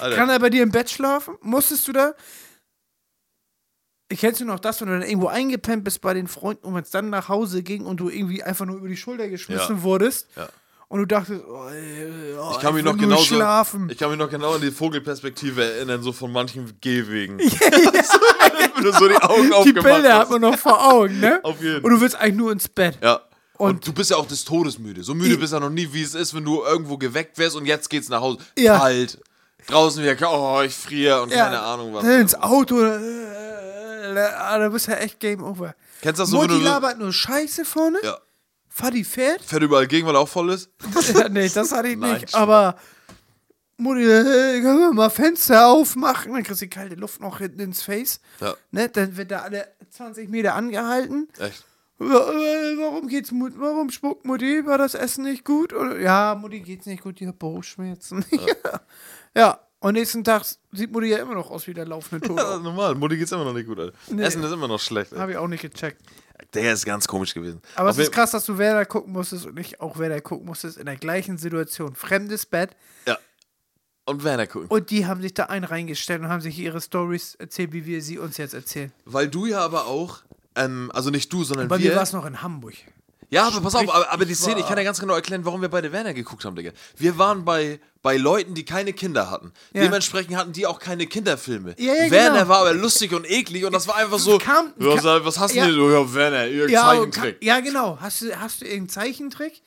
Alter. Kann er bei dir im Bett schlafen? Musstest du da? Ich kennst du noch das, wenn du dann irgendwo eingepennt bist bei den Freunden und wenn es dann nach Hause ging und du irgendwie einfach nur über die Schulter geschmissen Ja. wurdest Ja. Und du dachtest, oh, oh, Ich kann mich noch genau so, schlafen. ich kann mich noch genau an die Vogelperspektive erinnern, so von manchen Gehwegen. *laughs* Wenn *laughs* du so die Augen die aufgemacht Bilder hat hast. man noch vor Augen, ne? Auf jeden. Und du willst eigentlich nur ins Bett. Ja. Und, Und- du bist ja auch des Todes müde. So müde bist du ja noch nie, wie es ist, wenn du irgendwo geweckt wärst und jetzt geht's nach Hause. Ja. Kalt. Draußen wieder, oh, ich friere und keine Ahnung was. Ins Auto. Äh, äh, da bist du ja echt Game Over. Kennst du das so, wenn Mutti du so- labert nur Scheiße vorne. Ja. Vati fährt. Fährt überall gegen, weil er auch voll ist? *laughs* Ja, nee, das hatte ich Nein, nicht. Spaß. Aber Mutti, äh, können wir mal Fenster aufmachen? Dann kriegst du die kalte Luft noch hinten ins Face. Ja. Ne? Dann wird da alle 20 Meter angehalten. Echt? Äh, Warum geht's Mut? Warum spuckt Mutti? War das Essen nicht gut? Oder, ja, Mutti geht's nicht gut, die hat Bauchschmerzen. *laughs* Ja. ja. Und nächsten Tag sieht Mutti ja immer noch aus wie der laufende *laughs* Tod. Ja, normal. Mutti geht's immer noch nicht gut, Alter. Nee. Essen ist immer noch schlecht. Habe ich auch nicht gecheckt. Der ist ganz komisch gewesen. Aber Auf es ist krass, dass du Werder gucken musstest und ich auch Werder gucken musstest in der gleichen Situation. Fremdes Bett. Ja. Und Werner gucken. Und die haben sich da ein reingestellt und haben sich ihre Stories erzählt, wie wir sie uns jetzt erzählen. Weil du ja aber auch, ähm, also nicht du, sondern Bei mir wir. war es noch in Hamburg. Ja, aber pass auf, aber, aber die Szene, ich kann ja ganz genau erklären, warum wir beide Werner geguckt haben, Digga. Wir waren bei, bei Leuten, die keine Kinder hatten. Ja. Dementsprechend hatten die auch keine Kinderfilme. Ja, ja, Werner genau. war aber lustig und eklig und das war einfach so. Kam- ja, kam- was, was hast du denn? Ja, Werner, Ja, Zeichentrick. ja, genau. Hast du, hast du irgendeinen Zeichentrick?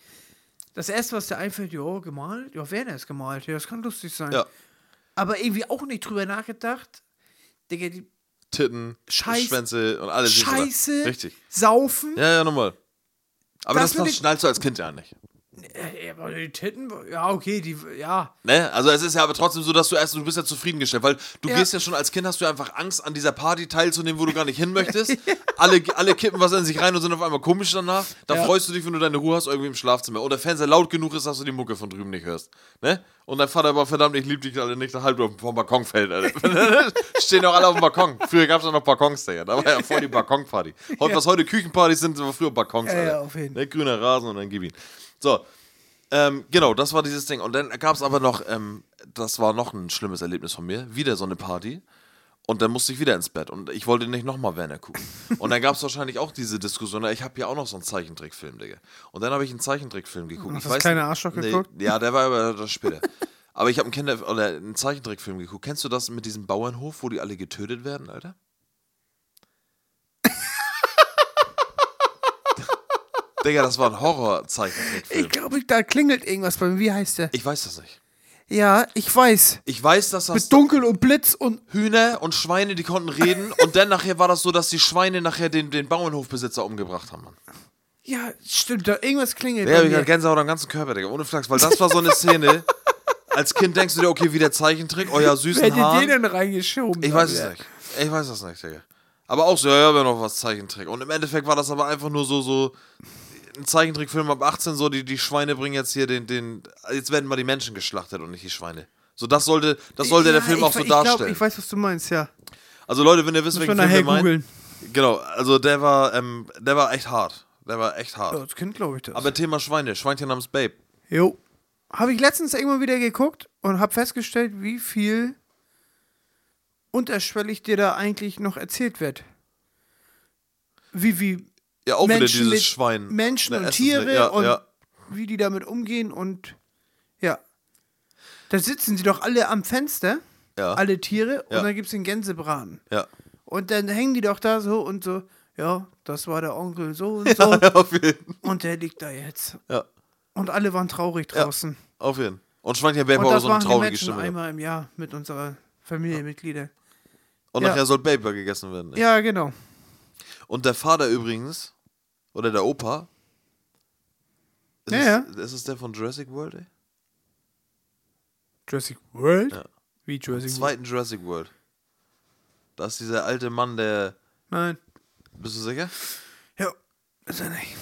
Das erste, was dir einfällt, ja, gemalt. Ja, Werner ist gemalt. Ja, das kann lustig sein. Ja. Aber irgendwie auch nicht drüber nachgedacht. Digga, die Titten, Scheiß- Schwänze und alles. Scheiße, Richtig. saufen. Ja, ja, nochmal. Aber Das das, schnallst du als Kind ja nicht. Äh, aber die Titten, ja, okay, die, ja. Ne? Also es ist ja aber trotzdem so, dass du erst, du bist ja zufriedengestellt, weil du Ja. gehst ja schon als Kind, hast du einfach Angst, an dieser Party teilzunehmen, wo du gar nicht hin möchtest. *laughs* alle, alle kippen was in sich rein und sind auf einmal komisch danach. Da Ja. freust du dich, wenn du deine Ruhe hast, irgendwie im Schlafzimmer. Oder Fernseher laut genug ist, dass du die Mucke von drüben nicht hörst. Ne? Und dein Vater aber verdammt, ich lieb dich alle nicht, halb vom Balkon fällt. Stehen doch alle auf dem Balkon. Früher gab es ja noch Balkons, Digga. Da war ja voll die Balkonparty. Heute. *laughs* Was heute Küchenpartys sind, war früher Balkons, Ja, Alter. ja, auf jeden. Ne? Grüner Rasen und dann gib ihn. So, ähm, genau, das war dieses Ding. Und dann gab es aber noch, ähm, das war noch ein schlimmes Erlebnis von mir, wieder so eine Party. Und dann musste ich wieder ins Bett und ich wollte nicht nochmal Werner gucken. Und dann gab es wahrscheinlich auch diese Diskussion, ich habe ja auch noch so einen Zeichentrickfilm, Digga. Und dann habe ich einen Zeichentrickfilm geguckt. Hast du das kleine Arschloch geguckt? Ja, der war aber das später. aber ich habe einen, Kinder oder einen Zeichentrickfilm geguckt. Kennst du das mit diesem Bauernhof, wo die alle getötet werden, Alter? Digga, das war ein Horror-Zeichentrickfilm. Ich glaube, da klingelt irgendwas bei mir. Wie heißt der? Ich weiß das nicht. Ja, ich weiß. Ich weiß, dass das Mit Dunkel und Blitz und. Hühner und Schweine, die konnten reden. *laughs* und dann nachher war das so, dass die Schweine nachher den, den Bauernhofbesitzer umgebracht haben, Mann. Ja, stimmt, da irgendwas klingelt. Ja, ich hatte Gänsehaut am ganzen Körper, Digga. Ohne Flachs, weil das war so eine Szene. *laughs* Als Kind denkst du dir, okay, wie der Zeichentrick, euer Wer süßen hätte Haar. den denn reingeschoben? Ich weiß es wieder? nicht. Ich weiß es nicht, Digga. Aber auch so, ja, ja, wäre noch was Zeichentrick. Und im Endeffekt war das aber einfach nur so, so ein Zeichentrickfilm ab 18, so die, die Schweine bringen jetzt hier den, den, jetzt werden mal die Menschen geschlachtet und nicht die Schweine. So, das sollte, das sollte der Ja, Film ich, auch so ich glaub, darstellen. ich weiß, was du meinst, ja. also Leute, wenn ihr wisst, welchen Film wir meinen. googeln. Genau, also der war, ähm, der war echt hart. Der war echt hart. Ja, das kennt, glaube ich, das. Aber Thema Schweine, Schweinchen namens Babe. Jo. Habe ich letztens irgendwann wieder geguckt und habe festgestellt, wie viel unterschwellig dir da eigentlich noch erzählt wird. Wie, wie Ja, auch wieder Menschen dieses mit Schwein. Menschen und Tiere ja, und ja. wie die damit umgehen und ja. Da sitzen sie doch alle am Fenster, Ja. alle Tiere, Ja. und dann gibt es den Gänsebraten. Ja. Und dann hängen die doch da so und so, ja, das war der Onkel so und *laughs* so. auf jeden Und der liegt da jetzt. Ja, Und alle waren traurig draußen. auf jeden Und Babe Und war auch so eine traurige Stimme. einmal im Jahr mit unserer Familienmitglieder. Und Ja. nachher soll Babe gegessen werden. ne? Ja, genau. Und der Vater übrigens, oder der Opa, ist, Ja, es, ja. ist es der von Jurassic World, ey? Jurassic World? Ja. Wie Jurassic World? Zweiten Jurassic World. Da ist dieser alte Mann, der. Nein. Bist du sicher? Ja, ist er nicht.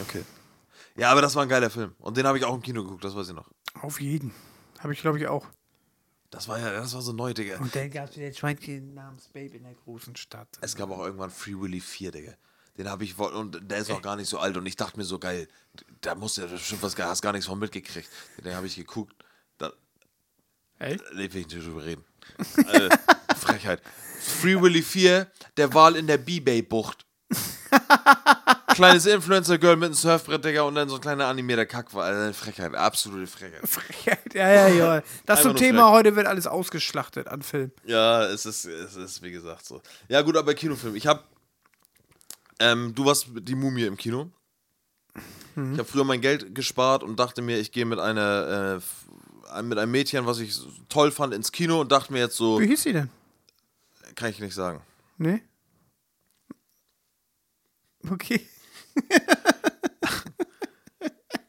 Okay. Ja, aber das war ein geiler Film. Und den habe ich auch im Kino geguckt, das weiß ich noch. Auf jeden. Habe ich, glaube ich, auch. Das war ja, das war so neu, Digga. Und dann gab es wieder ein Schweinchen namens Babe in der großen Stadt. Es gab auch irgendwann Free Willy 4, Digga. Den habe ich, und der ist auch gar nicht so alt. Und ich dachte mir so, geil, da musst du ja bestimmt was, hast gar nichts von mitgekriegt. Den habe ich geguckt. Da, Ey? Nee, will ich nicht drüber reden. äh, *laughs* Frechheit. Free Willy 4, der Wal in der B-Bay-Bucht. Kleines Influencer-Girl mit einem Surfbrett, Digga, und dann so ein kleiner animierter Kackwal. Also, Frechheit, absolute Frechheit. Frechheit. Ja, ja, ja. Das zum Thema frech. heute wird alles ausgeschlachtet an Film. Ja, es ist, es ist wie gesagt so. Ja, gut, aber Kinofilm. Ich hab. Ähm, du warst die Mumie im Kino. Ich habe früher mein Geld gespart und dachte mir, ich gehe mit einer. Äh, mit einem Mädchen, was ich toll fand, ins Kino und dachte mir jetzt so, Wie hieß sie denn? kann ich nicht sagen. Nee? Okay. *laughs*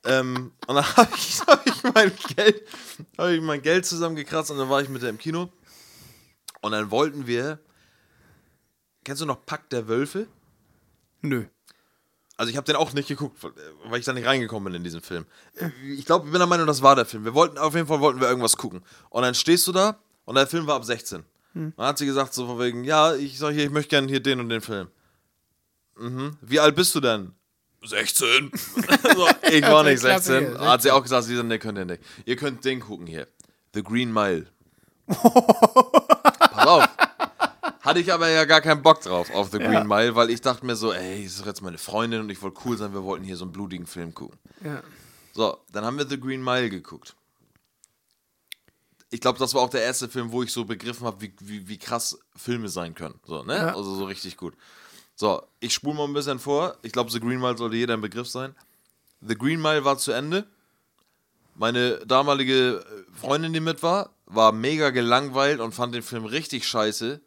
Ähm, und dann habe ich, *laughs* hab ich mein Geld, habe ich mein Geld zusammengekratzt und dann war ich mit der im Kino. Und dann wollten wir. Kennst du noch Pack der Wölfe? Nö. Also ich habe den auch nicht geguckt, weil ich da nicht reingekommen bin in diesen Film. Ich glaube, ich bin der Meinung, das war der Film. Wir wollten auf jeden Fall wollten wir irgendwas gucken. Und dann stehst du da und der Film war ab 16. Dann hat sie gesagt so von wegen, ja, ich sag hier, ich möchte gerne hier den und den Film. Mhm. Wie alt bist du denn? 16. *laughs* so, ich war nicht Klassiker, 16. Hat sie auch gesagt, sie sagt, nee, könnt ihr nicht. Ihr könnt den gucken hier. The Green Mile. *laughs* Hatte ich aber ja gar keinen Bock drauf, auf The Green Mile, weil ich dachte mir so, ey, das ist doch jetzt meine Freundin und ich wollte cool sein, wir wollten hier so einen blutigen Film gucken. Ja. So, dann haben wir The Green Mile geguckt. Ich glaube, das war auch der erste Film, wo ich so begriffen habe, wie, wie, wie krass Filme sein können. So, ne? Ja. Also so richtig gut. So, ich spule mal ein bisschen vor. Ich glaube, The Green Mile sollte jeder ein Begriff sein. The Green Mile war zu Ende. Meine damalige Freundin, die mit war, war mega gelangweilt und fand den Film richtig scheiße.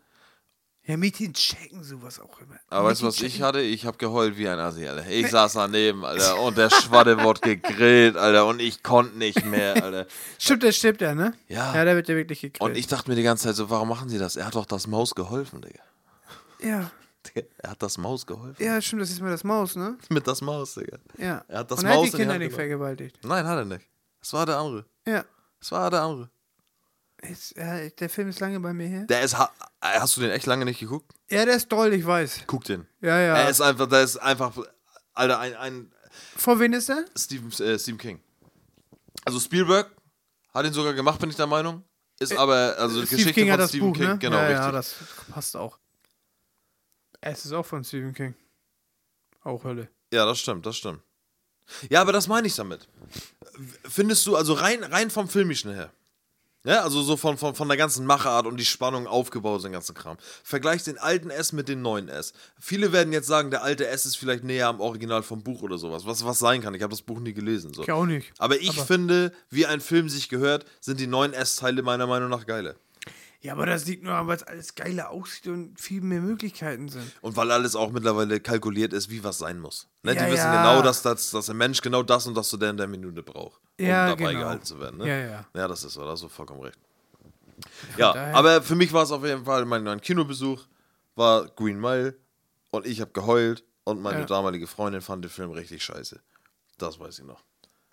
Ja, Mädchen checken sowas auch immer. Aber weißt du, was Mädchen ich checken- hatte? Ich habe geheult wie ein Assi, Alter. Ich saß daneben, Alter, und der Schwadde *laughs* wurde gegrillt, Alter, und ich konnte nicht mehr, Alter. Stimmt, der stirbt ja, ne? Ja. Ja, der wird ja wirklich gekriegt. Und ich dachte mir die ganze Zeit so, warum machen sie das? Er hat doch das Maus geholfen, Digga. Ja. Er hat das Maus geholfen. Ja, stimmt, das ist mal das Maus, ne? *laughs* Mit das Maus, Digga. Ja. Er hat das Und er hat Maus die in die Kinder nicht vergewaltigt. Nein, hat er nicht. Das war der andere. Ja. Das war der andere. Jetzt, ja. Der Film ist lange bei mir her. Der ist, ha hast du den echt lange nicht geguckt? Ja, der ist doll, ich weiß. Guck den. Ja, ja. Er ist einfach, der ist einfach, Alter, ein, ein Vor wen ist er? Stephen, äh, Stephen King. Also Spielberg hat ihn sogar gemacht, bin ich der Meinung. Ist aber, also die Steve Geschichte King von hat das Stephen Buch, King, ne? genau, ja, richtig. ja, das passt auch. Es ist auch von Stephen King. Auch Hölle. Ja, das stimmt, das stimmt. Ja, aber das meine ich damit. Findest du, also rein, rein vom Filmischen her, ja, also so von, von, von der ganzen Machart und die Spannung aufgebaut, so den ganzen Kram. Vergleich den alten S mit dem neuen S. Viele werden jetzt sagen, der alte S ist vielleicht näher am Original vom Buch oder sowas, was, was sein kann. Ich habe das Buch nie gelesen. So. Ich auch nicht. Aber ich Aber- finde, wie ein Film sich gehört, sind die neuen S-Teile meiner Meinung nach geiler. Ja, aber das liegt nur, weil es alles geiler aussieht und viel mehr Möglichkeiten sind. Und weil alles auch mittlerweile kalkuliert ist, wie was sein muss. Ne? Ja, die wissen ja. genau, dass, dass, dass der Mensch genau das und das zu der in der Minute braucht, um Ja, dabei genau. gehalten zu werden. Ne? Ja, ja. Ja, das ist so, da hast du vollkommen recht. Ja, daher- aber für mich war es auf jeden Fall, mein, mein Kinobesuch war Green Mile und ich habe geheult und meine damalige Freundin fand den Film richtig scheiße. Das weiß ich noch.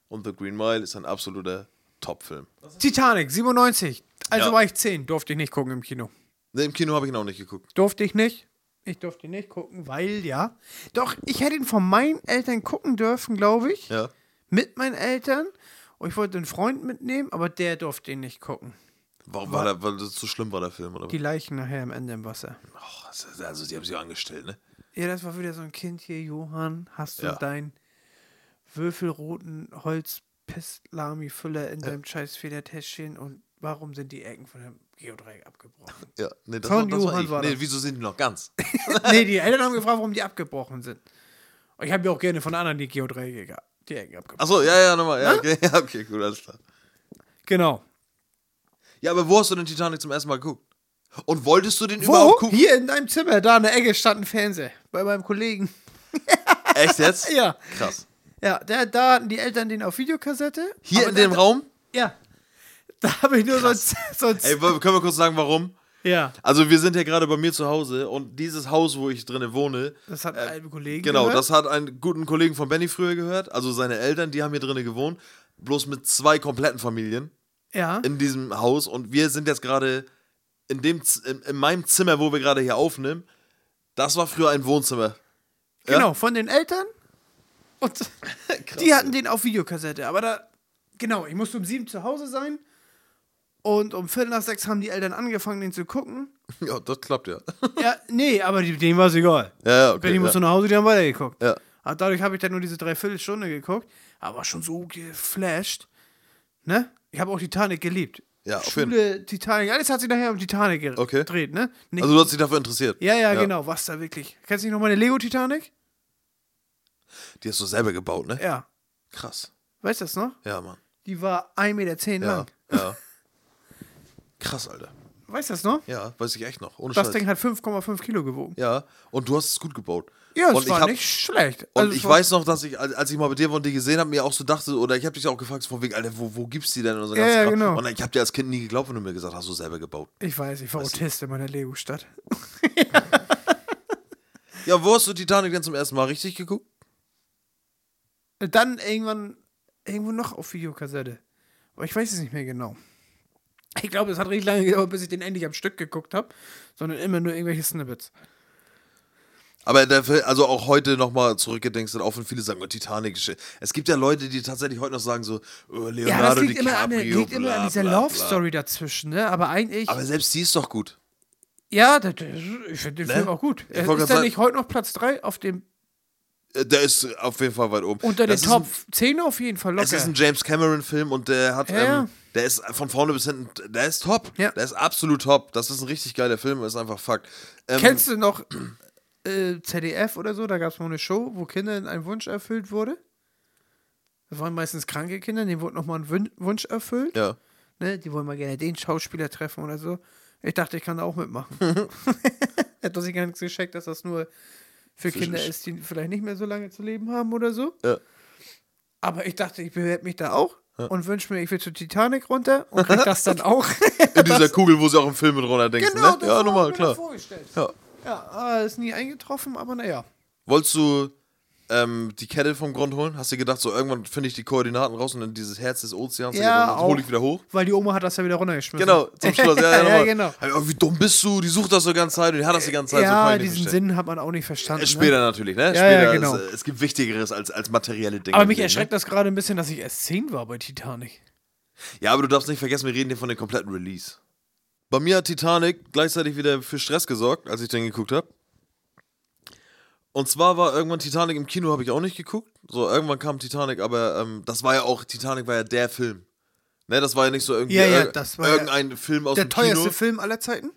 Und The Green Mile ist ein absoluter Top-Film. Titanic, 97. Also Ja. war ich 10. Durfte ich nicht gucken im Kino. Ne, Im Kino habe ich ihn auch nicht geguckt. Durfte ich nicht. Ich durfte ihn nicht gucken, weil ja. Doch, ich hätte ihn von meinen Eltern gucken dürfen, glaube ich. Ja. Mit meinen Eltern. Und ich wollte einen Freund mitnehmen, aber der durfte ihn nicht gucken. Warum war, der, weil das zu schlimm war, der Film? Oder? Die Leichen nachher am Ende im Wasser. Oh, also, die haben sich angestellt, ne? Ja, das war wieder so ein Kind hier, Johann. Hast du Ja. deinen würfelroten Holzpestlami-Füller in deinem scheiß Federtäschchen und warum sind die Ecken von dem Geodreieck abgebrochen? *laughs* Ja, nee, das, war, das war ich. war nee, das. wieso sind die noch ganz? *laughs* nee, die Eltern haben gefragt, warum die abgebrochen sind. Und ich habe ja auch gerne von anderen die Geodreiecke, ge- die Ecken abgebrochen. Achso, ja, ja, nochmal. Ja, okay, *laughs* ja, okay, gut, alles klar. Genau. Ja, aber wo hast du den Titanic zum ersten Mal geguckt? Und wolltest du den Wo? überhaupt gucken? Hier in deinem Zimmer, da in der Ecke stand ein Fernseher. Bei meinem Kollegen. Echt jetzt? Ja. Krass. Ja, der, da hatten die Eltern den auf Videokassette. Hier in dem da, Raum? Ja. *laughs* Da habe ich nur so ein, *laughs* so ein Ey, können wir kurz sagen, warum? Ja. Also, wir sind ja gerade bei mir zu Hause und dieses Haus, wo ich drinnen wohne, Das hat ein alter Kollege. genau, gehört. das hat einen guten Kollegen von Benny früher gehört. Also, seine Eltern, die haben hier drinnen gewohnt. Bloß mit zwei kompletten Familien Ja. in diesem Haus und wir sind jetzt gerade in dem in, in meinem Zimmer, wo wir gerade hier aufnehmen. Das war früher ein Wohnzimmer. Ja? Genau, von den Eltern. Und *laughs* die hatten den auf Videokassette. Aber da, genau, ich musste um sieben zu Hause sein. Und um Viertel nach sechs haben die Eltern angefangen, den zu gucken. Ja, das klappt ja. *laughs* Ja, nee, aber denen war es egal. Ja, ja, okay. Benny ja. musste nach Hause, die haben weitergeguckt. Ja. Aber dadurch habe ich dann nur diese Dreiviertelstunde geguckt. Aber schon so geflasht. Ne? Ich habe auch Titanic geliebt. Ja, auf jeden Schule, Titanic, alles hat sich nachher um Titanic ge- Okay. gedreht, ne? Nicht, Also, du hast dich dafür interessiert. ja, ja, genau, was da wirklich. Kennst du nicht noch meine Lego-Titanic? Die hast du selber gebaut, ne? Ja. Krass. Weißt du das noch? Ja, Mann. Die war 1,10 Meter Ja. lang. Ja. *laughs* Krass, Alter. Weißt du das noch? Ja, weiß ich echt noch. Ohne Das Scheiß. Ding hat 5,5 Kilo gewogen. Ja, und du hast es gut gebaut. Ja, und ich war hab, nicht schlecht. Und Also, ich es war- weiß noch, dass ich, als ich mal bei dir und die gesehen habe, mir auch so dachte, oder ich habe dich auch gefragt, von wegen, Alter, wo, wo gibt's die denn? Und, so Ja, ja, genau. und ich habe dir als Kind nie geglaubt, wenn du mir gesagt hast, hast du selber gebaut. Ich weiß, ich war Autist in meiner Lego-Stadt. Ja, wo hast du Titanic denn zum ersten Mal richtig geguckt? Dann irgendwann irgendwo noch auf Videokassette. Aber ich weiß es nicht mehr genau. Ich glaube, es hat richtig lange gedauert, bis ich den endlich am Stück geguckt habe, sondern immer nur irgendwelche Snippets. Aber der Film, also auch heute nochmal zurückgedenkst, auch wenn viele sagen, oh, Titanic. Es gibt ja Leute, die tatsächlich heute noch sagen so, oh, Leonardo Ja, das liegt, DiCaprio, immer an, der, liegt immer bla, an dieser Love. Story dazwischen, ne? Aber eigentlich, Aber selbst die ist doch gut. ja, das, ich finde den Ne? Film auch gut. Ich Er wollte ist grad er nicht heute noch Platz 3 auf dem, Äh, Der ist auf jeden Fall weit oben. unter den Das Top ein- 10 auf jeden Fall locker. Es ist ein James Cameron-Film und der hat, Ja, ja. ähm, der ist von vorne bis hinten, der ist top. Ja. Der ist absolut top. Das ist ein richtig geiler Film, ist einfach Fakt. Ähm, Kennst du noch äh, ZDF oder so? Da gab es mal eine Show, wo Kindern ein Wunsch erfüllt wurde. Das waren meistens kranke Kinder, denen wurde nochmal ein Wün Wunsch erfüllt. Ja. Ne? Die wollen mal gerne den Schauspieler treffen oder so. Ich dachte, ich kann da auch mitmachen. *laughs* *laughs* Hätte sich gar nichts gescheckt, dass das nur für Kinder ist, die vielleicht nicht mehr so lange zu leben haben oder so. Ja. Aber ich dachte, ich bewerbe mich da auch und wünsche mir, ich will zur Titanic runter und krieg das dann *laughs* auch. In dieser Kugel, wo sie auch im Film mit runterdenkst. genau, ne? das Ja, nochmal, klar. Ja. Ja, ah, ist nie eingetroffen, aber naja. Wolltest du ähm, die Kette vom Grund holen? Hast du gedacht, so irgendwann finde ich die Koordinaten raus und dann dieses Herz des Ozeans, Ja, dann hole ich wieder hoch? Weil die Oma hat das ja wieder runtergeschmissen. Genau, zum *laughs* Schluss. Ja, ja, ja, genau. Aber wie dumm bist du? Die sucht das so ganze Zeit und die hat das die ganze Zeit. so Ja, nicht diesen. Sinn hat man auch nicht verstanden. Äh, ne? Später natürlich, ne? Später ja, genau. ist, äh, es gibt Wichtigeres als, als materielle Dinge. Aber mich Leben, erschreckt das gerade ein bisschen, dass ich erst 10 war bei Titanic. Ja, aber du darfst nicht vergessen, wir reden hier von dem kompletten Release. Bei mir hat Titanic gleichzeitig wieder für Stress gesorgt, als ich den geguckt habe. Und zwar war irgendwann Titanic im Kino, habe ich auch nicht geguckt. So, irgendwann kam Titanic, aber ähm, das war ja auch, Titanic war ja der Film. Ne, das war ja nicht so irgendwie Ja, ja, das war ja irgendein Film aus Der dem teuerste Kino. Film aller Zeiten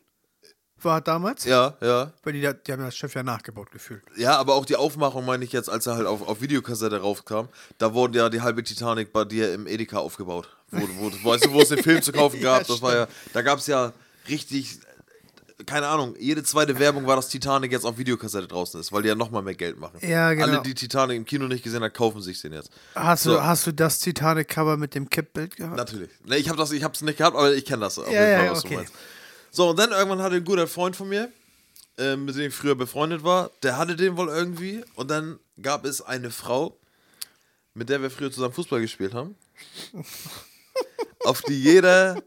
war damals. Ja, ja. Weil die, da- die haben das Schiff ja nachgebaut gefühlt. Ja, aber auch die Aufmachung meine ich jetzt, als er halt auf, auf Videokassette raufkam, da wurde ja die halbe Titanic bei dir im Edeka aufgebaut. Wo, wo, weißt du, wo es den Film zu kaufen *laughs* gab? Ja, das war ja, da gab es ja richtig, keine Ahnung, jede zweite Werbung war, dass Titanic jetzt auf Videokassette draußen ist, weil die ja nochmal mehr Geld machen. Ja, genau. Alle, die Titanic im Kino nicht gesehen haben, kaufen sich den jetzt. Hast, So. du, hast du das Titanic-Cover mit dem Kippbild gehabt? Natürlich. Ne, ich habe das, ich hab's nicht gehabt, aber ich kenne das auf Ja, jeden Fall, ja, was okay. du meinst. So, und dann irgendwann hatte ein guter Freund von mir, äh, mit dem ich früher befreundet war, der hatte den wohl irgendwie und dann gab es eine Frau, mit der wir früher zusammen Fußball gespielt haben, *laughs* auf die jeder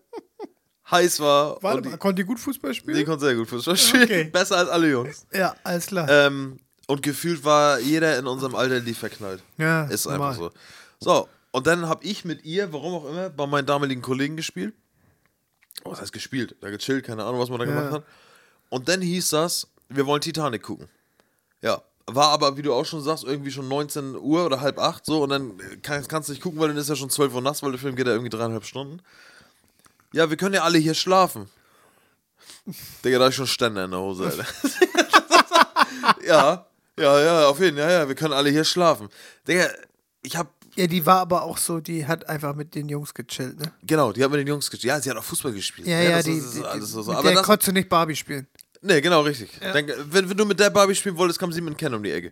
heiß war Warte und mal, die, konnte die gut Fußball spielen? die konnte sehr gut Fußball spielen, Okay. *laughs* besser als alle Jungs. ja, alles klar. Ähm, und gefühlt war jeder in unserem Alter lief verknallt. ja, Ist normal. einfach so. So, und dann habe ich mit ihr, warum auch immer, bei meinen damaligen Kollegen gespielt. Oh, was heißt gespielt? Da gechillt, keine Ahnung, was man da Ja. gemacht hat. Und dann hieß das, wir wollen Titanic gucken. Ja. War aber, wie du auch schon sagst, irgendwie schon 19 Uhr oder halb acht so und dann kann, kannst du nicht gucken, weil dann ist ja schon 12 Uhr nachts, weil der Film geht ja irgendwie dreieinhalb Stunden. Ja, wir können ja alle hier schlafen. Digga, da hab ich schon Ständer in der Hose, Alter. *laughs* ja, ja, ja, auf jeden Fall, ja, ja, wir können alle hier schlafen. Digga, ich hab Ja, die war aber auch so, die hat einfach mit den Jungs gechillt, ne? Genau, die hat mit den Jungs gespielt. Ja, sie hat auch Fußball gespielt. Ja, ja, das die, ist, das so. Aber der das, konntest du nicht Barbie spielen. nee, genau, richtig. Dann, wenn, wenn du mit der Barbie spielen wolltest, kam sie mit Ken um die Ecke.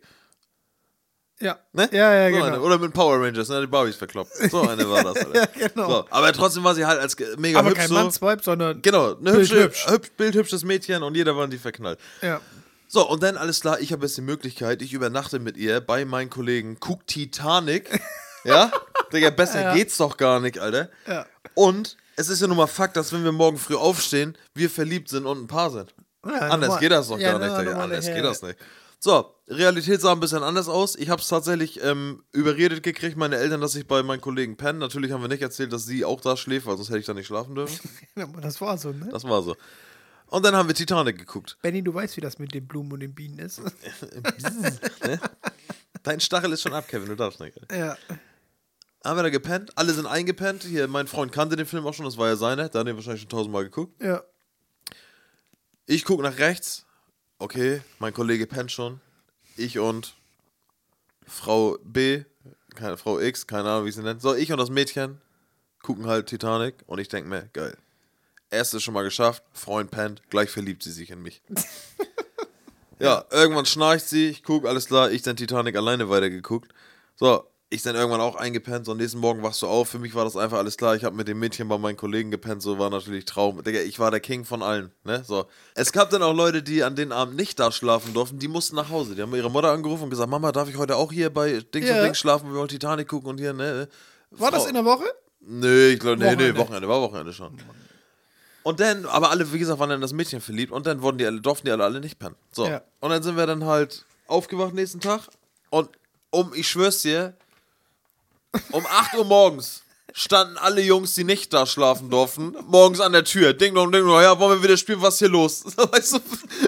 Ja. Ne? Ja, ja, so genau. Eine. Oder mit Power Rangers, ne? Die Barbies verkloppt. So eine war das, Alter. *laughs* Ja, genau. So, aber trotzdem war sie halt als mega aber hübsch kein so. Mannswipe, sondern. Genau, eine Bild hübsche, hübsch. hübsch, bildhübsches Mädchen und jeder war in die verknallt. Ja. So, und dann alles klar, ich habe jetzt die Möglichkeit, ich übernachte mit ihr bei meinen Kollegen Cook Titanic. *laughs* ja? Digga, besser Ja. geht's doch gar nicht, Alter. Ja. Und es ist ja nun mal Fakt, dass wenn wir morgen früh aufstehen, wir verliebt sind und ein Paar sind. Ja, Anders normal- geht das doch ja, gar nicht, Digga. Anders geht das nicht. So, Realität sah ein bisschen anders aus. Ich habe es tatsächlich ähm, überredet gekriegt, meine Eltern, dass ich bei meinen Kollegen penne. Natürlich haben wir nicht erzählt, dass sie auch da schläft, weil sonst hätte ich da nicht schlafen dürfen. *laughs* Das war so, ne? Das war so. Und dann haben wir Titanic geguckt. Benny, du weißt, wie das mit den Blumen und den Bienen ist. *laughs* Dein Stachel ist schon ab, Kevin, du darfst nicht. ja. Haben wir da gepennt, alle sind eingepennt. Hier, mein Freund kannte den Film auch schon, das war ja seine. Da hat er wahrscheinlich schon tausendmal geguckt. Ja. Ich gucke nach rechts. Okay, mein Kollege pennt schon. Ich und Frau B, keine, Frau X, keine Ahnung, wie sie nennt. So, ich und das Mädchen gucken halt Titanic und ich denke mir, geil. Erstes schon mal geschafft, Freund pennt, gleich verliebt sie sich in mich. *laughs* ja, irgendwann schnarcht sie, ich gucke, alles klar, ich dann Titanic alleine weitergeguckt. So, ich dann irgendwann auch eingepennt, so am nächsten Morgen wachst du auf. Für mich war das einfach alles klar. Ich habe mit dem Mädchen bei meinen Kollegen gepennt, so war natürlich Traum. Digga, ich war der King von allen, ne? So. Es gab dann auch Leute, die an den Abend nicht da schlafen durften, die mussten nach Hause. Die haben ihre Mutter angerufen und gesagt, Mama, darf ich heute auch hier bei Dings Ja. und Dings schlafen? Wir wollen Titanic gucken und hier, ne? War das Frau- in der Woche? Nee, ich glaube, nee, nee, Wochenende. Wochenende, war Wochenende schon. Und dann, aber alle, wie gesagt, waren dann in das Mädchen verliebt und dann wurden die alle, durften die alle, alle nicht pennen. So. Ja. Und dann sind wir dann halt aufgewacht nächsten Tag und um, ich schwör's dir, um 8 Uhr morgens standen alle Jungs, die nicht da schlafen durften, morgens an der Tür. Ding dong, ding dong, ja, wollen wir wieder spielen, was ist hier los? *laughs* Weißt du,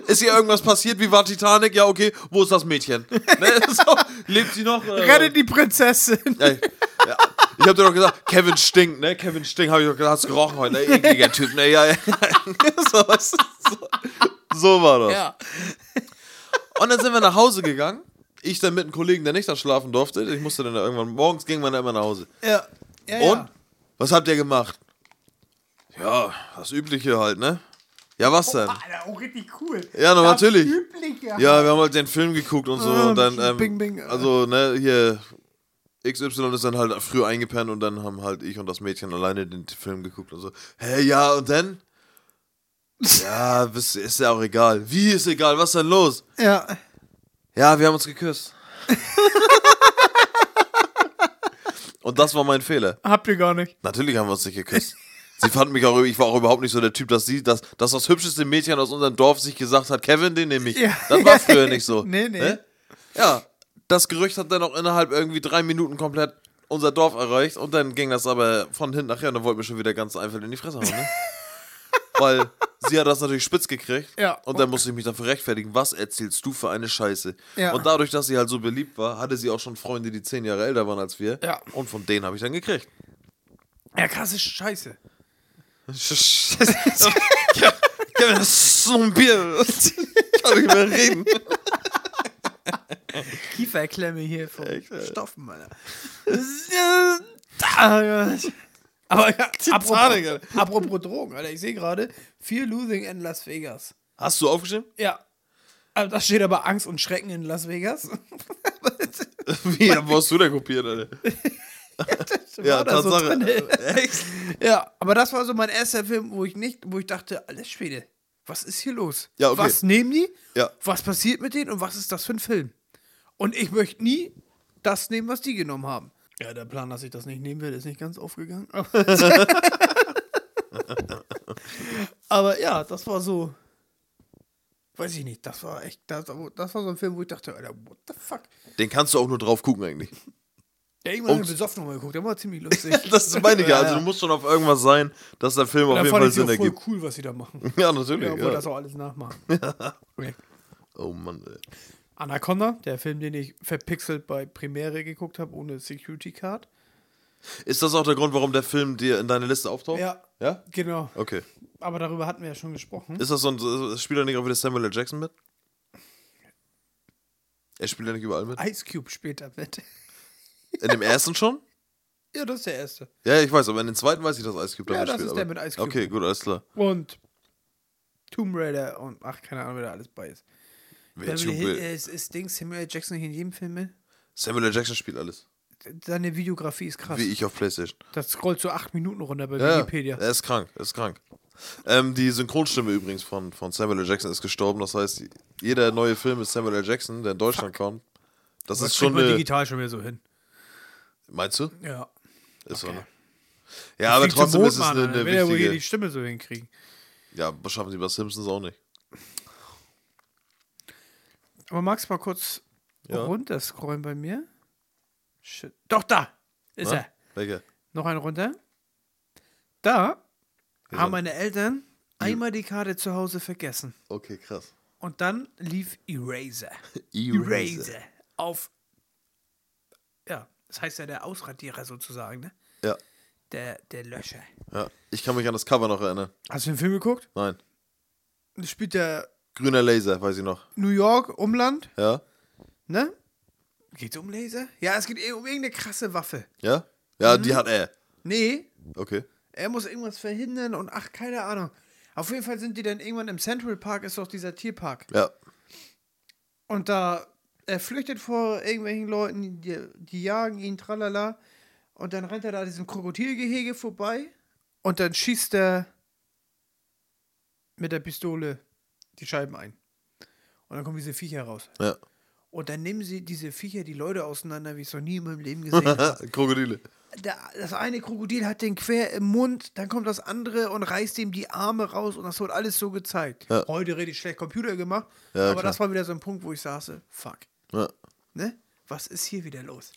ist hier irgendwas passiert? Wie war Titanic? Ja, okay, wo ist das Mädchen? *laughs* Ne? So, lebt sie noch? Äh, Rettet die Prinzessin. Ey, ja. Ich hab dir doch gesagt, Kevin stinkt, ne? Kevin stinkt, hab ich doch gesagt, hast gerochen heute, ne? Ekliger Typ, ne? Ja, ja. *laughs* so, weißt du, so, so war das. Ja. Und dann sind wir nach Hause gegangen. Ich dann mit einem Kollegen, der nicht da schlafen durfte. Ich musste dann irgendwann, morgens ging man dann immer nach Hause. Ja. ja Und? Ja. Was habt ihr gemacht? Ja, das Übliche halt, ne? Ja, was denn? Alter, auch richtig cool. Ja, na, natürlich. Übliche. Ja, wir haben halt den Film geguckt und so Ah, und dann, ähm, bing, bing. also, ne, hier, XY ist dann halt früh eingepennt und dann haben halt ich und das Mädchen alleine den Film geguckt und so, hä, ja, und dann? *laughs* Ja, bist, ist ja auch egal. Wie ist egal? Was ist denn los? Ja. Ja, wir haben uns geküsst. *laughs* und das war mein Fehler. Habt ihr gar nicht. Natürlich haben wir uns nicht geküsst. Sie fand mich auch, ich war auch überhaupt nicht so der Typ, dass sie, dass, dass das hübscheste Mädchen aus unserem Dorf sich gesagt hat, Kevin, den nehme ich. Ja. Das war früher nicht so. *laughs* Nee, nee. Ne? Ja, das Gerücht hat dann auch innerhalb irgendwie drei Minuten komplett unser Dorf erreicht und dann ging das aber von hinten nachher und dann wollten wir schon wieder ganz einfach in die Fresse hauen, ne? *laughs* Weil sie hat das natürlich spitz gekriegt. Ja. Und dann musste ich mich dafür rechtfertigen. Was erzählst du für eine Scheiße? Ja. Und dadurch, dass sie halt so beliebt war, hatte sie auch schon Freunde, die zehn Jahre älter waren als wir. Ja. Und von denen habe ich dann gekriegt. Ja, krasse Scheiße. *laughs* Kevin, das ist so ein Bier. Ich kann nicht mehr reden. Kieferklemme hier vom. Stoffen, Alter. Aber *laughs* ja, Zahne, apropos, apropos Drogen, Alter, ich sehe gerade, Fear Losing in Las Vegas. Hast du aufgeschrieben? Ja. Also da steht aber Angst und Schrecken in Las Vegas. *laughs* Wie, wo hast du denn kopiert, Alter? *laughs* Ja, so Tatsache. drin. Echt? Ja, aber das war so mein erster Film, wo ich nicht, wo ich dachte, alles Schwede, was ist hier los? Ja, okay. Was nehmen die? Ja. Was passiert mit denen und was ist das für ein Film? Und ich möchte nie das nehmen, was die genommen haben. Ja, der Plan, dass ich das nicht nehmen will, ist nicht ganz aufgegangen. *laughs* Aber ja, das war so. Weiß ich nicht, das war echt, das, das war so ein Film, wo ich dachte, Alter, what the fuck? Den kannst du auch nur drauf gucken, eigentlich. Ja, irgendwann haben wir besoffen nochmal geguckt, der war ziemlich lustig. *laughs* Das ist meine ich *laughs* ja. Ja, Also, ja. du musst schon auf irgendwas sein, dass der Film auf jeden Fall ich Sinn auch voll ergibt. cool, was sie da machen. Ja, natürlich. Ja, Ja, obwohl das auch alles nachmachen. Okay. Oh Mann, ey. Anaconda, der Film, den ich verpixelt bei Premiere geguckt habe, ohne Security Card. Ist das auch der Grund, warum der Film dir in deine Liste auftaucht? Ja, Ja? genau. Okay. Aber darüber hatten wir ja schon gesprochen. Ist das so ein. Spielt er nicht auch wieder Samuel L. Jackson mit? Er spielt ja nicht überall mit. Ice Cube später mit. In dem ersten schon? *laughs* ja, das ist der erste. Ja, ich weiß, aber in den zweiten weiß ich, dass Ice Cube da Ja, das mitspielt. ist der mit Ice Cube. Okay, gut, alles klar. Und Tomb Raider und ach, keine Ahnung, wer da alles bei ist. Beverly Hill- äh, ist, ist Ding Samuel L. Jackson nicht in jedem Film mit? Samuel L. Jackson spielt alles. Seine Videografie ist krass. Wie ich auf Playstation. Das scrollt so acht Minuten runter bei Ja, Wikipedia. er ist krank, er ist krank. Ähm, die Synchronstimme übrigens von, von Samuel L. Jackson ist gestorben. Das heißt, jeder neue Film mit Samuel L. Jackson, der in Deutschland kommt, das Das ist schon eine. digital schon wieder so hin. Meinst du? Ja. Ist so, ne? Ja, aber Fliegt zum trotzdem ist es eine, eine Will ja wohl die wichtige. Stimme so hinkriegen. Ja, schaffen sie bei Simpsons auch nicht. Aber magst du mal kurz Ja. runterscrollen bei mir? Shit. Doch, da ist Na? er. Welcher? Noch einen runter. Da Hier haben meine Eltern einmal die Karte zu Hause vergessen. Okay, krass. Und dann lief *laughs* Eraser. Eraser. Auf. Ja, das heißt ja der Ausradierer sozusagen, ne? Ja, Der, der Löscher. ja. Ich kann mich an das Cover noch erinnern. Hast du den Film geguckt? Nein. Das spielt der Grüner Laser, weiß ich noch. New York Umland, Ja? ne? Geht's um Laser? Ja, es geht eh um irgendeine krasse Waffe. Ja? Ja, Mhm. die hat er. Nee, Okay. er muss irgendwas verhindern und ach, keine Ahnung. Auf jeden Fall sind die dann irgendwann im Central Park, ist doch dieser Tierpark. Ja. Und da, er flüchtet vor irgendwelchen Leuten, die, die jagen ihn, tralala. Und dann rennt er da diesem Krokodilgehege vorbei. Und dann schießt er mit der Pistole die Scheiben ein. Und dann kommen diese Viecher raus. Ja. Und dann nehmen sie diese Viecher die Leute auseinander, wie ich es noch nie in meinem Leben gesehen habe. *laughs* Krokodile. Der, das eine Krokodil hat den quer im Mund, dann kommt das andere und reißt ihm die Arme raus und das wird alles so gezeigt. Ja. Heute rede ich schlecht Computer gemacht, Ja, aber klar. das war wieder so ein Punkt, wo ich saß, fuck, Ja. ne? Was ist hier wieder los?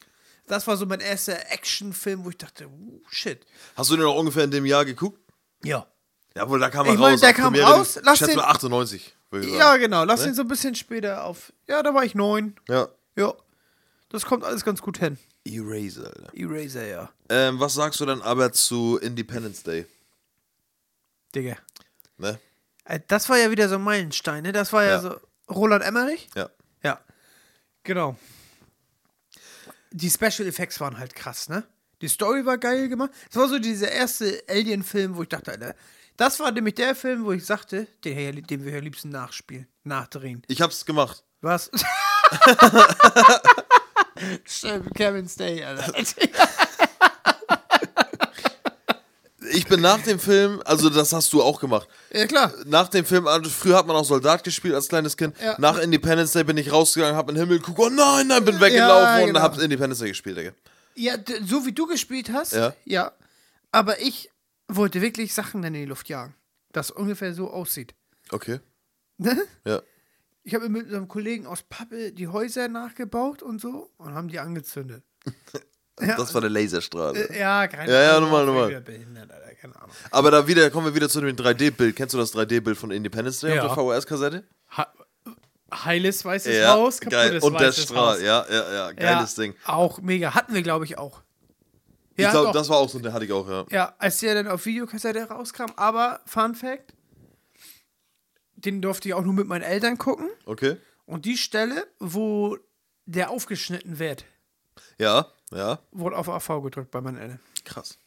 Das war so mein erster Actionfilm, wo ich dachte, uh, shit. Hast du den auch ungefähr in dem Jahr geguckt? Ja. Jawohl, da kam er Ich mein, raus. der kam Premiere, raus, lass schätze den- mal 98, würde ich Ja, genau. Lass Ne? ihn so ein bisschen später auf. Ja, da war ich neun. Ja. Ja. Das kommt alles ganz gut hin. Eraser. Eraser, ja. Ähm, was sagst du dann aber zu Independence Day? Digga. Ne? Äh, Das war ja wieder so ein Meilenstein, ne? Das war ja, Ja. so. Roland Emmerich? Ja. Ja. Genau. Die Special Effects waren halt krass, ne? Die Story war geil gemacht. Das war so dieser erste Alien-Film, wo ich dachte, Alter, das war nämlich der Film, wo ich sagte, den, wir- den wir am liebsten nachspielen, nachdrehen. Ich hab's gemacht. Was? *laughs* Kevin Stay, Alter. *laughs* Ich bin nach dem Film, also das hast du auch gemacht. ja, klar. Nach dem Film, also früher hat man auch Soldat gespielt als kleines Kind. Ja. Nach Independence Day bin ich rausgegangen, hab in den Himmel geguckt, oh nein, nein, bin weggelaufen und genau. hab Independence Day gespielt, Digga. Ja, so wie du gespielt hast, Ja. ja. Aber ich wollte wirklich Sachen dann in die Luft jagen. Das ungefähr so aussieht. Okay. Ne? Ja. Ich habe mit einem Kollegen aus Pappe die Häuser nachgebaut und so und haben die angezündet. Ja. *laughs* Das war der Laserstrahl. Ja, keine Ja, ja, Ahnung. Alter, keine Ahnung. Aber da wieder kommen wir wieder zu dem 3D-Bild. Kennst du das 3D-Bild von Independence Day Ja. auf der VHS-Kassette? Ha heiles weißes Haus, kaputtes geil. Und der Strahl, Haus. ja, ja, ja, geiles ja, Ding. Auch mega. Hatten wir, glaube ich, auch. Ich Ja, glaube, doch. das war auch so, der hatte ich auch, ja. Ja, als der dann auf Videokassette rauskam. Aber, Fun Fact, den durfte ich auch nur mit meinen Eltern gucken. Okay. Und die Stelle, wo der aufgeschnitten wird, Ja, ja. wurde auf AV gedrückt bei meinen Eltern. Krass.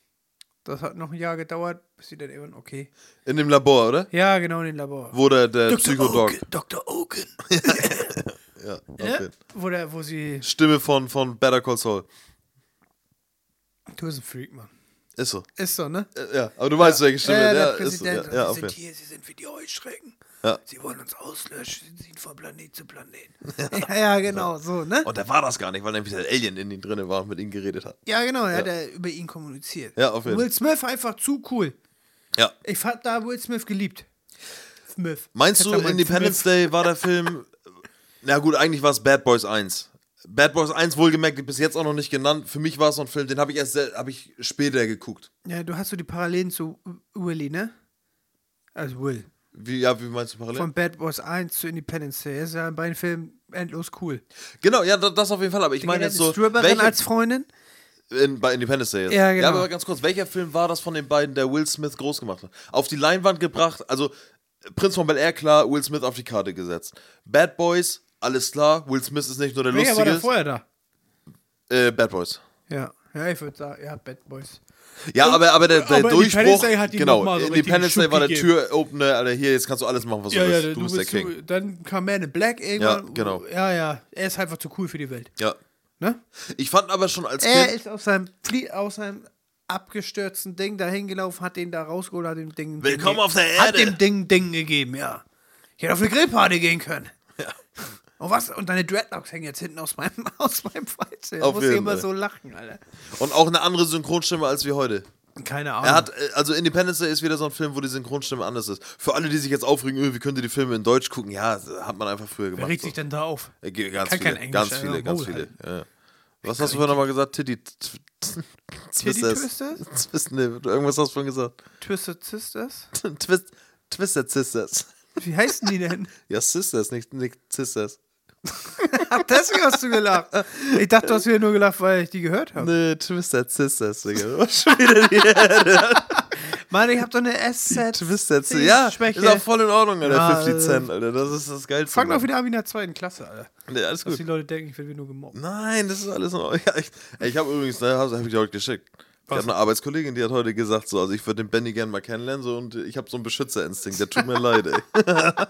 Das hat noch ein Jahr gedauert, bis sie dann irgendwann, okay. In dem Labor, oder? Ja, genau, in den Labor. Wo der, der Psychodog. Oken, Dr. Oken. *laughs* Ja, Ne? jeden. Wo, der, wo sie. Stimme von, von Better Call Saul. Du bist ein Freak, Mann. Ist so. Ist so, ne? Äh, Ja, aber du weißt, welche Stimme. Ja, Ja, der ist so. Präsident. Ja, ja, sie sind hier, sie sind wie die Heuschrecken. Ja. Sie wollen uns auslöschen, sie ziehen von Planet zu Planet. *laughs* Ja, ja, genau, so, ne? Und da war das gar nicht, weil nämlich der Alien in ihm drin war und mit ihm geredet hat. Ja, genau, er hat ja über ihn kommuniziert. Ja, auf jeden Fall. Will Smith einfach zu cool. Ja. Ich hab da Will Smith geliebt. Smith. Meinst du, Independence Smith- Day war der Film. *laughs* Na gut, eigentlich war es Bad Boys 1. Bad Boys 1 wohlgemerkt, bis jetzt auch noch nicht genannt. Für mich war es so ein Film, den habe ich erst hab ich später geguckt. Ja, du hast so die Parallelen zu Willy, ne? Also Will. Wie, ja, wie meinst du parallel? Von Bad Boys 1 zu Independence Day. Ist ja in beiden Filmen endlos cool. genau, ja, da- das auf jeden Fall. Aber ich meine jetzt so. Stripperin welche- als Freundin? In, bei Independence Day jetzt. Ja, genau. Ja, aber ganz kurz, welcher Film war das von den beiden, der Will Smith groß gemacht hat? Auf die Leinwand gebracht, also Prinz von Bel Air, klar, Will Smith auf die Karte gesetzt. Bad Boys, alles klar, Will Smith ist nicht nur der Welcher war da Lustige. vorher da? Äh, Bad Boys. Ja, ja, ich würde sagen, ja, Bad Boys. Ja, aber, aber der, der aber Durchbruch, Day hat genau, so Independence Day war der. Türopener, Alter, hier, jetzt kannst du alles machen, was Ja, du ja, willst. du, Du bist der King. So, dann kam Man in Black irgendwann. Ja, genau. Ja, ja, er ist einfach zu cool für die Welt. Ja. Ne? Ich fand aber schon als Er Kind, ist aus seinem, Flie aus seinem abgestürzten Ding da hingelaufen, hat den da rausgeholt, hat dem Ding. Willkommen Ding, auf der Hat Erde. dem Ding Ding gegeben, ja. Ich hätte auf eine Grillparty gehen können. Und was? Und deine Dreadlocks hängen jetzt hinten aus meinem, *laughs* aus meinem Freizeit. Auf muss ich immer Fall. so lachen, Alter. und auch eine andere Synchronstimme als wir heute. Keine Ahnung. Er hat, äh, also Independence Day ist wieder so ein Film, wo die Synchronstimme anders ist. Für alle, die sich jetzt aufregen, öh, wie könnt ihr die Filme in Deutsch gucken? Ja, hat man einfach früher Wer gemacht. regt so. sich denn da auf? Äh, Ganz Kann kein viele, Englisch, ganz viele, ganz Maul viele. Ja. Was hast du vorhin nochmal gesagt? Titty *laughs* Twisters. Twisters? Twist, nee, irgendwas hast du vorhin gesagt. Twisted Sisters? *laughs* Twist, Twisted Sisters. Wie heißen die denn? Ja, Sisters, nicht, nicht Sisters. *laughs* Deswegen hast du gelacht. Ich dachte, du hast wieder nur gelacht, weil ich die gehört habe. Nee, Twisted Sisters, *laughs* Digga. Schon wieder die Mann, ich hab doch eine SZ. Twisted Sisters. Ja, Schwäche. ist auch voll in Ordnung, Alter. Ja, 50 äh, Cent, Alter. Das ist das Geilste. Fang doch wieder an wie in der zweiten Klasse, Alter. Nee, alles Dass gut. die Leute denken, ich werde wieder nur gemobbt. Nein, das ist alles in Ordnung. *laughs* Ja, ich ich habe übrigens, ne, habe hab ich dir heute geschickt. Ich habe eine Arbeitskollegin, die hat heute gesagt, so, also ich würde den Benny gerne mal kennenlernen, so, und ich habe so einen Beschützerinstinkt, der tut mir *laughs* leid, ey.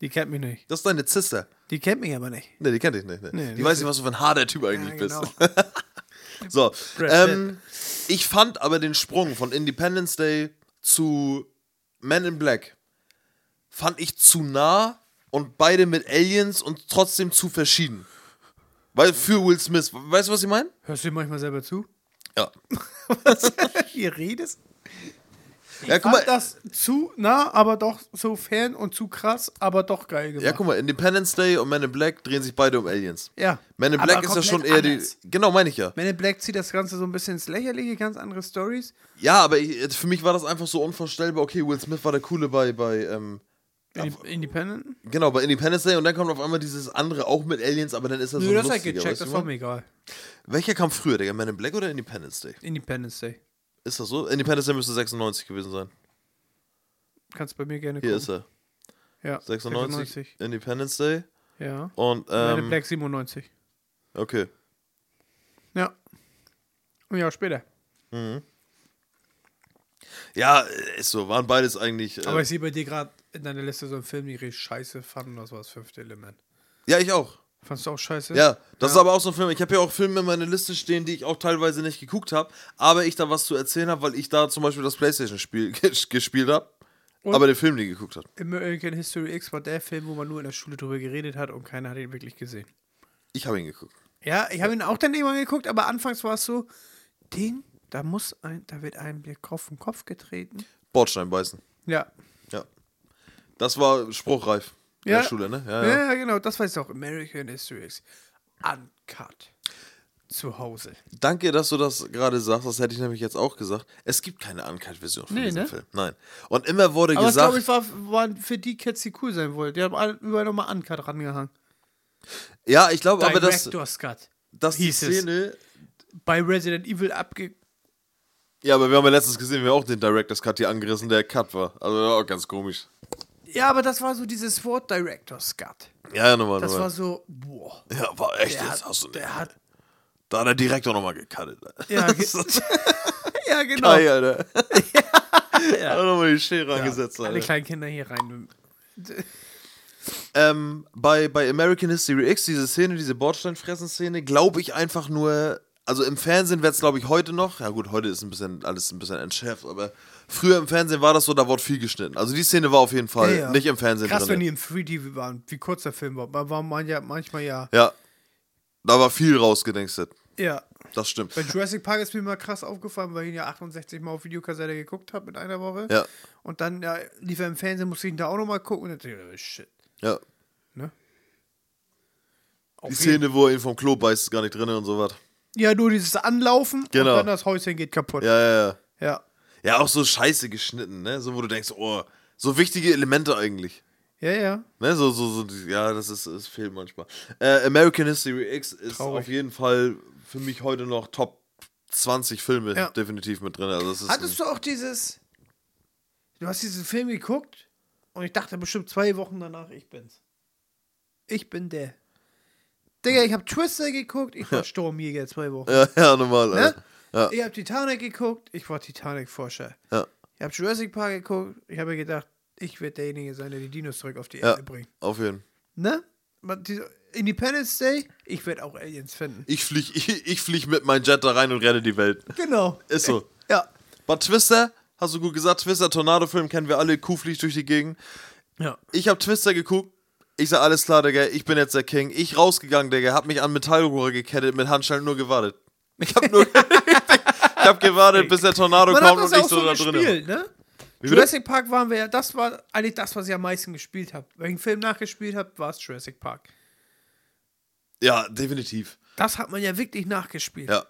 Die kennt mich nicht. Das ist deine Zister. Die kennt mich aber nicht. Ne, die kennt dich nicht, ne? Nee, die weiß nicht, was du für ein harter Typ eigentlich Ja, genau. bist. *laughs* So, ähm, ich fand aber den Sprung von Independence Day zu Men in Black fand ich zu nah und beide mit Aliens und trotzdem zu verschieden. Weil für Will Smith, weißt du, was ich meine? Hörst du dir manchmal selber zu? Ja. *laughs* Was? Hier redest? Ja, Ich guck fand mal, das zu nah, aber doch so fern und zu krass, aber doch geil gemacht. ja, guck mal, Independence Day und Men in Black drehen sich beide um Aliens. Ja. Men in Black ist ja schon eher anders. die. Genau, meine ich ja. Men in Black zieht das Ganze so ein bisschen ins Lächerliche, ganz andere Stories. Ja, aber ich, für mich war das einfach so unvorstellbar. Okay, Will Smith war der Coole bei, bei ähm, Independent? genau, bei Independence Day und dann kommt auf einmal dieses andere auch mit Aliens, aber dann ist so Nö, ein das hat lustiger, gecheckt, weißt das du war mal? mir egal. Welcher kam früher, Digga? Men in Black oder Independence Day? Independence Day. Ist das so? Independence Day müsste 96 gewesen sein. Kannst bei mir gerne Hier gucken. ist er. Ja, 96, Independence Day. Ja. Und, Men in ähm, Black 97. okay. Ja. Ein Jahr später. Ja, ist so. Waren beides eigentlich. Äh, Aber ich sehe bei dir gerade in deiner Liste so einen Film, den ich richtig scheiße fand, und das war das fünfte Element. ja, ich auch. Fandst du auch scheiße? Ja, das ist aber auch so ein Film. Ich habe ja auch Filme in meiner Liste stehen, die ich auch teilweise nicht geguckt habe, aber ich da was zu erzählen habe, weil ich da zum Beispiel das PlayStation-Spiel *laughs* gespielt habe, Und? aber den Film nie geguckt habe. American History X war der Film, wo man nur in der Schule drüber geredet hat und keiner hat ihn wirklich gesehen. Ich habe ihn geguckt. Ja, ich habe ihn auch dann irgendwann geguckt, aber anfangs war es so, den, da muss ein, da wird einem der Kopf vom Kopf getreten. Bordstein beißen. Ja. Ja. Das war spruchreif in Ja. der Schule, ne? Ja, ja, genau, das weiß ich auch. American History X. Uncut. zu Hause. Danke, dass du das gerade sagst. Das hätte ich nämlich jetzt auch gesagt. Es gibt keine Uncut-Version von Nee, diesem ne? Film. Nein. Und immer wurde Aber gesagt. glaube ich, war, waren für die Kids, die cool sein wollten. Die haben alle überall nochmal Uncut rangehangen. ja, ich glaube aber, dass, Director's Cut. dass die hieß es. Szene. Bei Resident Evil abge... Ja, aber wir haben ja letztens gesehen, wir haben auch den Director's Cut hier angerissen, der Cut war. Also war auch ganz komisch. Ja, aber das war so dieses Wort Director's Cut. Ja, ja, nochmal. Das nochmal. war so, boah. ja, war echt Der hat, Hast du der hat da hat der Direktor nochmal gecuttet. ja, *laughs* ge *laughs* ja, genau. Geil, Alter. *laughs* ja. Hat nochmal die Schere angesetzt, Alle Alter. kleinen Kinder hier rein. Ähm, bei, bei American History X, diese Szene, diese Bordsteinfressen-Szene, glaube ich einfach nur, also im Fernsehen wird es, glaube ich, heute noch, ja gut, heute ist ein bisschen alles ein bisschen entschärft, aber früher im Fernsehen war das so, da wurde viel geschnitten. Also die Szene war auf jeden Fall Ja, ja. nicht im Fernsehen Krass, wenn drin. die im 3D waren, wie kurz der Film war. War man ja manchmal ja. Ja. Da war viel rausgedengstet. Ja. Das stimmt. Bei Jurassic Park ist mir mal krass aufgefallen, weil ich ihn ja 68 Mal auf Videokassette geguckt habe in einer Woche. Ja. Und dann ja, lief er im Fernsehen, musste ich ihn da auch nochmal gucken und dann dachte ich, oh, shit. Ja. Ne? Auf Die jeden- Szene, wo er ihn vom Klo beißt, ist gar nicht drin und so was. Ja, nur dieses Anlaufen Genau. und dann das Häuschen geht kaputt. Ja, ja, ja. Ja. Ja, auch so scheiße geschnitten, ne? So, wo du denkst, oh, so wichtige Elemente eigentlich. Ja, ja. Ne, so, so, so, ja, das ist, es fehlt manchmal. Äh, American History X ist Traurig. auf jeden Fall für mich heute noch Top 20 Filme Ja. definitiv mit drin. Also das ist Hattest du auch dieses. Du hast diesen Film geguckt und ich dachte bestimmt zwei Wochen danach, ich bin's. Ich bin der. Digga, ich hab Twister geguckt, ich war *laughs* Sturmjäger zwei Wochen. ja, ja, normal. Ne? Alter. Ja. Ich hab Titanic geguckt, ich war Titanic-Forscher. Ja, Ich hab Jurassic Park geguckt, ich habe mir gedacht, ich werde derjenige sein, der die Dinos zurück auf die ja, Erde bringt. auf jeden Fall. Ne? Independence Day, ich werde auch Aliens finden. Ich flieg, ich, *laughs* ich flieg mit meinem Jet da rein und rette die Welt. Genau. Ist so. Ja. Bei Twister, hast du gut gesagt, Twister, Tornado-Film kennen wir alle, Kuh fliegt durch die Gegend. Ja. Ich hab Twister geguckt. Ich sag, alles klar, Digga, ich bin jetzt der King. Ich rausgegangen, Digga, hab mich an Metallrohre gekettet, mit Handschellen nur gewartet. Ich hab nur. *laughs* ich hab gewartet, bis der Tornado Man kommt und ich auch so so da drin. gespielt, ne? Jurassic Park waren wir ja, das war eigentlich das, was ich am meisten gespielt habe. Wenn ich einen Film nachgespielt habe, war es Jurassic Park. Ja, definitiv. Das hat man ja wirklich nachgespielt. Ja.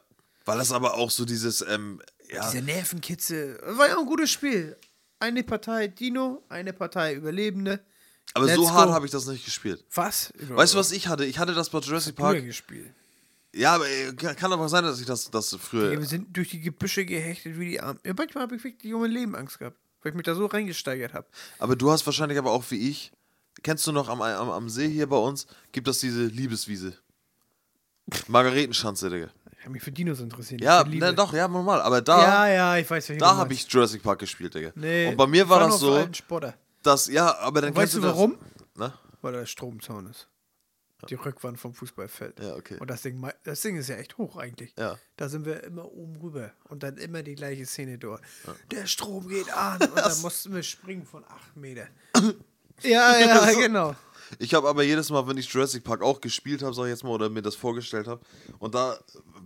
Weil das aber auch so dieses, ähm, ja. Diese Nervenkitzel. Das war ja ein gutes Spiel. Eine Partei Dino, eine Partei Überlebende. Aber Let's so hart habe ich das nicht gespielt. Was? Weißt du, was ich hatte? Ich hatte das bei Jurassic Park Park. gespielt? Ja, aber äh, kann aber sein, dass ich das, das früher. Wir sind durch die Gebüsche gehechtet wie die Armen. Ja, manchmal habe ich wirklich um mein Leben Angst gehabt, weil ich mich da so reingesteigert habe. Aber du hast wahrscheinlich aber auch wie ich. Kennst du noch am, am, am See hier bei uns? Gibt es diese Liebeswiese? Margaretenschanze, Digga. Ich habe mich für Dinos interessiert. Ja, ne, doch, ja, normal. Aber da, Ja, ja, ich weiß, da du habe ich Jurassic Park gespielt, Digga. Nee, Und bei mir war das so, dass, ja, aber dann weißt kennst du das- warum? Na? Weil da der Stromzaun ist. Die Rückwand vom Fußballfeld. Ja, okay. Und das Ding, das Ding ist ja echt hoch eigentlich. Ja. Da sind wir immer oben rüber. Und dann immer die gleiche Szene dort. Der Strom geht *laughs* an. Und dann mussten wir springen von 8 Meter. *laughs* ja, ja, *laughs* genau. Ich habe aber jedes Mal, wenn ich Jurassic Park auch gespielt habe, sag ich jetzt mal, oder mir das vorgestellt habe, und da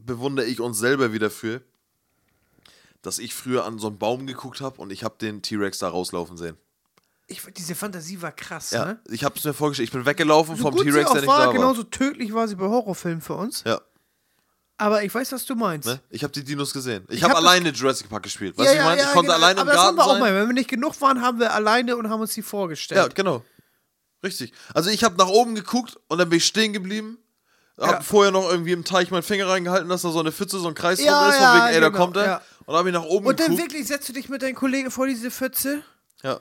bewundere ich uns selber wieder für, dass ich früher an so einen Baum geguckt habe und ich habe den T-Rex da rauslaufen sehen. Ich, diese Fantasie war krass, Ja, ne? ich habe es mir vorgestellt. Ich bin weggelaufen So vom T-Rex, der nicht war, da war. genauso tödlich war sie bei Horrorfilmen für uns. Ja, Aber ich weiß, was du meinst. ne? Ich habe die Dinos gesehen. Ich, Ich habe hab das- alleine Jurassic Park gespielt. Weißt du, ich meine? ich konnte genau. alleine im Aber das Garten haben wir auch mal. Wenn wir nicht genug waren, haben wir alleine und haben uns die vorgestellt. Ja, genau. Richtig. Also ich habe nach oben geguckt und dann bin ich stehen geblieben. Hab Ja. vorher noch irgendwie im Teich meinen Finger reingehalten, dass da so eine Pfütze, so ein Kreis Ja, drum ist, ja, von wegen, ey, da genau, kommt er. ja. Und dann habe ich nach oben Und dann geguckt. wirklich setzt du dich mit deinen Kollegen vor diese Pfütze. Ja,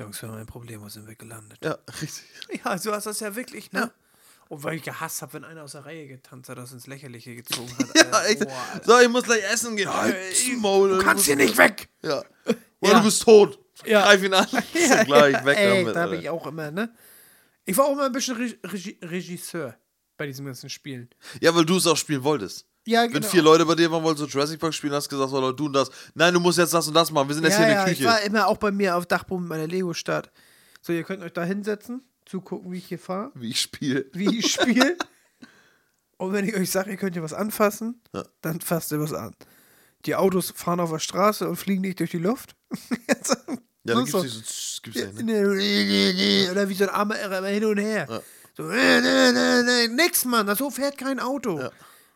Jungs, wir haben ein Problem, wo sind wir gelandet? ja, richtig. *laughs* Ja, so hast du das ja wirklich, ne? Und weil ich gehasst habe, wenn einer aus der Reihe getanzt hat, das ins Lächerliche gezogen hat. *laughs* Ja, äh, echt. boah, Alter. So, ich muss gleich essen gehen. Halt's Maul, du kannst hier nicht weg! *laughs* Ja. Oder Ja. du bist tot. Ja. Greif ihn an. Ja, gleich weg Ey, damit. da Alter. ich auch immer, ne? Ich war auch immer ein bisschen Re Regie Regisseur bei diesen ganzen Spielen. Ja, weil du es auch spielen wolltest. Ja, Wenn genau. vier Leute bei dir waren, wolltest du Jurassic Park spielen, hast gesagt, so, du und das. Nein, du musst jetzt das und das machen. Wir sind jetzt ja, hier in ja, der ich Küche. war immer auch bei mir auf Dachboden mit meiner Lego-Stadt. So, ihr könnt euch da hinsetzen, zugucken, wie ich hier fahre, Wie ich spiele. wie ich spiele. *laughs* Und wenn ich euch sage, ihr könnt hier was anfassen, Ja. dann fasst ihr was an. Die Autos fahren auf der Straße und fliegen nicht durch die Luft. *laughs* Ja, dann so. gibt's nicht so. Gibt's ja, ne? *laughs* Oder wie so ein armer Irrer immer hin und her. So, äh, ne, ne, nix, Mann, so fährt kein Auto. Ja.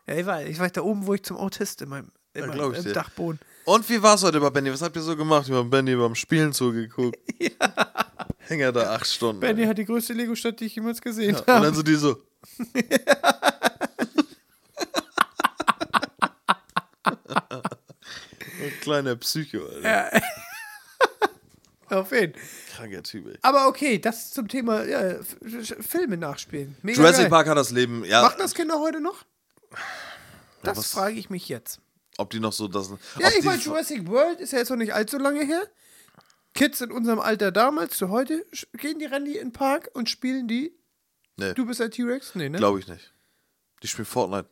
Ja, ich war, ich war da oben, wo ich zum Autist in meinem, in Ja, meinem ich im. Dachboden. Und wie war's heute bei Benny? Was habt ihr so gemacht? Wir haben Benny beim Spielen zugeguckt. *laughs* Hänger da acht Stunden. Benny ey. hat die größte Lego-Stadt, die ich jemals gesehen Und habe. dann so die so. *laughs* Ein kleiner Psycho, Alter. Auf jeden Kranker Typ, ey. Aber okay, das zum Thema ja, Filme nachspielen. Mega Jurassic geil. Park hat das Leben, ja. Machen das Kinder heute noch? Das was- frage ich mich jetzt. Ob die noch so das. Ja, ich die- meine, Jurassic World ist ja jetzt noch nicht allzu lange her. Kids in unserem Alter damals zu heute gehen die die in den Park und spielen die. Nee, Du bist ein T-Rex? Nee, ne? glaube ich nicht. Die spielen Fortnite.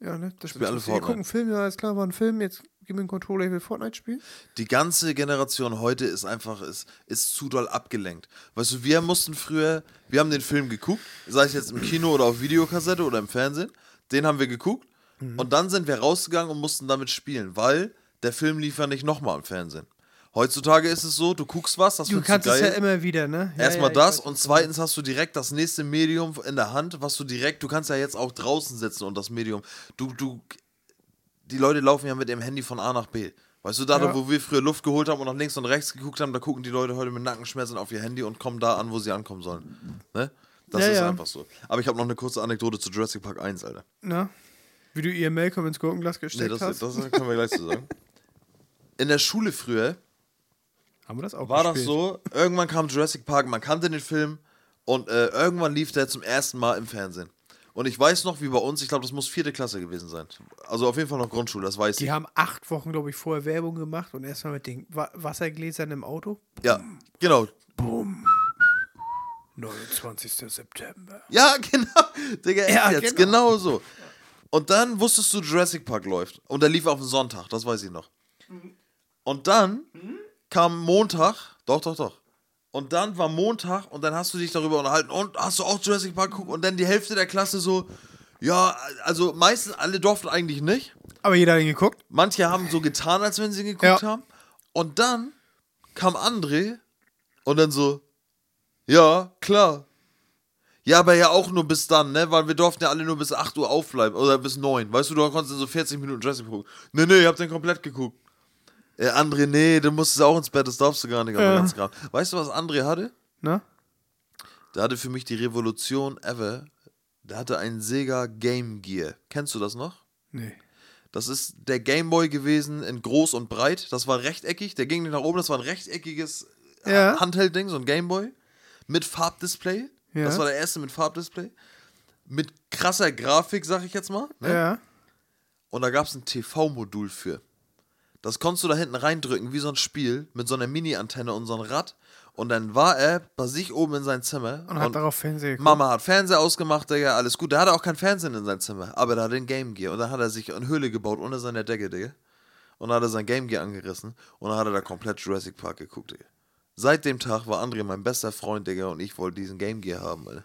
Ja, ne? Das Spielen alle. Wir Fortnite. gucken einen Film, ja, ist klar, war ein Film, jetzt gib mir einen Controller, ich will Fortnite spielen. Die ganze Generation heute ist einfach, ist, ist zu doll abgelenkt. Weißt du, wir mussten früher, wir haben den Film geguckt, sei es jetzt im Kino oder auf Videokassette oder im Fernsehen, den haben wir geguckt Mhm. und dann sind wir rausgegangen und mussten damit spielen, weil der Film lief ja nicht nochmal im Fernsehen. Heutzutage ist es so, du guckst was, das Du kannst du es geil. ja immer wieder, ne? Ja, Erstmal ja, das und zweitens hast du direkt das nächste Medium in der Hand, was du direkt, du kannst ja jetzt auch draußen sitzen und das Medium, du, du, die Leute laufen ja mit dem Handy von A nach B. Weißt du, da, Ja. wo wir früher Luft geholt haben und nach links und rechts geguckt haben, da gucken die Leute heute mit Nackenschmerzen auf ihr Handy und kommen da an, wo sie ankommen sollen. Ne? Das Ja, ist ja. einfach so. Aber ich habe noch eine kurze Anekdote zu Jurassic Park 1, Alter. Na? Wie du ihr Malcolm ins Gurkenglas Nee, gesteckt das, hast. das können wir gleich zu sagen. *laughs* In der Schule früher Haben wir das auch war das gespielt? so, irgendwann kam Jurassic Park, man kannte den Film und äh, irgendwann lief der zum ersten Mal im Fernsehen. Und ich weiß noch, wie bei uns, ich glaube, das muss vierte Klasse gewesen sein. Also auf jeden Fall noch Grundschule, das weiß Die ich. haben acht Wochen, glaube ich, vorher Werbung gemacht und erstmal mit den Wa Wassergläsern im Auto. Ja, genau. 29. September. Ja, *laughs* genau. Digga, Ja, jetzt, genau. genau so. Und dann wusstest du, Jurassic Park läuft. Und der lief auf den Sonntag, das weiß ich noch. Und dann kam Montag, doch, doch, doch. Und dann war Montag und dann hast du dich darüber unterhalten und hast du auch Jurassic Park geguckt und dann die Hälfte der Klasse so, ja, also meistens alle durften eigentlich nicht. Aber jeder hat ihn geguckt. Manche haben so getan, als wenn sie ihn geguckt Ja. haben. Und dann kam André und dann so, ja, klar. Ja, aber ja auch nur bis dann, ne? Weil wir durften ja alle nur bis 8 Uhr aufbleiben oder bis 9. Weißt du, du konntest so 40 Minuten Jurassic gucken. Nee, nee, ich hab den komplett geguckt. Äh, André, nee, du musstest auch ins Bett, das darfst du gar nicht. aber Ja. ganz grad. Weißt du, was André hatte? Na? Der hatte für mich die Revolution ever. Der hatte einen Sega Game Gear. Kennst du das noch? Nee. Das ist der Gameboy gewesen in groß und breit. Das war rechteckig. Der ging nicht nach oben. Das war ein rechteckiges äh, Ja. Handheld-Ding, so ein Gameboy. Mit Farbdisplay. Ja. Das war der erste mit Farbdisplay. Mit krasser Grafik, sag ich jetzt mal. Ne? Ja. Und da gab es ein TV-Modul für. Das konntest du da hinten reindrücken, wie so ein Spiel, mit so einer Mini-Antenne und so einem Rad. Und dann war er bei sich oben in sein Zimmer. Und hat darauf Fernseher geguckt. Mama hat Fernseher ausgemacht, Digga, alles gut. Der hatte auch kein Fernsehen in seinem Zimmer, aber der hatte ein Game Gear. Und dann hat er sich eine Höhle gebaut unter seiner Decke, Digga. Und dann hat er sein Game Gear angerissen und dann hat er da komplett Jurassic Park geguckt, Digga. Seit dem Tag war André mein bester Freund, Digga, und ich wollte diesen Game Gear haben, Alter.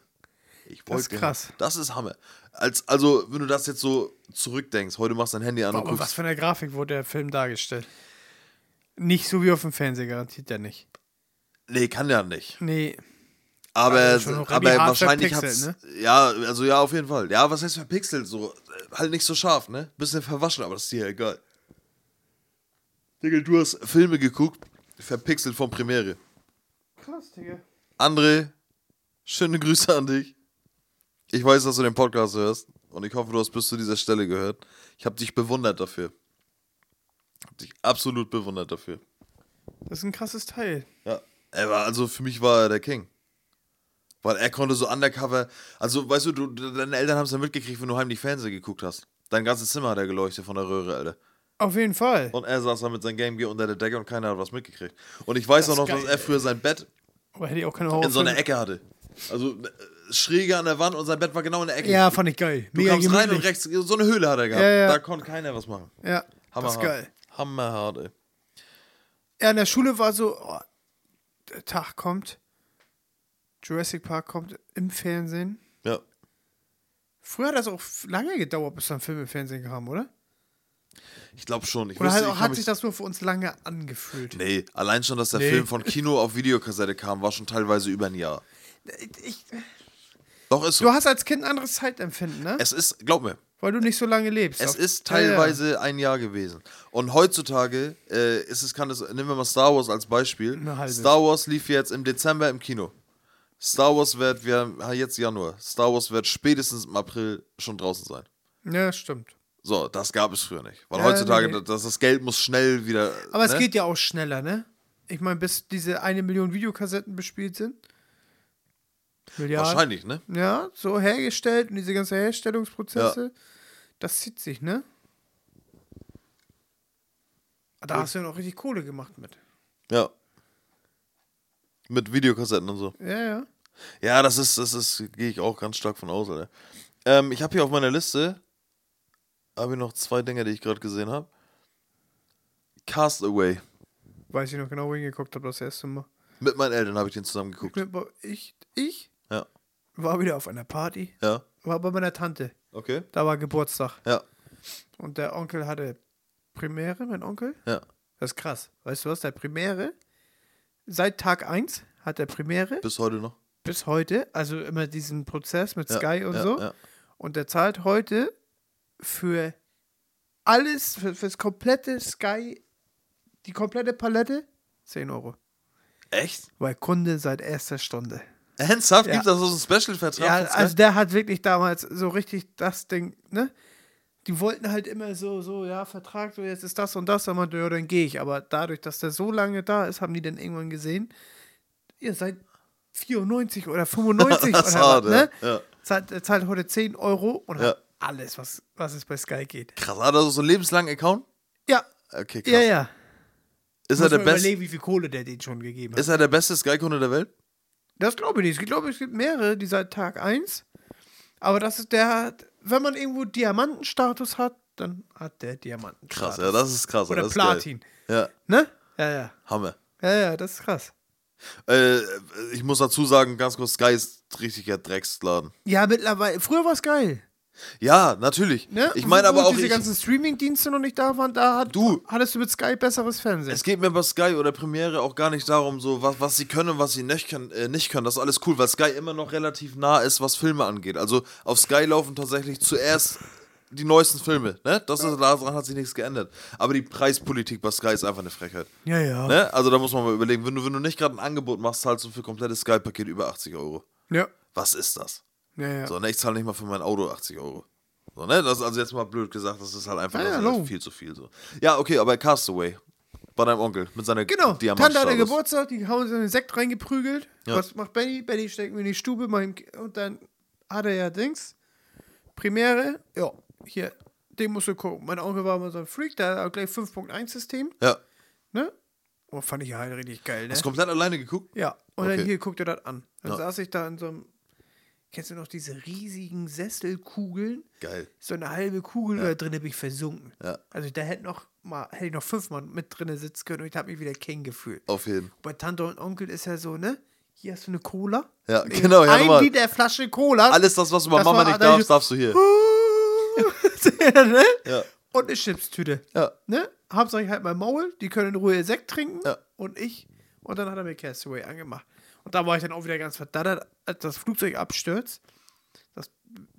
Ich wollte ist den krass. haben. Das ist Hammer. Als, also, wenn du das jetzt so zurückdenkst, heute machst du dein Handy an und Aber was guckst. für eine Grafik wurde der Film dargestellt? Nicht so wie auf dem Fernseher, garantiert ja nicht. Nee, kann ja nicht. Nee. Aber, Also aber wahrscheinlich verpixelt, hat's. Ja, also ja, auf jeden Fall. Ja, was heißt verpixelt? So, halt nicht so scharf, ne? Bisschen verwaschen, aber das ist dir ja egal. Digga, du hast Filme geguckt, verpixelt von Premiere. Krass, Digga. André, schöne Grüße an dich. Ich weiß, dass du den Podcast hörst und ich hoffe, du hast bis zu dieser Stelle gehört. Ich habe dich bewundert dafür. Hab dich absolut bewundert dafür. Das ist ein krasses Teil. Ja, er war, also für mich war er der King. Weil er konnte so undercover, also weißt du, du deine Eltern haben es ja mitgekriegt, wenn du heimlich Fernsehen geguckt hast. Dein ganzes Zimmer hat er geleuchtet von der Röhre, Alter. Auf jeden Fall. Und er saß da mit seinem Game Gear unter der Decke und keiner hat was mitgekriegt. Und ich weiß auch noch, ist dass geil, er früher sein Bett in so einer Ecke hatte. Also äh, schräge an der Wand und sein Bett war genau in der Ecke. Ja, fand ich geil. du Mega kamst rein und gemütlich. rechts, so eine Höhle hat er gehabt. Ja, ja. Da konnte keiner was machen. Ja, das ist geil. Hammerhart, ey. Ja, in der Schule war so, oh, der Tag kommt, Jurassic Park kommt im Fernsehen. Ja. Früher hat das auch lange gedauert, bis dann Film im Fernsehen kam, oder? Ich glaube schon. Ich Oder ich kann hat sich das nur für uns lange angefühlt? Nee, allein schon, dass der Nee. Film von Kino auf Videokassette kam, war schon teilweise über ein Jahr. Ich, Doch, ist so. du hast als Kind ein anderes Zeitempfinden, ne? Es ist, glaub mir, Weil du nicht so lange lebst. Es ist Ja, ja. teilweise ein Jahr gewesen. Und heutzutage äh, ist es, kann es, nehmen wir mal Star Wars als Beispiel. Star Wars lief jetzt im Dezember im Kino. Star Wars wird, wir haben jetzt Januar. Star Wars wird spätestens im April schon draußen sein. Ja, stimmt. So, das gab es früher nicht. Weil Ja, heutzutage, nee. das, das Geld muss schnell wieder. Aber es ne? geht ja auch schneller, ne? Ich meine, bis diese eine Million Videokassetten bespielt sind. Milliarden. Wahrscheinlich, ne? Ja, so hergestellt und diese ganzen Herstellungsprozesse. Das zieht sich, ne? Da hast du ja noch richtig Kohle gemacht mit. Ja. Mit Videokassetten und so. Ja, ja. Ja, das ist, das ist, gehe ich auch ganz stark von aus, Alter. Ähm, ich habe hier auf meiner Liste, habe ich noch zwei Dinge, die ich gerade gesehen habe. Castaway. Weiß ich noch genau, wo ich hingeguckt habe das erste Mal. Mit meinen Eltern habe ich den zusammen geguckt. Ich, ich Ja. war wieder auf einer Party, Ja. war bei meiner Tante. Okay. Da war Geburtstag. Ja. Und der Onkel hatte Premiere, mein Onkel. Ja. Das ist krass. Weißt du was? Der Premiere, seit Tag 1 hat er Premiere Bis heute noch. bis heute, also immer diesen Prozess mit Ja, Sky und ja, so. ja. Und der zahlt heute für alles, für, fürs komplette Sky, die komplette Palette, 10 Euro. Echt? Weil Kunde seit erster Stunde. Ernsthaft? Ja. Gibt das so einen Special-Vertrag? Ja, also der hat wirklich damals so richtig das Ding, ne? Die wollten halt immer so, so, ja, Vertrag, so jetzt ist das und das, dann meinte, ja, dann gehe ich. Aber dadurch, dass der so lange da ist, haben die dann irgendwann gesehen, ihr seid 94 oder 95 *laughs* Das oder was, ne? ja. Zahlt, er zahlt heute 10 Euro und Ja. hat alles, was, was es bei Sky geht. Krass, hat er so einen lebenslangen Account? Ja, Okay, krass. ja, ja. Ist, er Muss der man best, überlegen, wie viel Kohle der den schon gegeben hat. ist er der beste Sky-Kunde der Welt? Das glaube ich nicht. Ich glaube, es gibt mehrere, die seit Tag 1. Aber das ist der, wenn man irgendwo Diamantenstatus hat, dann hat der Diamantenstatus. Krass, ja, das ist krass. Oder das ist Platin. Geil. Ne? Ja, ja. Ja, Hammer. Ja, ja, das ist krass. Äh, ich muss dazu sagen, ganz kurz, Sky ist richtiger Drecksladen. Ja, mittlerweile. Früher war es geil. Ja, natürlich. Ne? Ich meine aber auch, diese ich, ganzen Streaming-Dienste noch nicht da waren, da hat, Du. hattest du mit Sky besseres Fernsehen. es geht mir bei Sky oder Premiere auch gar nicht darum, so was, was sie können und was sie nicht können, äh, nicht können. Das ist alles cool, weil Sky immer noch relativ nah ist, was Filme angeht. Also auf Sky laufen tatsächlich zuerst die neuesten Filme. Ne? Das ist, daran hat sich nichts geändert. Aber die Preispolitik bei Sky ist einfach eine Frechheit. ja, ja. Ne? Also da muss man mal überlegen, wenn du, wenn du nicht gerade ein Angebot machst, zahlst du für komplettes Sky-Paket über 80 Euro. Ja. Was ist das? Ja, ja. So, ne, ich zahle nicht mal für mein Auto 80 Euro. So, ne? Das ist also jetzt mal blöd gesagt, das ist halt einfach Ja, ja, logisch. viel zu viel. So. Ja, okay, aber Castaway. Bei deinem Onkel mit seiner Genau, Tante hatte. Geburtstag, die haben so einen Sekt reingeprügelt. Ja. Was macht Benny? Benny steckt mir in die Stube und dann hat er ja Dings. Premiere, ja, hier, den musst du gucken. Mein Onkel war mal so ein Freak, der hat auch gleich 5.1 System, Ja. ne? Und fand ich halt richtig geil, ne? Hast du komplett alleine geguckt? Ja, und Okay. dann hier guckt er das an. Dann Ja. saß ich da in so einem, kennst du noch diese riesigen Sesselkugeln? Geil. So eine halbe Kugel da drin bin ich versunken. Ja. Also da hätte noch mal, hätte ich noch fünfmal mit drin sitzen können und ich habe mich wieder King gefühlt. Auf jeden. Bei Tante und Onkel ist ja so, ne? Hier hast du eine Cola. Ja, genau, ja, Ein. Liter Flasche Cola. Alles das, was du bei Mama war- nicht da- darfst, darfst du hier. *laughs* ne? Ja. Und eine Chipstüte. Ja. Ne? Hauptsache ich halt mein Maul, die können in Ruhe Sekt trinken. Ja. Und ich. Und dann hat er mir Castaway angemacht. Und da war ich dann auch wieder ganz verdattert, als das Flugzeug abstürzt. Das,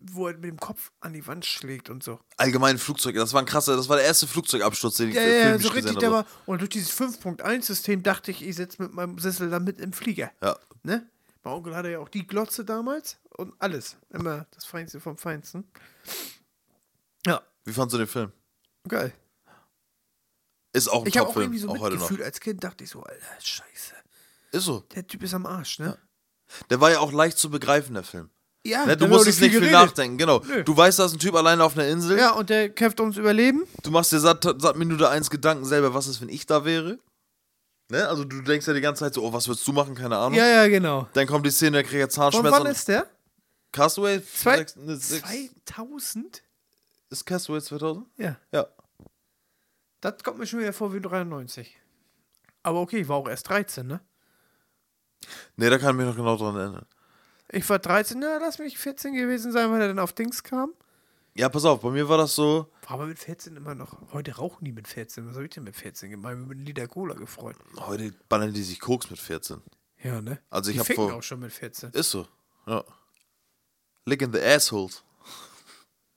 wo er mit dem Kopf an die Wand schlägt und so. Allgemein Flugzeug, das war ein krasser, das war der erste Flugzeugabsturz, den ich Ja, ja, Film ja, so gesehen richtig, habe. war. Und durch dieses 5.1-System dachte ich, ich sitze mit meinem Sessel da mit im Flieger. Ja. Ne? Mein Onkel hatte ja auch die Glotze damals und alles. Immer das Feinste vom Feinsten. Ja, Wie fandst du den Film? geil. Ist auch ein Ich habe auch irgendwie so auch mitgefühlt. Als Kind dachte ich so, Alter, scheiße. Ist so. Der Typ ist am Arsch, ne? Der war ja auch leicht zu begreifen, der Film. Ja, Ne, du musstest auch nicht viel geredet. nachdenken, genau. Nö. Du weißt, da ist ein Typ alleine auf einer Insel. Ja, und der kämpft ums Überleben. Du machst dir satt, satt Minute 1 Gedanken selber, was ist, wenn ich da wäre? Ne? Also du denkst ja die ganze Zeit so, oh, was würdest du machen? Keine Ahnung. Ja, ja, genau. Dann kommt die Szene, der kriegt Von Zahnschmerzen. wann und- ist der? Castaway? Zwei, Sechs- ne, sechs- 2000? Ist Castaway 2000? Ja. Ja. Das kommt mir schon wieder vor wie 93. Aber okay, ich war auch erst 13, ne? Ne, da kann ich mich noch genau dran erinnern. Ich war 13, na, lass mich 14 gewesen sein, weil er dann auf Dings kam. Ja, pass auf, bei mir war das so, War aber mit 14 immer noch. Heute rauchen die mit 14. Was habe ich denn mit 14 gemacht? Ich bin mit Liter Cola gefreut. heute ballern die sich Koks mit 14. Ja, ne? Also ich die hab ficken vor- auch schon mit 14. Ist so, ja. Lick in the assholes. *laughs*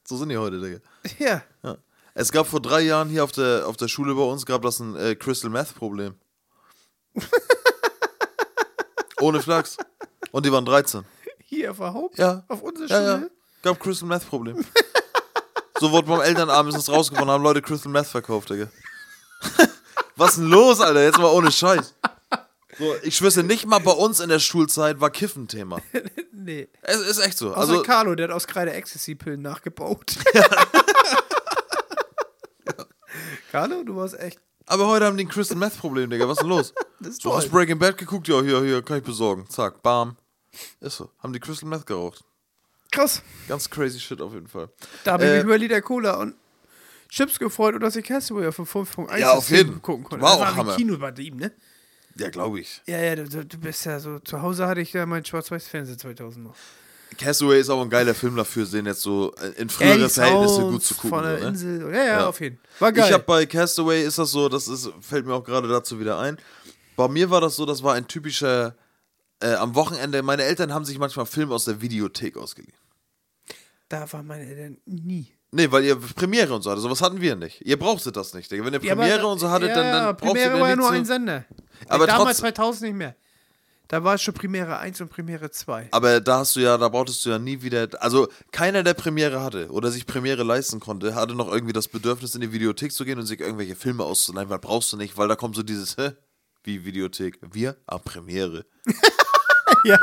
So sind die heute, Digga. Ja. Ja. Es gab vor drei Jahren hier auf der, auf der Schule bei uns, gab das ein äh, Crystal Meth Problem. *laughs* Ohne Flachs. Und die waren 13. Hier auf der Haupt? Ja. Auf unserer Ja, ja. Schule? Gab Crystal Meth Problem. so wurde beim Elternabend ist es rausgefunden, haben Leute Crystal Meth verkauft, Digga. Was ist denn los, Alter? Jetzt mal ohne Scheiß. So, ich schwör's dir, nicht mal bei uns in der Schulzeit war Kiffen Thema. *laughs* Nee. Es ist echt so. Außer Also, Carlo, der hat aus Kreide Ecstasy-Pillen nachgebaut. *laughs* Carlo, du warst echt. Aber heute haben die ein Crystal Meth Problem, Digga. Was ist denn los? *laughs* Das ist Du hast. Breaking Bad geguckt? Ja, hier, hier, kann ich besorgen. Zack, bam. Ist so. Haben die Crystal Meth geraucht. Krass. Ganz crazy shit auf jeden Fall. Da habe ich Äh, mich über Liter Cola und Chips gefreut und dass ich Castaway auf dem 5.1 Ja, auf jeden. Gucken konnte. War das auch war Hammer. Kino bei ihm, ne? Ja, glaube ich. Ja, ja, du, du bist ja so. Zu Hause hatte ich ja mein Schwarz-Weiß-Fernseher 2000 noch. Castaway ist auch ein geiler Film dafür, den jetzt so in frühere Ellis Verhältnisse gut zu gucken. Von der so, ne? Insel. Ja, ja, Ja. auf jeden Fall. War geil. Ich habe bei Castaway ist das so, das ist, fällt mir auch gerade dazu wieder ein. Bei mir war das so, das war ein typischer, äh, am Wochenende, meine Eltern haben sich manchmal Filme aus der Videothek ausgeliehen. da waren meine Eltern nie. Nee, weil ihr Premiere und so hattet. Sowas hatten wir nicht. Ihr brauchtet das nicht. Wenn ihr Ja, aber- Premiere und so hattet, ja, dann, dann braucht ihr Premiere war ja nur so- ein Sender. Aber Damals trotzdem- 2000 nicht mehr. Da war es schon Premiere 1 und Premiere 2. Aber da hast du ja, da brauchtest du ja nie wieder. Also keiner, der Premiere hatte oder sich Premiere leisten konnte, hatte noch irgendwie das Bedürfnis, in die Videothek zu gehen und sich irgendwelche Filme auszuleihen, weil brauchst du nicht, weil da kommt so dieses, hä? Wie Videothek? Wir? Ah, Premiere. *laughs* Ja.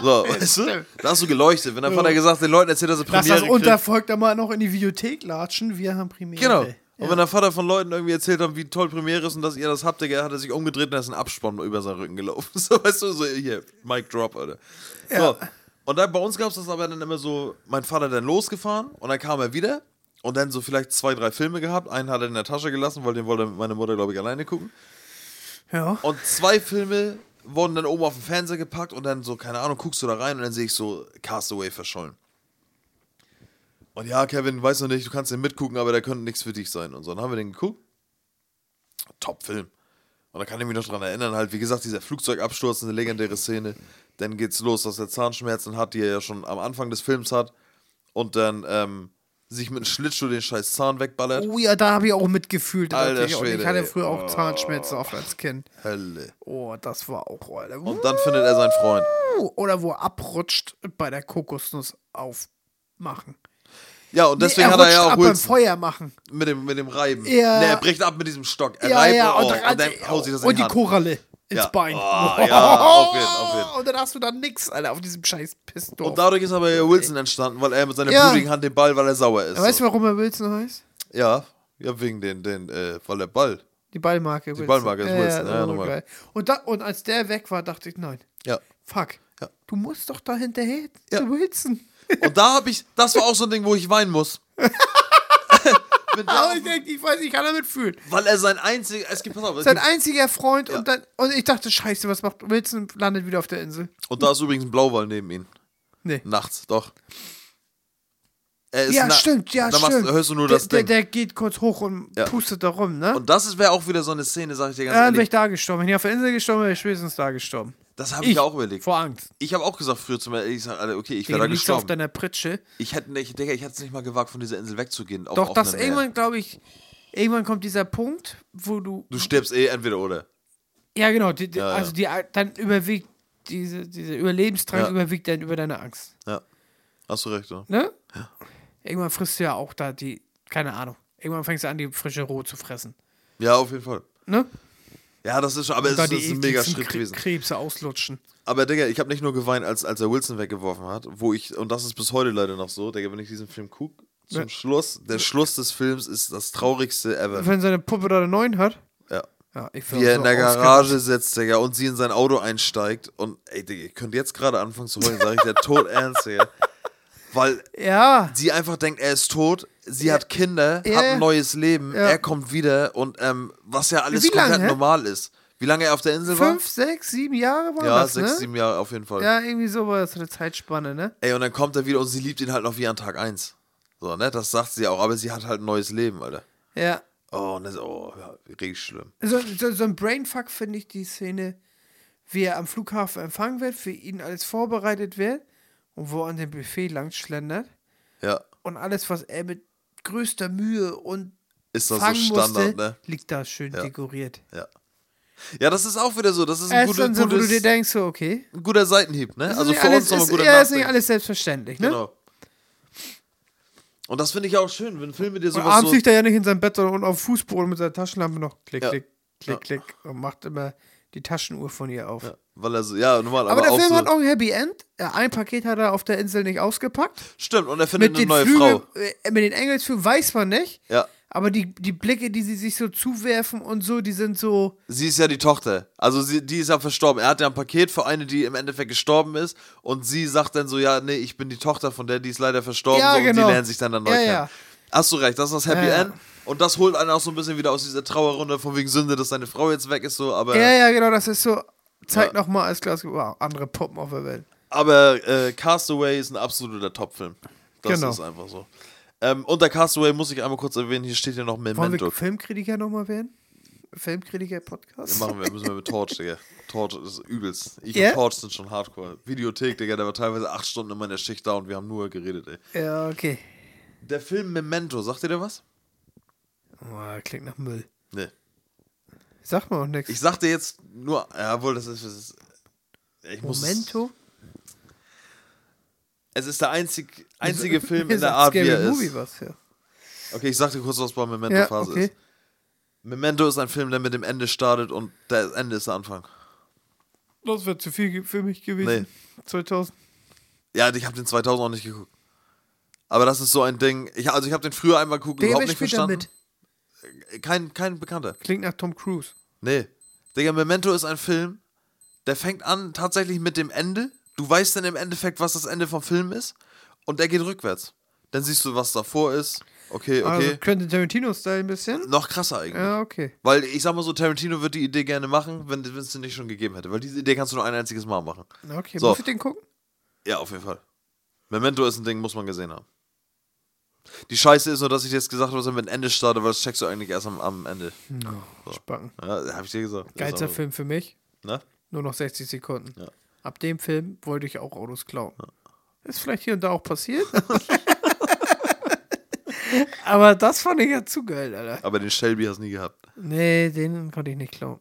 So, weißt du? Da hast du geleuchtet. Wenn der Vater gesagt den Leuten erzählt, dass er Premiere das kriegt. Untervolk da mal noch in die Videothek latschen. Wir haben Premiere. Genau. Ja. Und wenn der Vater von Leuten irgendwie erzählt hat, wie toll Premiere ist und dass ihr das habt, Digga, hat er sich umgedreht und da ist ein Abspann über seinen Rücken gelaufen. *laughs* So, weißt du, so hier, Mic Drop, Alter. So. Und dann bei uns gab es das aber dann immer so, mein Vater dann losgefahren und dann kam er wieder und dann so vielleicht zwei, drei Filme gehabt. Einen hat er in der Tasche gelassen, weil den wollte meine Mutter, glaube ich, alleine gucken. ja. Und zwei Filme wurden dann oben auf den Fernseher gepackt und dann so, keine Ahnung, guckst du da rein und dann sehe ich so Castaway verschollen. Und ja, Kevin, weiß noch nicht, du kannst den mitgucken, aber der könnte nichts für dich sein. Und so, dann haben wir den geguckt. Top-Film. Und da kann ich mich noch dran erinnern, halt, wie gesagt, dieser Flugzeugabsturz, eine legendäre Szene. Dann geht's los, dass er Zahnschmerzen hat, die er ja schon am Anfang des Films hat. Und dann ähm, sich mit einem Schlittschuh den scheiß Zahn wegballert. Oh ja, da habe ich auch mitgefühlt. Alter Schwede, ich hatte früher auch Oh. Zahnschmerzen oft als Kind. Hölle. Oh, das war auch, Alter. Und dann findet er seinen Freund. Oder wo er abrutscht bei der Kokosnuss aufmachen. Ja, und deswegen nee, er hat er ja auch ab beim Wilson. Feuer machen. Mit dem, mit dem Reiben. Ja. Ne, er bricht ab mit diesem Stock. Er Ja, reibt ja, und, oh, und dann haut sich das in und die die Hand. Koralle ins Ja. Bein. Oh, ja, auf jeden, auf jeden. Und dann hast du dann nix, Alter, auf diesem scheiß Pistol. Und dadurch ist aber ja Wilson entstanden, weil er mit seiner Ja. blutigen Hand den Ball, weil er sauer ist. weißt so. du, warum er Wilson heißt? Ja, ja, wegen den, den, äh, weil der Ball. Die Ballmarke Wilson. Ballmarke ist Wilson, ja, nochmal. geil. Und, da, und als der weg war, dachte ich, nein, Ja. fuck. Ja. Du musst doch da hinterher Ja. zu Wilson. Und da hab ich, das war auch so ein Ding, wo ich weinen muss. *laughs* Aber ich denke, ich weiß, ich kann damit fühlen. weil er sein einziger, es gibt, pass auf, es Sein gibt, einziger Freund und dann, und ich dachte, scheiße, was macht Wilson? Landet wieder auf der Insel. und da ist übrigens ein Blauwal neben ihm. Nee. Nachts, doch. Er ist Ja, na- stimmt, ja, da machst, stimmt. hörst du nur der, das der, Ding. der geht kurz hoch und Ja. pustet da rum, ne? Und das wäre auch wieder so eine Szene, sag ich dir ganz ja, dann wäre ehrlich. ich da gestorben. Wenn ich auf der Insel gestorben wäre, wäre ich spätestens da gestorben. Das habe ich, auch überlegt. Vor Angst. Ich habe auch gesagt früher zu mir, ich sag, Alter, okay, ich wäre da liegst auf gestorben. deiner Pritsche. Ich hätte nicht, Digga, ich hätte es nicht mal gewagt, von dieser Insel wegzugehen. Doch, das irgendwann, glaube ich, irgendwann kommt dieser Punkt, wo du. Du stirbst eh entweder oder. Ja, genau. Die, die, Ja, ja. also die, dann überwiegt diese, diese Überlebensdrang Ja. überwiegt dann über deine Angst. Ja. Hast du recht, ja. Ne? Irgendwann frisst du ja auch da die, keine Ahnung. Irgendwann fängst du an, die frische Roh zu fressen. Ja, auf jeden Fall. Ne? Ja, das ist schon, aber es ist, ist ein mega Schritt Kre- gewesen. Krebse auslutschen. Aber Digga, ich habe nicht nur geweint, als, als er Wilson weggeworfen hat, wo ich, und das ist bis heute leider noch so, Digga, wenn ich diesen Film gucke, zum Ja. Schluss, der Schluss des Films ist das traurigste ever. Wenn seine Puppe da einen neuen hat. Ja. Ja, ich Wie er in der Garage sitzt, Digga, und sie in sein Auto einsteigt und, ey, Digga, ihr könnt jetzt gerade anfangen zu heulen, sag ich der tot ernst, Digga. *laughs* Weil Ja. sie einfach denkt, er ist tot, sie hat Kinder, Ja. hat ein neues Leben, Ja. er kommt wieder und ähm, was ja alles Wie lange, komplett hä? normal ist. Wie lange er auf der Insel Fünf, sechs, sieben Jahre war war? Ja, das, sechs, ne? sieben Jahre auf jeden Fall. Ja, irgendwie so war das eine Zeitspanne, ne? Ey, und dann kommt er wieder und sie liebt ihn halt noch wie an Tag 1. So, ne? Das sagt sie auch, aber sie hat halt ein neues Leben, Alter. Ja. Oh, und das, oh, ja, richtig schlimm. So, so, so ein Brainfuck finde ich die Szene, wie er am Flughafen empfangen wird, für ihn alles vorbereitet wird und wo er an dem Buffet lang schlendert. Ja. und alles, was er mit größter Mühe und Ist das so Standard, musste, ne? liegt da schön dekoriert. Ja. Ja, das ist auch wieder so. Das ist ein, ist gute, dann so, wo du gutes, dir denkst, so, okay. ein guter Seitenhieb, ne? Das Also ist für nicht uns nochmal guter Ja, ist nicht Nachdenken. alles selbstverständlich, ne? Genau. Und das finde ich auch schön, wenn Filme dir Und sowas abends so... liegt er ja nicht in seinem Bett sondern und auf Fußboden mit seiner Taschenlampe noch klick, Ja. klick, klick, Ja. klick und macht immer die Taschenuhr von ihr auf. Ja, weil er so, ja, normal, aber, Aber, der Film so, hat auch ein Happy End. Ein Paket hat er auf der Insel nicht ausgepackt. Stimmt, und er findet Mit eine neue Flügel, Frau. äh, mit den Engelsflügeln weiß man nicht. Ja, Aber die, die Blicke, die sie sich so zuwerfen und so, die sind so. sie ist ja die Tochter. Also sie, die ist ja verstorben. Er hat ja ein Paket für eine, die im Endeffekt gestorben ist. Und sie sagt dann so, ja, nee, ich bin die Tochter von der, die ist leider verstorben. Ja, so, Und genau. die lernen sich dann, dann neu Ja, kennen. ja. Hast du recht, das ist das Happy Ja, ja. End. Und das holt einen auch so ein bisschen wieder aus dieser Trauerrunde von wegen Sünde, dass seine Frau jetzt weg ist. so. Aber, Ja, ja, genau, das ist so. Zeigt Ja. nochmal als Glas, wow, andere Puppen auf der Welt. aber äh, Castaway ist ein absoluter Top-Film. Das Genau. ist einfach so. Ähm, unter Castaway muss ich einmal kurz erwähnen, hier steht ja noch Wollen Memento. wir Filmkritiker nochmal werden? Filmkritiker-Podcast? Machen wir, müssen wir mit Torch, Digga. Torch ist übelst. Ich Ja? und Torch sind schon hardcore. Videothek, Digga, der war teilweise acht Stunden in meiner Schicht da und wir haben nur geredet, ey. Ja, okay. Der Film Memento, sagt ihr der was? Oh, klingt nach Müll. Nee. Sagt man auch nichts. Ich sagte jetzt nur, jawohl, das ist, das ist ich muss Momento? Es ist der einzig, einzige *laughs* Film in der Art, wie er Movie ist. was, ja. Okay, ich sagte kurz, was bei Memento Ja, Phase okay. ist. Memento ist ein Film, der mit dem Ende startet und das Ende ist der Anfang. Das wäre zu viel für mich gewesen. 2000. Ja, ich habe den 2000 auch nicht geguckt. Aber das ist so ein Ding. Ich, also ich habe den früher einmal geguckt, Wer überhaupt nicht verstanden. mit? Kein, kein Bekannter. Klingt nach Tom Cruise. Nee. Digga, Memento ist ein Film, der fängt an tatsächlich mit dem Ende. Du weißt dann im Endeffekt, was das Ende vom Film ist. Und der geht rückwärts. Dann siehst du, was davor ist. Okay, okay. Also Quentin Tarantino-Style ein bisschen. Noch krasser eigentlich. Ja, okay. Weil ich sag mal so, Tarantino wird die Idee gerne machen, wenn wenn es den nicht schon gegeben hätte. Weil diese Idee kannst du nur ein einziges Mal machen. Okay, So. muss ich den gucken? Ja, auf jeden Fall. Memento ist ein Ding, muss man gesehen haben. Die Scheiße ist nur, dass ich jetzt gesagt habe, dass er mit Ende startet, weil das checkst du eigentlich erst am, am Ende. Spacken. Ja, hab ich dir gesagt. Geilster auch- Film für mich. Ne? Nur noch 60 Sekunden. Ja. Ab dem Film wollte ich auch Autos klauen. Ist vielleicht hier und da auch passiert. *laughs* Aber das fand ich ja zu geil, Alter. Aber den Shelby hast du nie gehabt. Nee, den konnte ich nicht klauen.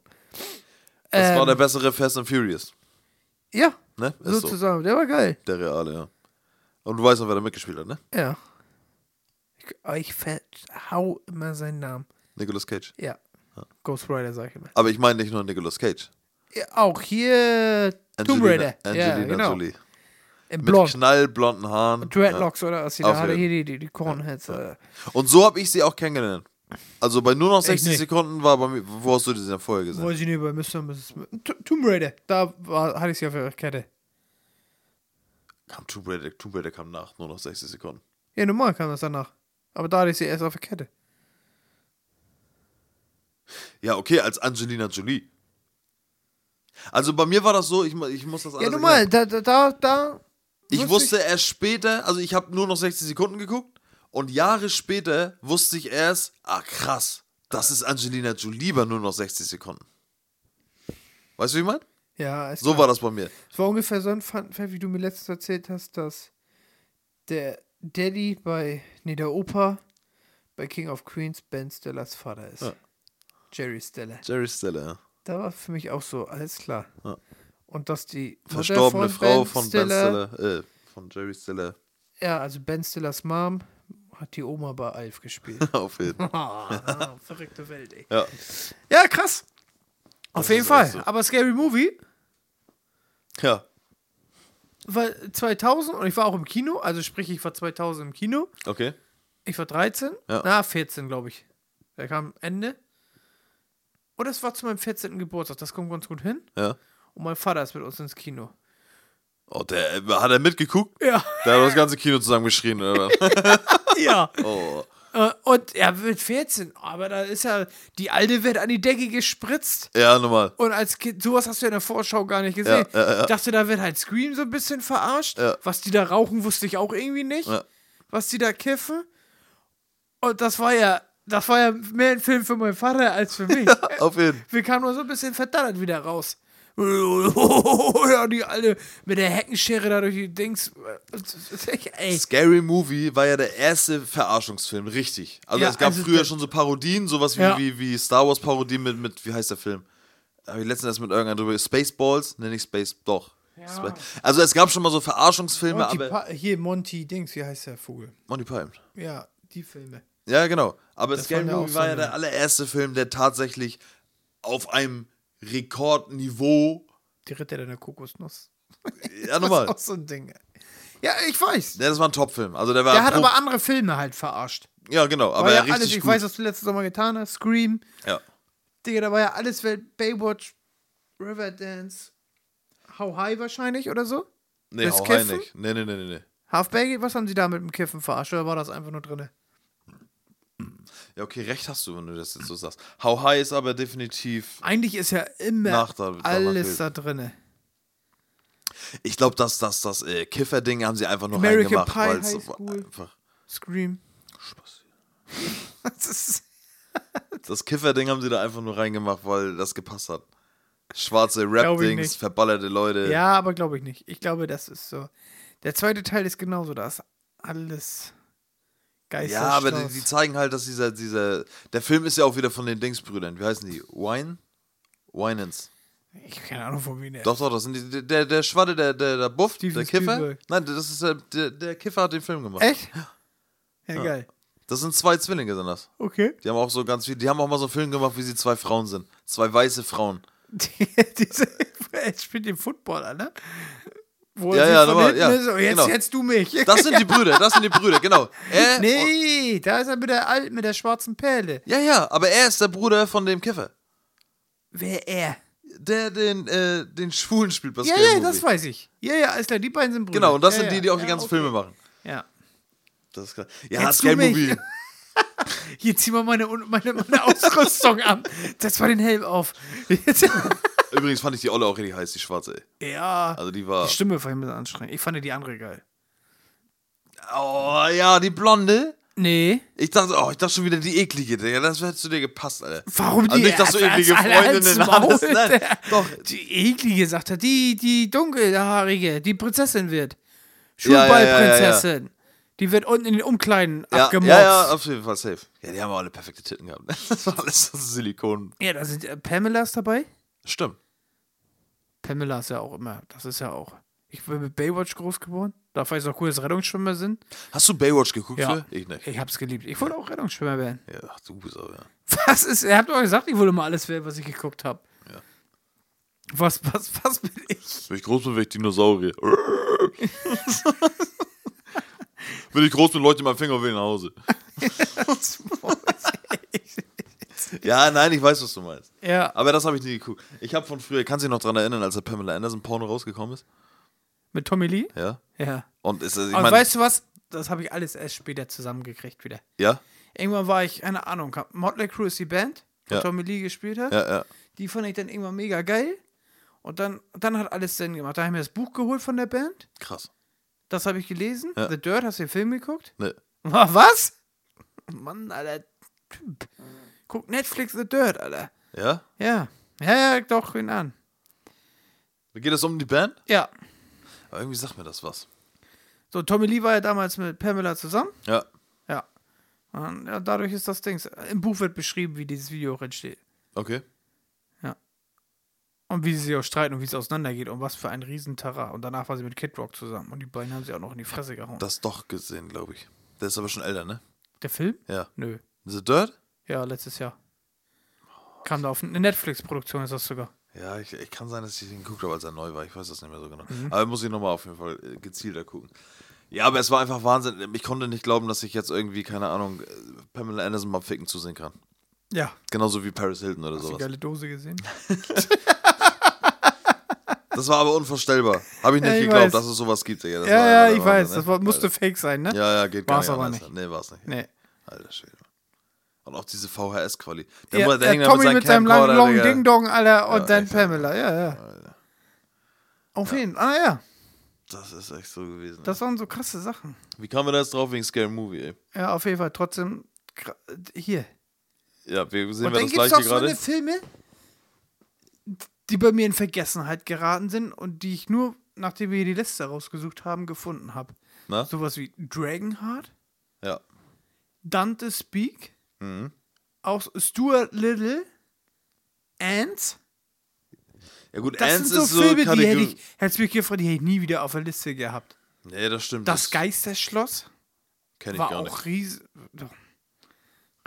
Das war Ähm, der bessere Fast and Furious. Ja, Ne? Ist so. sozusagen. Der war geil. Der reale, ja. Und du weißt noch, wer da mitgespielt hat, ne? Ja. Ich, aber ich hau immer seinen Namen. Nicolas Cage. Ja. Ghost Rider, sag ich immer. Aber ich meine nicht nur Nicolas Cage. Ja, auch hier Tomb Raider. Angelina ja, genau. Jolie. Mit Blond. knallblonden Haaren. Dreadlocks oder was sie da hatte. Hier die, die, die Cornheads. Und so habe ich sie auch kennengelernt. Also bei nur noch 60 nicht. Sekunden war bei mir, wo hast du die denn vorher gesehen? Weiß ich nicht, bei Mr. Mrs. Tomb Raider. Da war, hatte ich sie auf der Kette. Kam Tomb Raider, Tomb Raider kam nach, nur noch 60 Sekunden. Ja, normal kam das danach. Aber da hatte ich sie erst auf der Kette. Ja, okay, als Angelina Jolie. Also bei mir war das so, ich, ich muss das alles Ja, normal. Da, da, da. Ich wusste erst später, also ich habe nur noch 60 Sekunden geguckt und Jahre später wusste ich erst, ah krass, das ist Angelina Jolie bei nur noch 60 Sekunden. Weißt du, wie ich meine? Ja, es So war das bei mir. Es war ungefähr so ein Funfact, wie du mir letztens erzählt hast, dass der Daddy bei, nee, der Opa bei King of Queens Ben Stillers Vater ist. Ja. Jerry Stiller. Jerry Stiller, ja. Da war für mich auch so, alles klar. Ja. Und dass die Mutter Verstorbene von Frau ben von Stiller, Ben Stiller, äh, von Jerry Stiller. Ja, also Ben Stillers Mom hat die Oma bei Alf gespielt. *laughs* Auf jeden Fall. Ah, verrückte Welt, ey. Ja. Ja, krass. Auf Das jeden Fall. so. Aber Scary Movie Ja. War 2000 und ich war auch im Kino, also sprich, ich war 2000 im Kino. Okay. Ich war 13. Ja. Na, 14, glaube ich. Der kam Ende. Und es war zu meinem 14. Geburtstag. Das kommt ganz gut hin. Ja. Und mein Vater ist mit uns ins Kino. Oh, der hat er mitgeguckt? Ja. Der hat das ganze Kino zusammengeschrien, oder? was? *laughs* Ja. oh. Äh, Und er wird 14. Aber da ist ja, die Alte wird an die Decke gespritzt. Ja, normal. Und als Kind, sowas hast du in der Vorschau gar nicht gesehen. Ja, ja, ja. Ich dachte, da wird halt Scream so ein bisschen verarscht. Ja. Was die da rauchen, wusste ich auch irgendwie nicht. Ja. Was die da kiffen. Und das war ja, das war ja mehr ein Film für meinen Vater als für mich. *laughs* Auf jeden Wir kamen nur so ein bisschen verdattert wieder raus. *laughs* ja, die alle mit der Heckenschere da durch die Dings. *laughs* Ey. Scary Movie war ja der erste Verarschungsfilm, richtig. Also Ja, es gab also früher schon so Parodien, sowas wie, Ja. wie, wie Star Wars Parodien mit, mit, wie heißt der Film? Habe ich letztens erst mit irgendeinem drüber, Spaceballs? Ne, nicht Space, doch. Spa- Also es gab schon mal so Verarschungsfilme, Monty aber... Pa- hier, Monty Dings, wie heißt der Vogel? Monty Python. Ja, die Filme. Ja, genau. Aber Das Scary ja Movie war ja der allererste Film, der tatsächlich auf einem Rekordniveau... Die Ritter der Kokosnuss. Ja, *laughs* Das nochmal. ist auch so ein Ding. Ja, ich weiß. Ja, das war ein Top-Film. Also der war... Der hat aber andere Filme halt verarscht. Ja, genau. Aber War ja alles, ich gut. weiß, was du letzten Sommer getan hast. Scream. ja. Digga, da war ja alles Welt. Baywatch, Riverdance, How High wahrscheinlich oder so. Nee, Das rein Kiffen? nicht. Nee, nee, nee, nee. Half Baggy, was haben sie da mit dem Kiffen verarscht? Oder war das einfach nur drin? Ja, okay, recht hast du, wenn du das jetzt so sagst. How High ist aber definitiv. Eigentlich ist ja immer Nach da- alles da drinne. Ich glaube, dass das, das äh, Kiffer-Ding haben sie einfach nur American reingemacht, Pie weil es High School. einfach. Scream. Spaß. *laughs* Das ist, Das Kiffer-Ding haben sie da einfach nur reingemacht, weil das gepasst hat. Schwarze Rap-Dings, verballerte Leute. ja, aber glaube ich nicht. Ich glaube, das ist so. Der zweite Teil ist genauso. Da ist alles Geister. Ja, aber die, die zeigen halt, dass dieser, dieser. Der Film ist ja auch wieder von den Dingsbrüdern. Wie heißen die? Wine? Winans. Ich habe keine Ahnung, von wem der Doch, doch, das sind die. Der, der Schwatte, der, der, der Buff, Steven der Kiffer. Spielberg. Nein, das ist der, der, der Kiffer hat den Film gemacht. Echt? Ja, geil. Das sind zwei Zwillinge, sind das. Okay. Die haben auch so ganz viel. Die haben auch mal so einen Film gemacht, wie sie zwei Frauen sind. Zwei weiße Frauen. *laughs* Die, diese, *laughs* er spielt den Footballer, ne? Wo Ja, ja, nochmal, ja, ist, und jetzt, genau. jetzt du mich. Das sind die Brüder, das sind die Brüder, genau. *laughs* Er, nee, da ist er mit der alten, mit der schwarzen Perle. Ja, ja, aber er ist der Bruder von dem Kiffer. Wer er? Der den, äh, den Schwulen spielt bei Ja, Scary ja, Movie. das weiß ich. Ja, ja, alles klar, die beiden sind Brüder. Genau, und das ja, sind die, die auch die ganzen okay. Filme machen. Ja. Das ist klar. Ja, Scary mich. Movie. *laughs* Hier zieh mal meine, meine, meine Ausrüstung an. Setz mal den Helm auf. *laughs* Übrigens fand ich die Olle auch richtig heiß, die schwarze. ey. ja. Also die war. Die Stimme war ein bisschen anstrengend. Ich fand die andere geil. Oh ja, die Blonde. Nee. Ich dachte, oh, ich dachte schon wieder die eklige, Digga. Das hätte zu dir gepasst, Alter. Warum die? Also nicht, dass du eklige Freundinnen hast. Nein, doch. Die eklige, sagt er. Die, die dunkelhaarige, die Prinzessin wird. Ja, ja, ja, ja. Schulballprinzessin. Die wird unten in den Umkleiden Ja, abgemobst. ja, ja, auf jeden Fall safe. Ja, die haben auch alle perfekte Titten gehabt. *laughs* Das war alles so Silikon. Ja, da sind äh, Pamela ist dabei. Stimmt. Pamela ist ja auch immer, das ist ja auch. Ich bin mit Baywatch groß geworden. Da fand ich es auch cool, dass Rettungsschwimmer sind. Hast du Baywatch geguckt? Ja. Für? Ich nicht. Ich hab's geliebt. Ich wollte auch Rettungsschwimmer werden. Ja, ach, du bist aber, ja. Was ist, er hat doch gesagt, ich wollte mal alles werden, was ich geguckt habe. Ja. Was, was, was bin ich? Wenn ich groß bin, werde ich Dinosaurier. *laughs* Wenn ich groß bin, Leute meinen Finger will nach Hause. *laughs* Ja, nein, ich weiß, was du meinst. ja, Aber das habe ich nie geguckt. Ich habe von früher, kannst du dich noch dran erinnern, als der Pamela Anderson Porno rausgekommen ist? mit Tommy Lee? Ja. Ja. Und ist, ich Aber meine, weißt du was? Das habe ich alles erst später zusammengekriegt wieder. ja, Irgendwann war ich, keine Ahnung, Motley Crue ist die Band, die Ja. Tommy Lee gespielt hat. ja, ja. Die fand ich dann irgendwann mega geil. Und dann, dann hat alles Sinn gemacht. Da habe ich mir das Buch geholt von der Band. Krass. Das habe ich gelesen. Ja. The Dirt, hast du den Film geguckt? Ne. *laughs* Was? Mann, Alter. Typ. Guck Netflix The Dirt, Alter. Ja? Ja. Ja, ja, doch, ihn an. Geht es um die Band? Ja. Aber irgendwie sagt mir das was. So, Tommy Lee war ja damals mit Pamela zusammen. Ja. Ja. Und ja, dadurch ist das Ding. Im Buch wird beschrieben, wie dieses Video auch entsteht. Okay. Und wie sie sich auch streiten und wie es auseinandergeht und was für ein Riesentara. Und danach war sie mit Kid Rock zusammen. Und die beiden haben sie auch noch in die Fresse gehauen. Das doch gesehen, glaube ich. Der ist aber schon älter, ne? Der Film? Ja. Nö. The Dirt? Ja, letztes Jahr. Kam da auf eine Netflix-Produktion, ist das sogar. Ja, ich, ich kann sein, dass ich den geguckt habe, als er neu war. Ich weiß das nicht mehr so genau. Mhm. Aber muss ich nochmal auf jeden Fall äh, gezielter gucken. Ja, aber es war einfach Wahnsinn. Ich konnte nicht glauben, dass ich jetzt irgendwie, keine Ahnung, äh, Pamela Anderson mal ficken zusehen kann. Ja. Genauso wie Paris Hilton oder Hast du die sowas. geile Dose gesehen? *laughs* Das war aber unvorstellbar. Habe ich nicht Ja, ich geglaubt, weiß. dass es sowas gibt. Digga. Ja, war ja, ich der weiß. Wahnsinn, Das ne? war, musste fake sein, ne? Ja, ja, geht War's gar nicht aber anders. nicht. Nee, war es nicht. Nee. Alter Schwede. Und auch diese VHS-Quali. Ja, mu- der hängt da Tommy mit seinem langen, langen. Ding-Dong, Alter, und Ja, dann. Pamela. Ja, ja. Auf jeden Fall. Ah, ja. Das ist echt so gewesen. Das waren so krasse Sachen. Wie kamen wir da jetzt drauf wegen Scary Movie, ey? Ja, auf jeden Fall. Trotzdem. Hier. Ja, wir sehen Und wir dann das gibt es gleiche auch so eine gerade. Filme, die bei mir in Vergessenheit geraten sind und die ich nur, nachdem wir die Liste rausgesucht haben, gefunden habe. Sowas wie Dragonheart, Ja. Dante Speak, Mhm. auch Stuart Little, Ants. Ja gut, Das Ants sind so ist so Filme, die hätte ich, hätte mich gefragt, die hätte ich nie wieder auf der Liste gehabt. Nee, das stimmt. Das Geisterschloss kenn ich war gar auch nicht. riesig.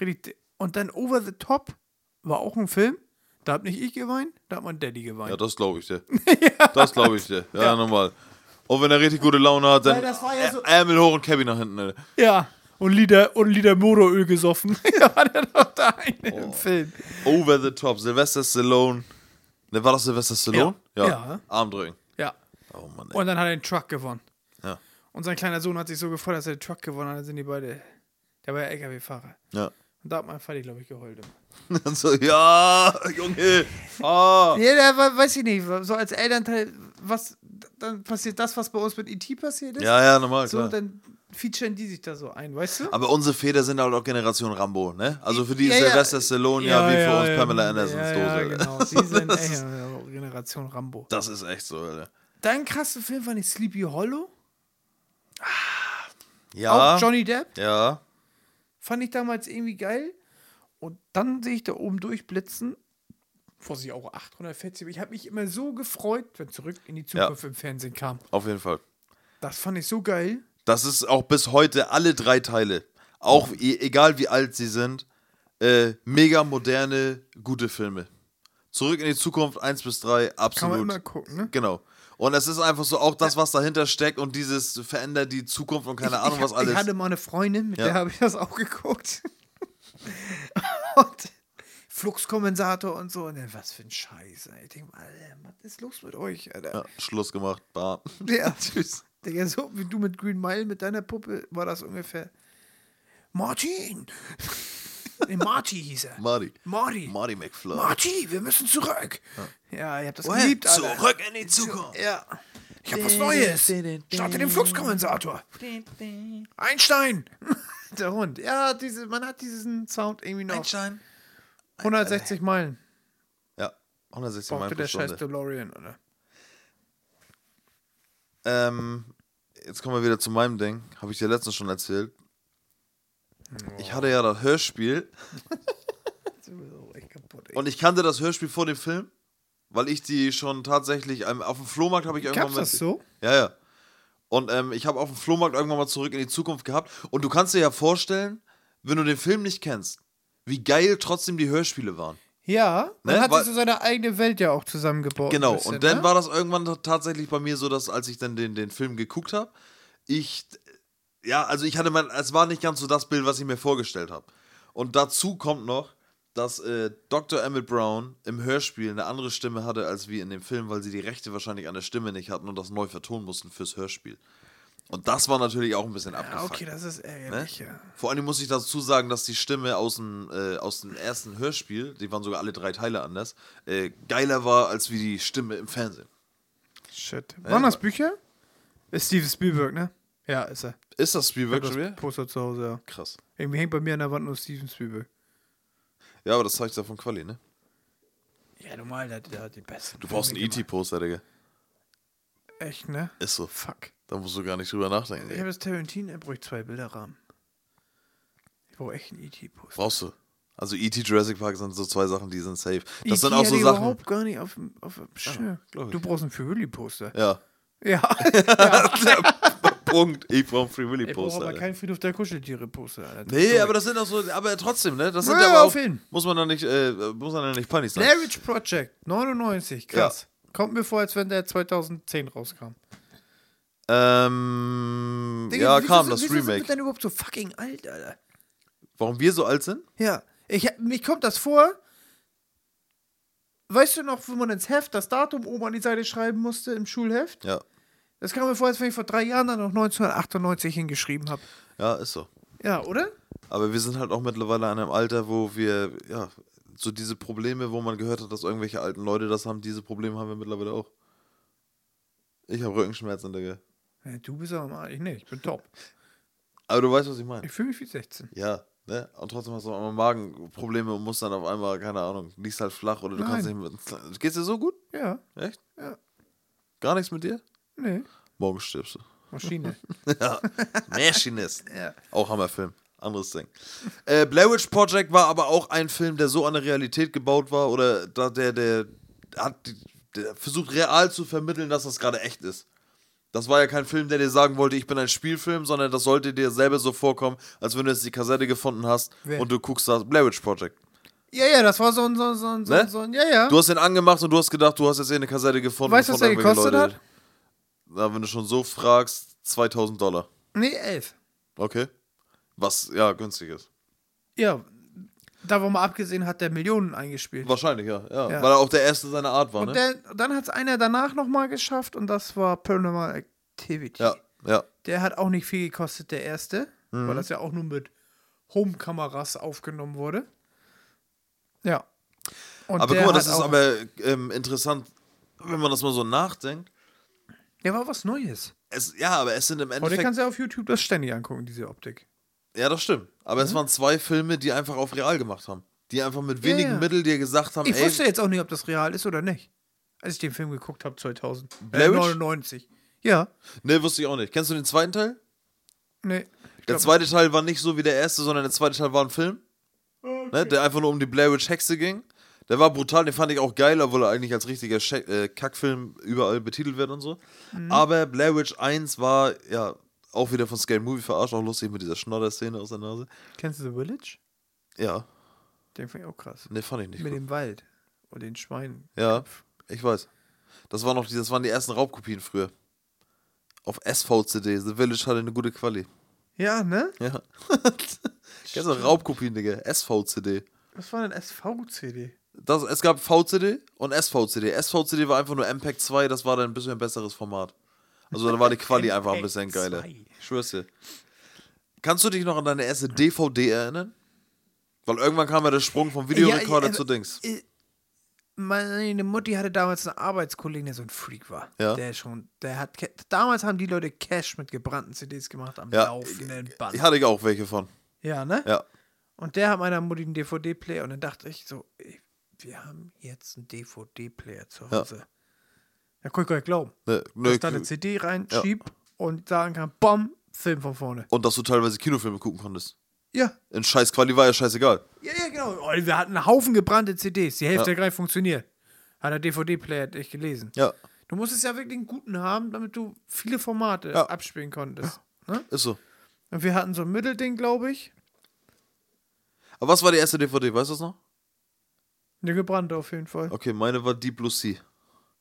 Richtig. Und dann Over the Top war auch ein Film. Da hab nicht ich geweint, da hat mein Daddy geweint. Ja, das glaube ich dir. *laughs* Das glaube ich dir. Ja, normal. Und wenn er richtig gute Laune hat, dann das war ja so- Ärmel hoch und Cabby nach hinten. Alter. Ja. Und Lieder, und Lieder Motoröl gesoffen. *laughs* da war der doch da eine Oh. im Film. Over the top. Sylvester Stallone. Ne, war das Sylvester Stallone? Ja. Ja. Arm drücken. Ja. Oh Mann, ey. Und dann hat er den Truck gewonnen. Ja. Und sein kleiner Sohn hat sich so gefreut, dass er den Truck gewonnen hat. Dann sind die beide. Der war ja LKW-Fahrer. Ja. Und da hat mein Vati, glaube ich, geheult. *laughs* Dann so, ja, Junge. Ah. Ja, der war, weiß ich nicht, so als Elternteil, was, dann passiert das, was bei uns mit E.T. passiert ist. Ja, ja, normal, So, klar. dann featuren die sich da so ein, weißt du? Aber unsere Väter sind halt auch Generation Rambo, ne? Also für die ist Ja, ja. Sylvester Stallone ja, wie für uns Pamela Andersons ja, Dose. Ja, genau. Die sind echt Generation Rambo. Das ist echt so, Alter. Dein krasser Film war nicht Sleepy Hollow? Ja. Auch Johnny Depp? Ja. Fand ich damals irgendwie geil. Und dann sehe ich da oben durchblitzen. Vorsicht, auch 840. Ich habe mich immer so gefreut, wenn Zurück in die Zukunft im Fernsehen kam. Auf jeden Fall. Das fand ich so geil. Das ist auch bis heute alle drei Teile, auch e egal wie alt sie sind, äh, mega moderne, gute Filme. Zurück in die Zukunft 1 bis 3, Kann absolut. man immer gucken, ne? Genau. Und es ist einfach so auch das, was dahinter steckt und dieses verändert die Zukunft und keine Ahnung, ich, was hab- alles. Ich hatte mal eine Freundin, mit Ja. der habe ich das auch geguckt. *laughs* und Fluxkompensator und so. Und dann, was für ein Scheiß. ey. Ich denke mal, Alter, was ist los mit euch, Alter? ja, Schluss gemacht. Bam. Ja, *laughs* tschüss. Digga, so wie du mit Green Mile mit deiner Puppe war das ungefähr. Martin! nee, Marty hieß er. Marty. Marty. Marty McFly. Marty, wir müssen zurück. Ja, ihr habt das Well, geliebt, Alter. Zurück in die Zukunft. Ja. Ich hab was Neues. Starte den Fluxkompensator. Einstein. *laughs* Der Hund. Ja, diese, man hat diesen Sound irgendwie noch. Einstein. 160 Meilen. Ja, 160 Mal Brauchte pro der scheiß Stunde. DeLorean, oder? Ähm, jetzt kommen wir wieder zu meinem Ding. Habe ich dir letztens schon erzählt. Ich hatte ja das Hörspiel *laughs* kaputt, und ich kannte das Hörspiel vor dem Film, weil ich die schon tatsächlich ähm, auf dem Flohmarkt habe ich irgendwann Gab's das so? Ja, ja. Und ähm, ich habe auf dem Flohmarkt irgendwann mal zurück in die Zukunft gehabt. Und du kannst dir ja vorstellen, wenn du den Film nicht kennst, wie geil trotzdem die Hörspiele waren. Ja, man Ne, hat sich so seine eigene Welt ja auch zusammengebaut. Genau, bisschen, und dann ne? war das irgendwann tatsächlich bei mir so, dass als ich dann den, den Film geguckt habe, ich, ja, also ich hatte mein, es war nicht ganz so das Bild, was ich mir vorgestellt habe. Und dazu kommt noch, dass äh, Dr. Emmett Brown im Hörspiel eine andere Stimme hatte als wie in dem Film, weil sie die Rechte wahrscheinlich an der Stimme nicht hatten und das neu vertonen mussten fürs Hörspiel. Und das war natürlich auch ein bisschen Ja, abgefuckt. okay, das ist Ne? ärgerlich, ja. Vor allem muss ich dazu sagen, dass die Stimme aus dem, äh, aus dem ersten Hörspiel, die waren sogar alle drei Teile anders, äh, geiler war als wie die Stimme im Fernsehen. Shit. Waren das Bücher? Ist Steven Spielberg, ne? Ja, ist er. Ist das Spielberg Das schon wieder? Poster zu Hause, ja. Krass. Irgendwie hängt bei mir an der Wand nur Steven Spielberg. Ja, aber das zeigt ja von Quali, ne? Ja, normal, der, der hat die besten. Du brauchst einen E.T.-Poster, Digga. gemacht. Echt, ne? Ist so. Fuck. Da musst du gar nicht drüber nachdenken. Ich habe das Tarantino, er bräuchte zwei Bilderrahmen. Ich brauche echt einen E.T.-Poster. Brauchst du. Also E.T. Jurassic Park sind so zwei Sachen, die sind safe. Das E.T. sind auch so ich Sachen. überhaupt gar nicht auf dem Schirm. ich. Du brauchst ein Free Willy-Poster. Ja. Ja. *laughs* Punkt. Ich brauche ein Free Willy Ich brauche Poster. aber Alter. kein Friedhof der Kuscheltiere-Poster. Alter. Nee, aber das sind auch so, aber trotzdem, ne? Das sind Ja, ja, aber auf auch, jeden. muss man dann nicht, äh, muss man dann nicht peinlich sein. Witch Project, 99, krass. Kommt mir vor, als wenn der 2010 rauskam. Ähm, Digga, ja, wieso kam das wieso Sind wir Remake. denn überhaupt so fucking alt, Alter? Warum wir so alt sind? Ja, ich, mich kommt das vor. Weißt du noch, wenn man ins Heft das Datum oben an die Seite schreiben musste im Schulheft? Ja. Das kam mir vor, als wenn ich vor drei Jahren dann noch 1998 hingeschrieben habe. Ja, ist so. Ja, oder? Aber wir sind halt auch mittlerweile an einem Alter, wo wir, ja, so diese Probleme, wo man gehört hat, dass irgendwelche alten Leute das haben, diese Probleme haben wir mittlerweile auch. Ich habe Rückenschmerzen, Digga. Ja, du bist aber mal, ich nicht, ich bin top. Aber du weißt, was ich meine. Ich fühle mich wie 16. Ja, Ne? Und trotzdem hast du einmal Magenprobleme und musst dann auf einmal, keine Ahnung, liegst halt flach oder du kannst nicht Nein. mit. Geht's dir so gut? Ja, Echt? Ja. Gar nichts mit dir? nee. Morgen stirbst du. Maschine. *laughs* ja. Machinist. ja. Auch Hammerfilm. Anderes Ding. Äh, Blair Witch Project war aber auch ein Film, der so an der Realität gebaut war oder da der, der hat der versucht real zu vermitteln, dass das gerade echt ist. Das war ja kein Film, der dir sagen wollte, ich bin ein Spielfilm, sondern das sollte dir selber so vorkommen, als wenn du jetzt die Kassette gefunden hast Wer? und du guckst das Blair Witch Project. Ja, ja, das war so ein, so ein, so ein, so Ne? ein, so ein ja, ja. Du hast den angemacht und du hast gedacht, du hast jetzt hier eine Kassette gefunden. Weißt du, was von der gekostet Leuten. hat? Na, wenn du schon so fragst, 2000 Dollar. Nee, elf. Okay. Was, ja, günstig ist. Ja, davon mal abgesehen hat der Millionen eingespielt. Wahrscheinlich, ja. ja. Ja. Weil er auch der Erste seiner Art war, Und ne? der, dann hat es einer danach nochmal geschafft und das war Paranormal Activity. Ja, ja. Der hat auch nicht viel gekostet, der erste, Mhm. weil das ja auch nur mit Home-Kameras aufgenommen wurde. Ja. Und Aber guck mal, das ist aber ähm, interessant, wenn man das mal so nachdenkt. Der war was Neues. Es, ja, aber es sind im Heute Endeffekt. kannst du ja auf YouTube das ständig angucken, diese Optik. Ja, das stimmt. Aber Mhm. es waren zwei Filme, die einfach auf real gemacht haben. Die einfach mit wenigen ja. Mitteln dir gesagt haben, Ich ey, wusste jetzt auch nicht, ob das real ist oder nicht. Als ich den Film geguckt habe, 2000. Blair Äh, Witch? 99. Ja. ne, wusste ich auch nicht. Kennst du den zweiten Teil? Nee. Ich Der zweite Teil war nicht so wie der erste, sondern der zweite Teil war ein Film. Ne, der einfach nur um die Blair Witch Hexe ging. Der war brutal, den fand ich auch geil, obwohl er eigentlich als richtiger äh, Kackfilm überall betitelt wird und so. Mhm. Aber Blair Witch 1 war ja auch wieder von Scale Movie verarscht, auch lustig mit dieser Schnodder-Szene aus der Nase. Kennst du The Village? Ja, Den fand ich auch krass. ne, fand ich nicht. Mit Gut. dem Wald und den Schweinen. Ja, ich weiß. Das, war noch die, das waren die ersten Raubkopien früher. Auf SVCD. The Village hatte eine gute Quali. Ja, ne? Ja. *laughs* Kennst du Raubkopien, Digga? SVCD. Was war denn SVCD? Das, es gab VCD und SVCD. SVCD war einfach nur MPEG 2, das war dann ein bisschen ein besseres Format. Also da war die Quali einfach ein bisschen geiler. 2. Ich schwör's dir. Kannst du dich noch an deine erste DVD erinnern? Weil irgendwann kam ja der Sprung vom Videorekorder Ja, zu Dings. äh, Meine Mutti hatte damals einen Arbeitskollegen, der so ein Freak war. Ja. Der schon, der hat, damals haben die Leute Cash mit gebrannten CDs gemacht am Ja, laufenden Band. Ich hatte ich auch welche von. Ja, ne? Ja. Und der hat meiner Mutti einen DVD-Player und dann dachte ich so, ey, wir haben jetzt einen DVD-Player zu Ja. Da konnte ich gar nicht glauben. Ne, Dass ne, ich da eine CD reinschieb und sagen kann, bom, Film von vorne. und dass du teilweise Kinofilme gucken konntest. Ja, In scheiß Quali war ja scheißegal. ja, ja, genau. Oh, wir hatten einen Haufen gebrannte CDs. Die Hälfte Ja. gar nicht funktioniert. Hat der DVD-Player nicht gelesen. Ja, Du musstest ja wirklich einen guten haben, damit du viele Formate Ja. abspielen konntest. Ne? ist so. Und wir hatten so ein Mittelding, glaube ich. Aber was war die erste DVD, weißt du das noch? Eine gebrannte auf jeden Fall. Okay, meine war Deep Blue Sea.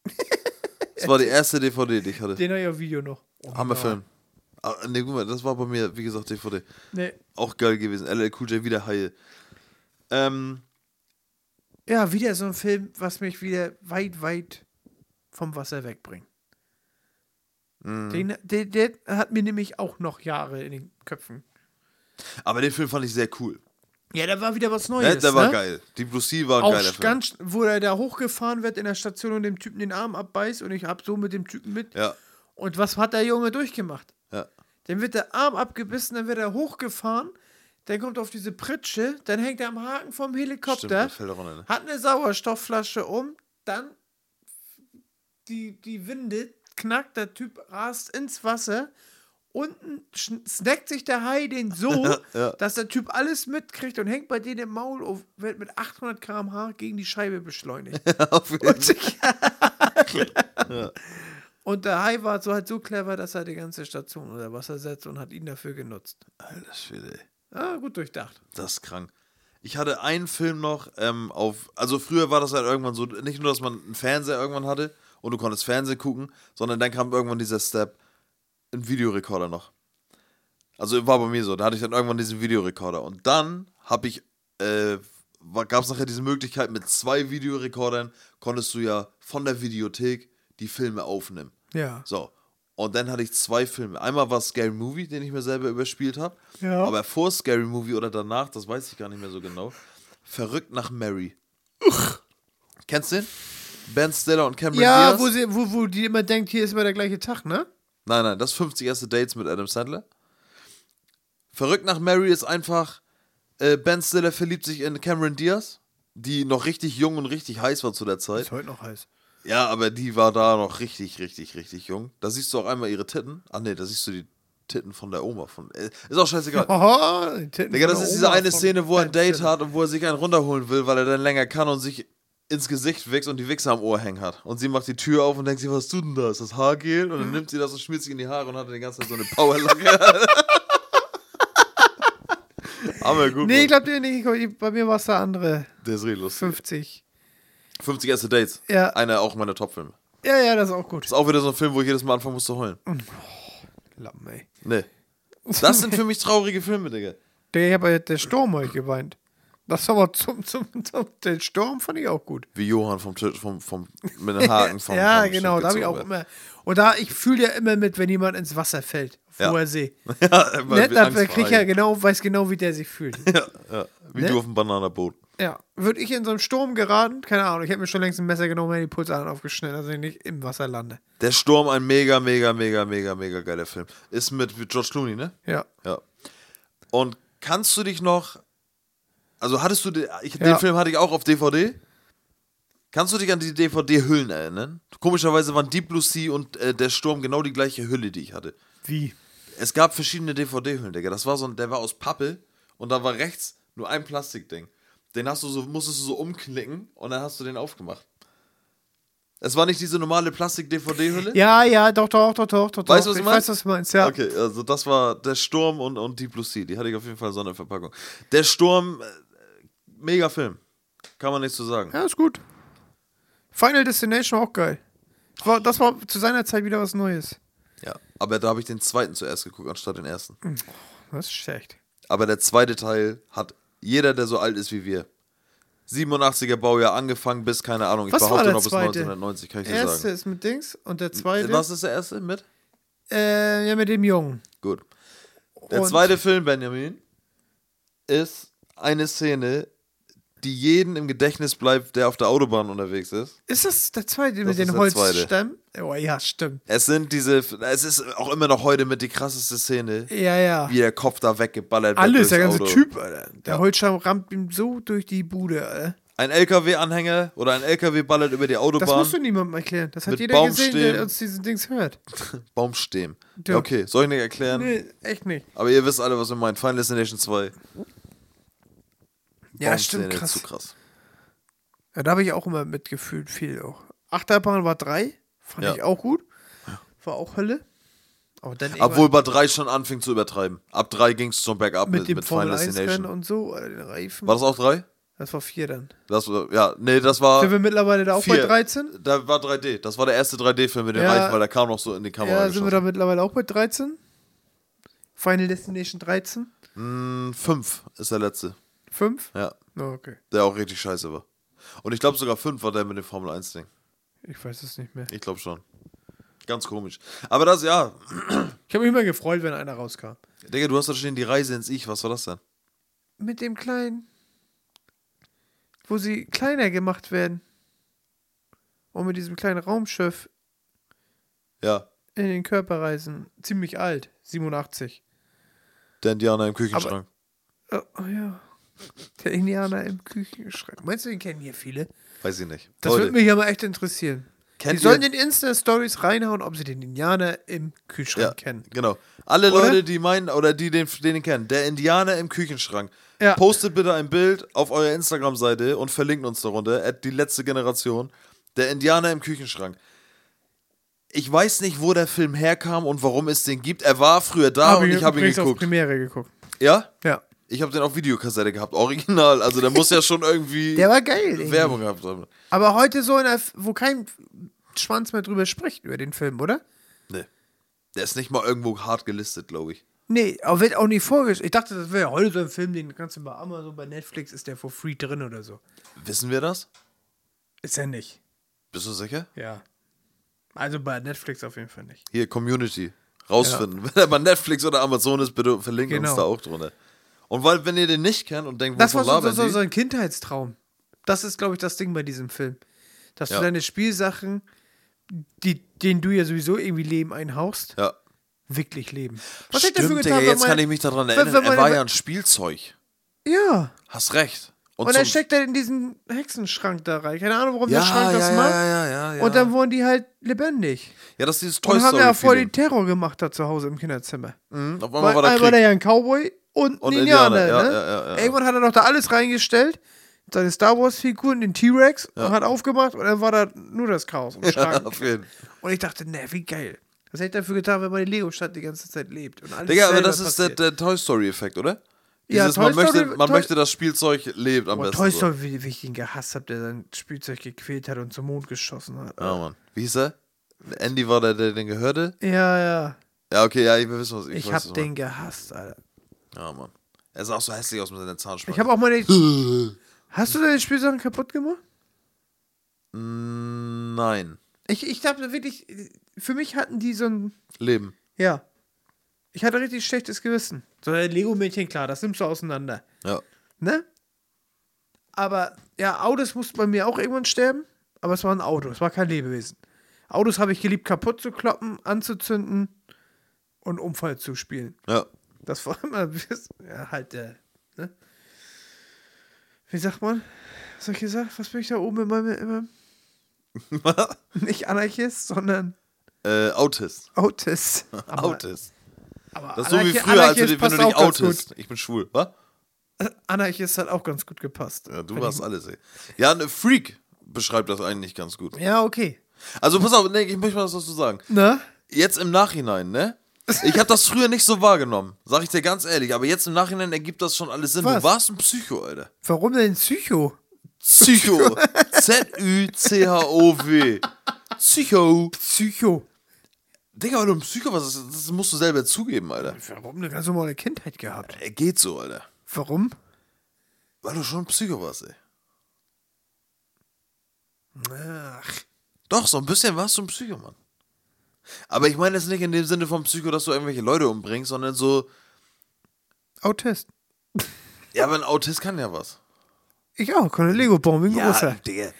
*laughs* Das war die erste DVD, die ich hatte. Den habe ich auf Video noch. Oh, Hammerfilm. Ah, ne, guck mal, das war bei mir, wie gesagt, DVD. Nee. Auch geil gewesen. LL Cool J wieder heil. Ähm, Ja, wieder so ein Film, was mich wieder weit, weit vom Wasser wegbringt. Den, der, der hat mir nämlich auch noch Jahre in den Köpfen. aber den Film fand ich sehr cool. Ja, da war wieder was Ne, Neues. der war ne? geil. Deep Blue Sea war ein Auch geiler Film. ganz, wo er da hochgefahren wird in der Station und dem Typen den Arm abbeißt und ich hab so mit dem Typen mit. Ja, Und was hat der Junge durchgemacht? ja. Dann wird der Arm abgebissen, dann wird er hochgefahren, dann kommt auf diese Pritsche, dann hängt er am Haken vom Stimmt, Helikopter, da runter, ne? hat eine Sauerstoffflasche um, dann die, die Winde knackt, der Typ rast ins Wasser, unten snackt sich der Hai den so, *laughs* Ja. dass der Typ alles mitkriegt und hängt bei denen im Maul auf, wird mit 800 km/h gegen die Scheibe beschleunigt. *laughs* Auf jeden *laughs* Und der Hai war so halt so clever, dass er die ganze Station unter Wasser setzt und hat ihn dafür genutzt. Alter Schwede. Ah, gut durchdacht. Das ist krank. Ich hatte einen Film noch ähm, auf. Also, früher war das halt irgendwann so, nicht nur, dass man einen Fernseher irgendwann hatte und du konntest Fernsehen gucken, sondern dann kam irgendwann dieser Step, ein Videorekorder noch. Also, war bei mir so. Da hatte ich dann irgendwann diesen Videorekorder. Und dann habe ich. Äh, gab es nachher diese Möglichkeit, mit zwei Videorekordern konntest du ja von der Videothek die Filme aufnehmen. Ja. So. Und dann hatte ich zwei Filme. Einmal war Scary Movie, den ich mir selber überspielt habe. Ja. Aber vor Scary Movie oder danach, das weiß ich gar nicht mehr so genau. Verrückt nach Mary. Kennst du den? Ben Stiller und Cameron Ja, Diaz? wo, sie, wo, wo die immer denkt, hier ist immer der gleiche Tag, ne? Nein, nein, das 50 erste Dates mit Adam Sandler. Verrückt nach Mary ist einfach Äh, ben Stiller verliebt sich in Cameron Diaz, die noch richtig jung und richtig heiß war zu der Zeit. Ist heute noch heiß. Ja, aber die war da noch richtig, richtig, richtig jung. Da siehst du auch einmal ihre Titten. Ah nee, da siehst du die Titten von der Oma. Von, äh, ist auch scheißegal. *laughs* Oh, die Titten Digga, von das ist diese Oma eine Szene, wo er ein Date hat und wo er sich einen runterholen will, weil er dann länger kann und sich ins Gesicht wächst und die Wichse am Ohr hängen hat. Und sie macht die Tür auf und denkt sich, was tut denn da? Ist das Haargel? Und dann nimmt sie das und schmiert sich in die Haare und hat dann die ganze Zeit so eine Powerlocke. *laughs* Aber gut. Nee, ich Mann. glaube nicht. Ich- Bei mir war es der andere. Der ist richtig lustig. 50. 50 erste Dates. Ja. Einer auch meiner Top-Filme. Ja, ja, das ist auch gut. Ist auch wieder so ein Film, wo ich jedes Mal anfangen muss zu heulen. Lappen, ey. Nee. Das sind für mich traurige Filme, Digga. Der, ich der Sturm heute geweint. Das war aber zum, zum, zum, den Sturm fand ich auch gut. Wie Johann vom Tisch, vom, vom, mit einem *laughs* Haken vom ja, vom genau, Schiff da habe ich auch wird. immer. Und da, ich fühle ja immer mit, wenn jemand ins Wasser fällt, auf Ja. See. *laughs* ja, weil Ne, wir da Angst vor krieg ja genau, weiß genau, wie der sich fühlt. *laughs* Ja, ja. Wie Ne? du auf dem Bananaboot. ja. Würde ich in so einem Sturm geraten, keine Ahnung, ich hätte mir schon längst ein Messer genommen, hätte die Pulsadern aufgeschnitten, also ich nicht im Wasser lande. Der Sturm, ein mega, mega, mega, mega, mega geiler Film. Ist mit George Clooney, ne? Ja. Ja. Und kannst du dich noch. Also hattest du. Den, ich, den Ja. Film hatte ich auch auf DVD. Kannst du dich an die DVD-Hüllen erinnern? Komischerweise waren Deep Blue Sea und äh, der Sturm genau die gleiche Hülle, die ich hatte. Wie? Es gab verschiedene DVD-Hüllen, Digga. Das war so ein, der war aus Pappe und da war rechts nur ein Plastikding. Den hast du so, musstest du so umklicken und dann hast du den aufgemacht. Es war nicht diese normale Plastik-DVD-Hülle? Ja, ja, doch, doch, doch, doch, doch. Weißt du, was ich du weiß, meinst? was du meinst, ja. Okay, also das war der Sturm und, und Deep Blue Sea. Die hatte ich auf jeden Fall so eine Verpackung. Der Sturm, äh, mega Film. Kann man nichts zu sagen. Ja, ist gut. Final Destination auch geil. Das war, das war zu seiner Zeit wieder was Neues. Ja. Aber da habe ich den zweiten zuerst geguckt, anstatt den ersten. Das ist schlecht. Aber der zweite Teil hat jeder, der so alt ist wie wir. 87er Baujahr angefangen bis, keine Ahnung, ich Was war behaupte der noch bis zweite? 1990, kann ich Der dir erste sagen. ist mit Dings und der zweite. Was ist der erste mit? Äh, ja, mit dem Jungen. Gut. Der Und- zweite Film, Benjamin, ist eine Szene, die jeden im Gedächtnis bleibt, der auf der Autobahn unterwegs ist. Ist das der zweite Das mit den. Holzstämmen? Oh ja, stimmt. Es sind diese, es ist auch immer noch heute mit die krasseste Szene, Ja, ja. wie der Kopf da weggeballert wird. Alles, der ganze Auto. Typ, Alter. Der Ja. Holzstamm rammt ihm so durch die Bude, Alter. Ein LKW-Anhänger oder ein LKW ballert über die Das Autobahn. musst du niemandem erklären. Das hat jeder gesehen, Baumstämmen. der uns diesen Dings hört. *laughs* Baumstämm. Ja. Okay, soll ich nicht erklären? Nee, echt nicht. Aber ihr wisst alle, was wir meinen. Final Destination 2. Ja, stimmt, krass. Zu krass. Ja, da habe ich auch immer mitgefühlt, viel auch. Achterbahn war drei, fand Ja. ich auch gut. War auch Hölle. Aber dann irgendwann Obwohl bei 3 schon anfing zu übertreiben. Ab 3 ging es zum Backup mit mit, dem mit Final 1 Rennen Destination. und so, den Reifen. War das auch 3? Das war vier dann. Das, war- ja, nee, das war. Sind wir mittlerweile da auch bei vier. 13? Da war 3D. Das war der erste 3D-Film mit den Ja. Reifen, weil der kam noch so in die Kamera. Ja, sind wir da mittlerweile auch bei 13? Final Destination 13? Mm, 5 ist der letzte. 5? Ja, Oh, okay. der auch richtig scheiße war. Und ich glaube sogar 5 war der mit dem Formel 1-Ding. Ich weiß es nicht mehr. Ich glaube schon. Ganz komisch. Aber das, ja. *clears throat* Ich habe mich immer gefreut, wenn einer rauskam. Digga, du hast da stehen die Reise ins Ich. Was war das denn? Mit dem kleinen. Wo sie kleiner gemacht werden. Und mit diesem kleinen Raumschiff Ja, in den Körper reisen. Ziemlich alt. 87. der Indianer im Küchenschrank. Oh, oh ja. Der Indianer im Küchenschrank. Meinst du, den kennen hier viele? Weiß ich nicht. Das würde mich aber echt interessieren. Kennt die sollen in Insta-Stories reinhauen, ob sie den Indianer im Kühlschrank ja, kennen. Genau. Alle Oder? Leute, die meinen oder die den, den kennt, der Indianer im Küchenschrank. Ja. Postet bitte ein Bild auf eurer Instagram-Seite und verlinkt uns darunter. at Die letzte Generation. Der Indianer im Küchenschrank. Ich weiß nicht, wo der Film herkam und warum es den gibt. Er war früher da und ich habe ihn übrigens auf geguckt. Premiere geguckt. Ja? Ja. Ich habe den auf Videokassette gehabt. Original. Also der muss ja *laughs* schon irgendwie Der war geil. Werbung gehabt haben. Aber heute so, in der, wo kein Schwanz mehr drüber spricht, über den Film, oder? Nee. Der ist nicht mal irgendwo hart gelistet, glaube ich. Nee, aber wird auch nicht vorgestellt. Ich dachte, das wäre heute so ein Film, den kannst du bei Amazon, bei Netflix ist der for free drin oder so. Wissen wir das? Ist er nicht. Bist du sicher? Ja. Also bei Netflix auf jeden Fall nicht. Hier, Community. Rausfinden. *laughs* Wenn er bei Netflix oder Amazon ist, bitte verlinken uns Genau. da auch drunter. Und weil, wenn ihr den nicht kennt und denkt, Das war so, so, so ein Kindheitstraum. Das ist, glaube ich, das Ding bei diesem Film. Dass Ja. du deine Spielsachen, die, denen du ja sowieso irgendwie Leben einhauchst, Ja. wirklich leben. Was ich dafür Stimmt, getan, Digga, jetzt mein- kann ich mich daran erinnern. er war ja ein Spielzeug. Ja. Hast recht. Und, er zum- steckt dann in diesen Hexenschrank da rein. Keine Ahnung, warum ja, der Schrank ja, das macht. ja, ja, ja. Und dann wurden die halt lebendig. ja, das ist dieses Toy Und haben Story ja voll Feeling. den Terror gemacht da zu Hause im Kinderzimmer. Mhm, Auf einmal Weil war der Krieg. der ja ein Cowboy und, Und Indianer. Indianer, ja, ne? ja, ja, ja. Irgendwann hat er doch da alles reingestellt. Seine Star Wars-Figuren, den T-Rex, und hat aufgemacht und dann war da nur das Chaos im Ja, Schrank. Und ich dachte, ne, wie geil. Das hätte ich dafür getan, wenn meine Lego-Stadt die ganze Zeit lebt. Und alles Digga, aber das ist der, der Toy Story-Effekt, oder? Ja, Dieses, Toy man, möchte, Story- man Toy- möchte, das Spielzeug lebt am Boah, besten. Toy so. Story, wie, wie ich ihn gehasst habe, der sein Spielzeug gequält hat und zum Mond geschossen hat. Ja, Mann. Wie hieß er? Andy war der, der den gehörte? Ja, ja. Ja, okay, ja, ich will wissen, was ich, Ich, weiß, hab was den gehasst, Alter. Ja, Mann. Er sah auch so hässlich aus mit seiner Zahnspange. Ich habe auch meine. *laughs* Hast du deine Spielsachen kaputt gemacht? Mm, Nein. Ich, ich dachte wirklich, für mich hatten die so ein. Leben. Ja. Ich hatte richtig schlechtes Gewissen. So ein Lego-Mädchen, klar, das nimmst du auseinander. Ja. Ne? Aber ja, Autos mussten bei mir auch irgendwann sterben. Aber es war ein Auto, es war kein Lebewesen. Autos habe ich geliebt, kaputt zu kloppen, anzuzünden und Unfall zu spielen. Ja. Das war immer *laughs* ja, halt der. Ne? Wie sagt man? Was hab ich gesagt? Was bin ich da oben in meinem. Immer? Nicht Anarchist, sondern äh, Autist. Autist. *laughs* Aber, Autist. aber Das ist so wie Anarchi- früher, als du, Anarchist dich- wenn du dich outest. Ich bin schwul, was? Gut. Anarchist hat auch ganz gut gepasst. Ja, du warst alles, ey. Ja, ein Freak beschreibt das eigentlich ganz gut. Ja, okay. Also pass auf, nee, ich möchte mal was dazu sagen. Na? Jetzt im Nachhinein, ne? Ich habe das früher nicht so wahrgenommen, sag ich dir ganz ehrlich, aber jetzt im Nachhinein ergibt das schon alles Sinn. Was? Du warst ein Psycho, Alter. Warum denn Psycho? Psycho. Z-Ü-C-H-O-W. Psycho. Psycho. Digga, weil du ein Psycho warst, das, das musst du selber zugeben, Alter. Warum eine ganz normale Kindheit gehabt? Er geht so, Alter. Warum? Weil du schon ein Psycho warst, ey. Ach. Doch, so ein bisschen warst du ein Psycho, Mann. Aber ich meine jetzt nicht in dem Sinne vom Psycho, dass du irgendwelche Leute umbringst, sondern so, Autist. *laughs* ja, aber ein Autist kann ja was. Ich auch, konnte Lego bauen, wie ein großer. Digga,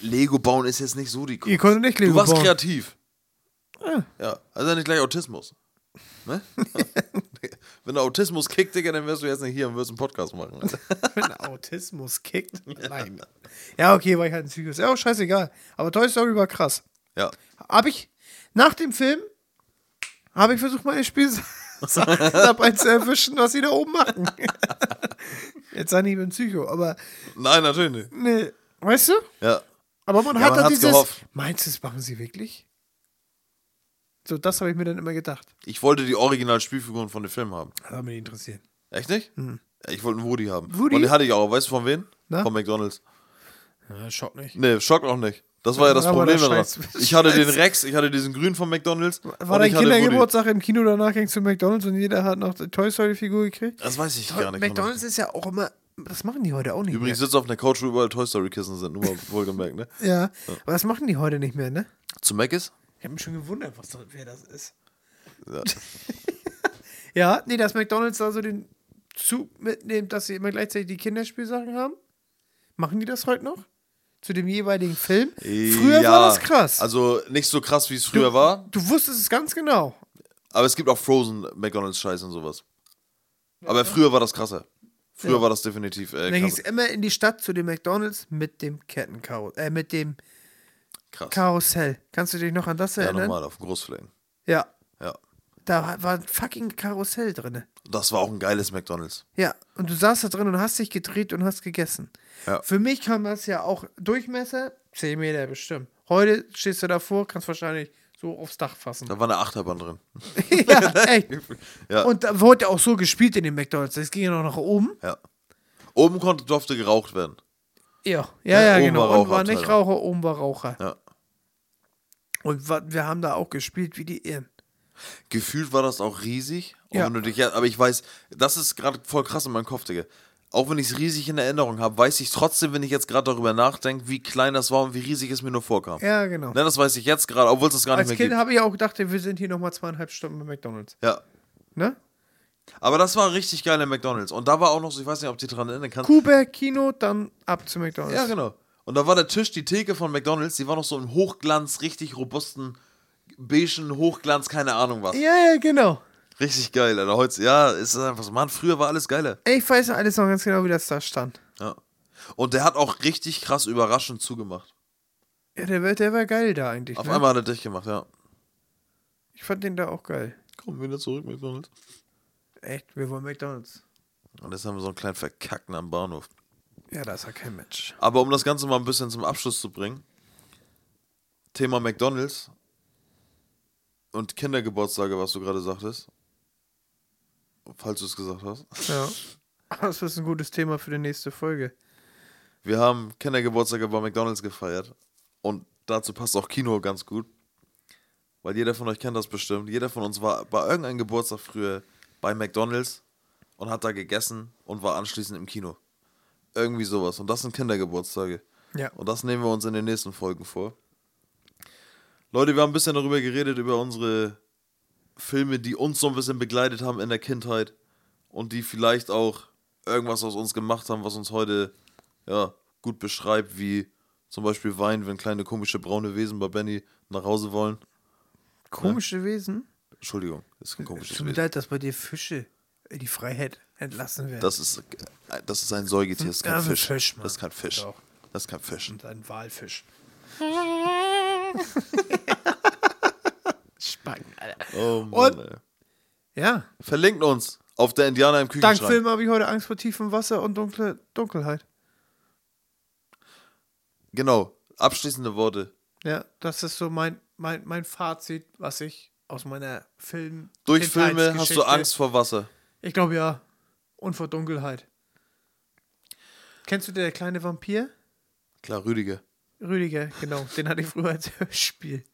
Lego bauen ist jetzt nicht so die Kunst. Ihr konntet nicht Lego Du warst bauen. kreativ. Ah. Ja, also nicht gleich Autismus. Ne? *laughs* Wenn der Autismus kickt, Digga, dann wärst du jetzt nicht hier und würdest einen Podcast machen. *laughs* Wenn Autismus kickt? Nein. Ja, okay, war ich halt ein Psycho. Ist ja auch scheißegal. Aber Toy Story war krass. Ja. Habe ich, nach dem Film, habe ich versucht, meine Spielsachen *laughs* dabei zu erwischen, was sie da oben machen. *laughs* Jetzt sei nicht mit Psycho, aber Nein, natürlich nicht. nee, weißt du? Ja. Aber man Ja, hat man da hat's dieses. gehofft. Meinst du, das machen sie wirklich? So, das habe ich mir dann immer gedacht. Ich wollte die Original-Spielfiguren von dem Film haben. Das hat mich interessiert. Echt nicht? Ja, Ich wollte einen Woody haben. Hm. Woody? Und den hatte ich auch. Weißt du von wem? Na? Von McDonalds. Ja, schock nicht. Nee, schockt auch nicht. Das war ja das Aber Problem daran. Scheiß- Ich hatte den. Rex, ich hatte diesen grün von McDonalds. War dein. Kindergeburtstag im Kino, danach ging zu McDonalds und jeder hat noch die Toy Story-Figur gekriegt? Das weiß ich gar nicht. McDonalds ist ja auch immer. Das machen die heute auch nicht Übrigens sitzt auf einer Couch, wo überall Toy Story Kissen sind, nur mal *laughs* wohlgemerkt, ne? mehr. Ja, aber das machen die heute nicht mehr, ne? Zu Mac ist? Ich habe mich schon gewundert, was das, wer das ist. Ja. *laughs* Ja, nee, dass McDonalds da so den Zug mitnimmt, dass sie immer gleichzeitig die Kinderspielsachen haben. Machen die das heute noch? Zu dem jeweiligen Film? Früher ja, war das krass. Also nicht so krass, wie es früher war, Du wusstest es ganz genau. aber es gibt auch Frozen McDonalds Scheiß und sowas. Aber früher war das krasser. Früher Ja. war das definitiv äh, Dann ging es immer in die Stadt zu dem McDonalds mit dem Kettenkarussell, äh, mit dem krass. Karussell. Kannst du dich noch an das Ja, erinnern? normal, auf dem Großflächen. Ja. Da war ein fucking Karussell drin. Das war auch ein geiles McDonalds. Ja, und du saßt da drin und hast dich gedreht und hast gegessen. Ja. Für mich kam das ja auch Durchmesser 10 Meter bestimmt. Heute stehst du davor, kannst wahrscheinlich so aufs Dach fassen. Da war eine Achterbahn drin. *laughs* ja, echt. *laughs* Ja. Und da wurde auch so gespielt in den McDonalds. Das ging ja noch nach oben. Ja. Oben konnte, durfte geraucht werden. Ja, ja, Ja, ja, oben genau. war Und war nicht. Raucher, oben war Raucher. Ja. Und wir haben da auch gespielt wie die Irren. Gefühlt war das auch riesig. Und Ja. wenn du dich, ja, aber ich weiß, das ist gerade voll krass in meinem Kopf, Digga. Auch wenn ich es riesig in Erinnerung habe, weiß ich trotzdem, wenn ich jetzt gerade darüber nachdenke, wie klein das war und wie riesig es mir nur vorkam. Ja, genau. Ne, das weiß ich jetzt gerade, obwohl es das gar Als nicht mehr Kind habe ich auch gedacht, wir sind hier nochmal zweieinhalb Stunden bei McDonalds. gibt. Ja. Ne? Aber das war richtig geil in McDonalds. Und da war auch noch so, ich weiß nicht, ob du dich dran erinnern kannst. Kuhberg Kino, dann ab zu McDonalds. Ja, genau. Und da war der Tisch, die Theke von McDonalds, die war noch so im Hochglanz, richtig robusten, beigen Hochglanz, keine Ahnung was. Ja, ja, genau. Richtig geil, Alter. Heute, ja, ist einfach so. Mann, früher war alles geiler. Ich weiß alles noch ganz genau, wie das da stand. Ja. Und der hat auch richtig krass überraschend zugemacht. Ja, der, war- der war geil da eigentlich. Auf ne? einmal hat er dich gemacht, ja. Ich fand den da auch geil. Komm wieder zurück, McDonalds. Echt, wir wollen McDonalds. Und jetzt haben wir so einen kleinen Verkackten am Bahnhof. Ja, da ist ja kein Match. Aber um das Ganze mal ein bisschen zum Abschluss zu bringen: Thema McDonalds und Kindergeburtstage, was du gerade sagtest. Falls du es gesagt hast. Ja. *laughs* Das ist ein gutes Thema für die nächste Folge. Wir haben Kindergeburtstage bei McDonalds gefeiert. Und dazu passt auch Kino ganz gut. Weil jeder von euch kennt das bestimmt. Jeder von uns war bei irgendeinem Geburtstag früher bei McDonalds und hat da gegessen und war anschließend im Kino. Irgendwie sowas. Und das sind Kindergeburtstage. Ja. Und das nehmen wir uns in den nächsten Folgen vor. Leute, wir haben ein bisschen darüber geredet, über unsere Filme, die uns so ein bisschen begleitet haben in der Kindheit und die vielleicht auch irgendwas aus uns gemacht haben, was uns heute ja, gut beschreibt, wie zum Beispiel Wein, wenn kleine komische braune Wesen bei Benny nach Hause wollen. Komische Wesen. Entschuldigung, das ist ein komisches Tut mir Wesen. leid, dass bei dir Fische in die Freiheit entlassen werden. Das ist, das ist ein Säugetier, das ist kein Ja, ein Fisch. Fisch. Das ist kein Fisch. Doch. Das ist kein Fisch. Und ein Walfisch. *laughs* *laughs* Alter. Oh Mann, ey. Ja. Verlinkt uns auf der Indianer im Dank Küchenschrank. Film habe ich heute Angst vor tiefem Wasser und dunkle Dunkelheit. Genau. Abschließende Worte. Ja, das ist so mein, mein, mein Fazit, was ich aus meiner Film. Durch Filme hast du Angst vor Wasser. Ich glaube ja. Und vor Dunkelheit. Kennst du der kleine Vampir? Klar, Rüdiger. Rüdiger, genau. Den hatte ich früher als *laughs* Hörspiel.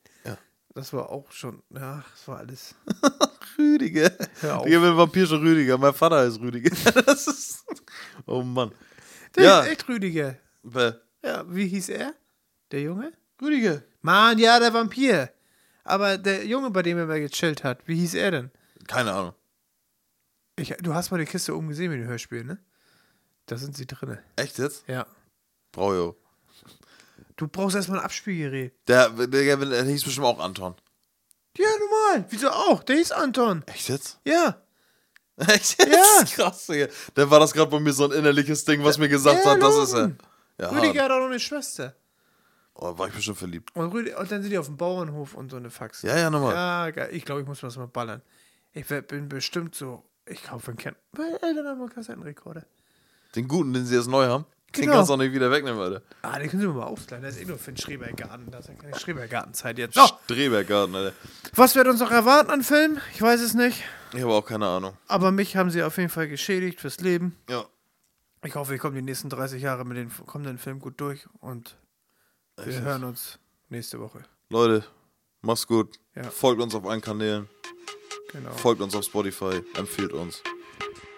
Das war auch schon, ja, das war alles. *laughs* Rüdiger. Hör auf. Ich bin Vampir schon Rüdiger. Mein Vater heißt Rüdiger. *laughs* Das ist. Oh Mann. Der Ja. ist echt Rüdiger. Wer? Ja, wie hieß er? Der Junge? Rüdiger. Mann, ja, der Vampir. Aber der Junge, bei dem er mal gechillt hat, wie hieß er denn? Keine Ahnung. Ich, du hast mal die Kiste oben gesehen mit dem Hörspiel, ne? Da sind sie drinne. Echt jetzt? Ja. Braujo. Du brauchst erstmal ein Abspielgerät. Der, der, der, hieß bestimmt auch Anton. Ja, normal. Wieso auch? Der hieß Anton. Echt jetzt? Ja. *laughs* Echt jetzt? Ja. Krass, Digga. Dann war das gerade bei mir so ein innerliches Ding, was mir gesagt Ja, hat, das ist er. Ja, Rüdiger hat auch noch eine Schwester. oh, war ich bestimmt verliebt. Und, Rüdi, und dann sind die auf dem Bauernhof und so eine Fax. Ja, ja, nochmal. Ja, geil. Ich glaube, ich muss mir das mal ballern. Ich bin bestimmt so. Ich kaufe einen Ken. Weil Eltern haben einen Kassettenrekorder. Den guten, den sie jetzt neu haben. Den Genau. kannst du auch nicht wieder wegnehmen, Alter. Ah, den können Sie mir mal ausleihen. Das ist eh nur für den Schrebergarten. Das ist ja keine Schrebergartenzeit jetzt. So, Strebergarten, Alter. was wird uns noch erwarten an Filmen? Ich weiß es nicht. Ich habe auch keine Ahnung. Aber mich haben sie auf jeden Fall geschädigt fürs Leben. Ja. Ich hoffe, ich komme die nächsten 30 Jahre mit dem kommenden Film gut durch und wir hören uns nächste Woche. Leute, macht's gut. Ja. Folgt uns auf allen Kanälen. Genau. Folgt uns auf Spotify. Empfiehlt uns.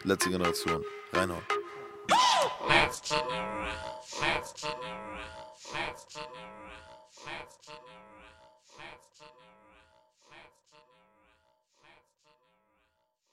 Letzte Generation. Reinhauen. Left to the. Left to the. Left to the. Left to the.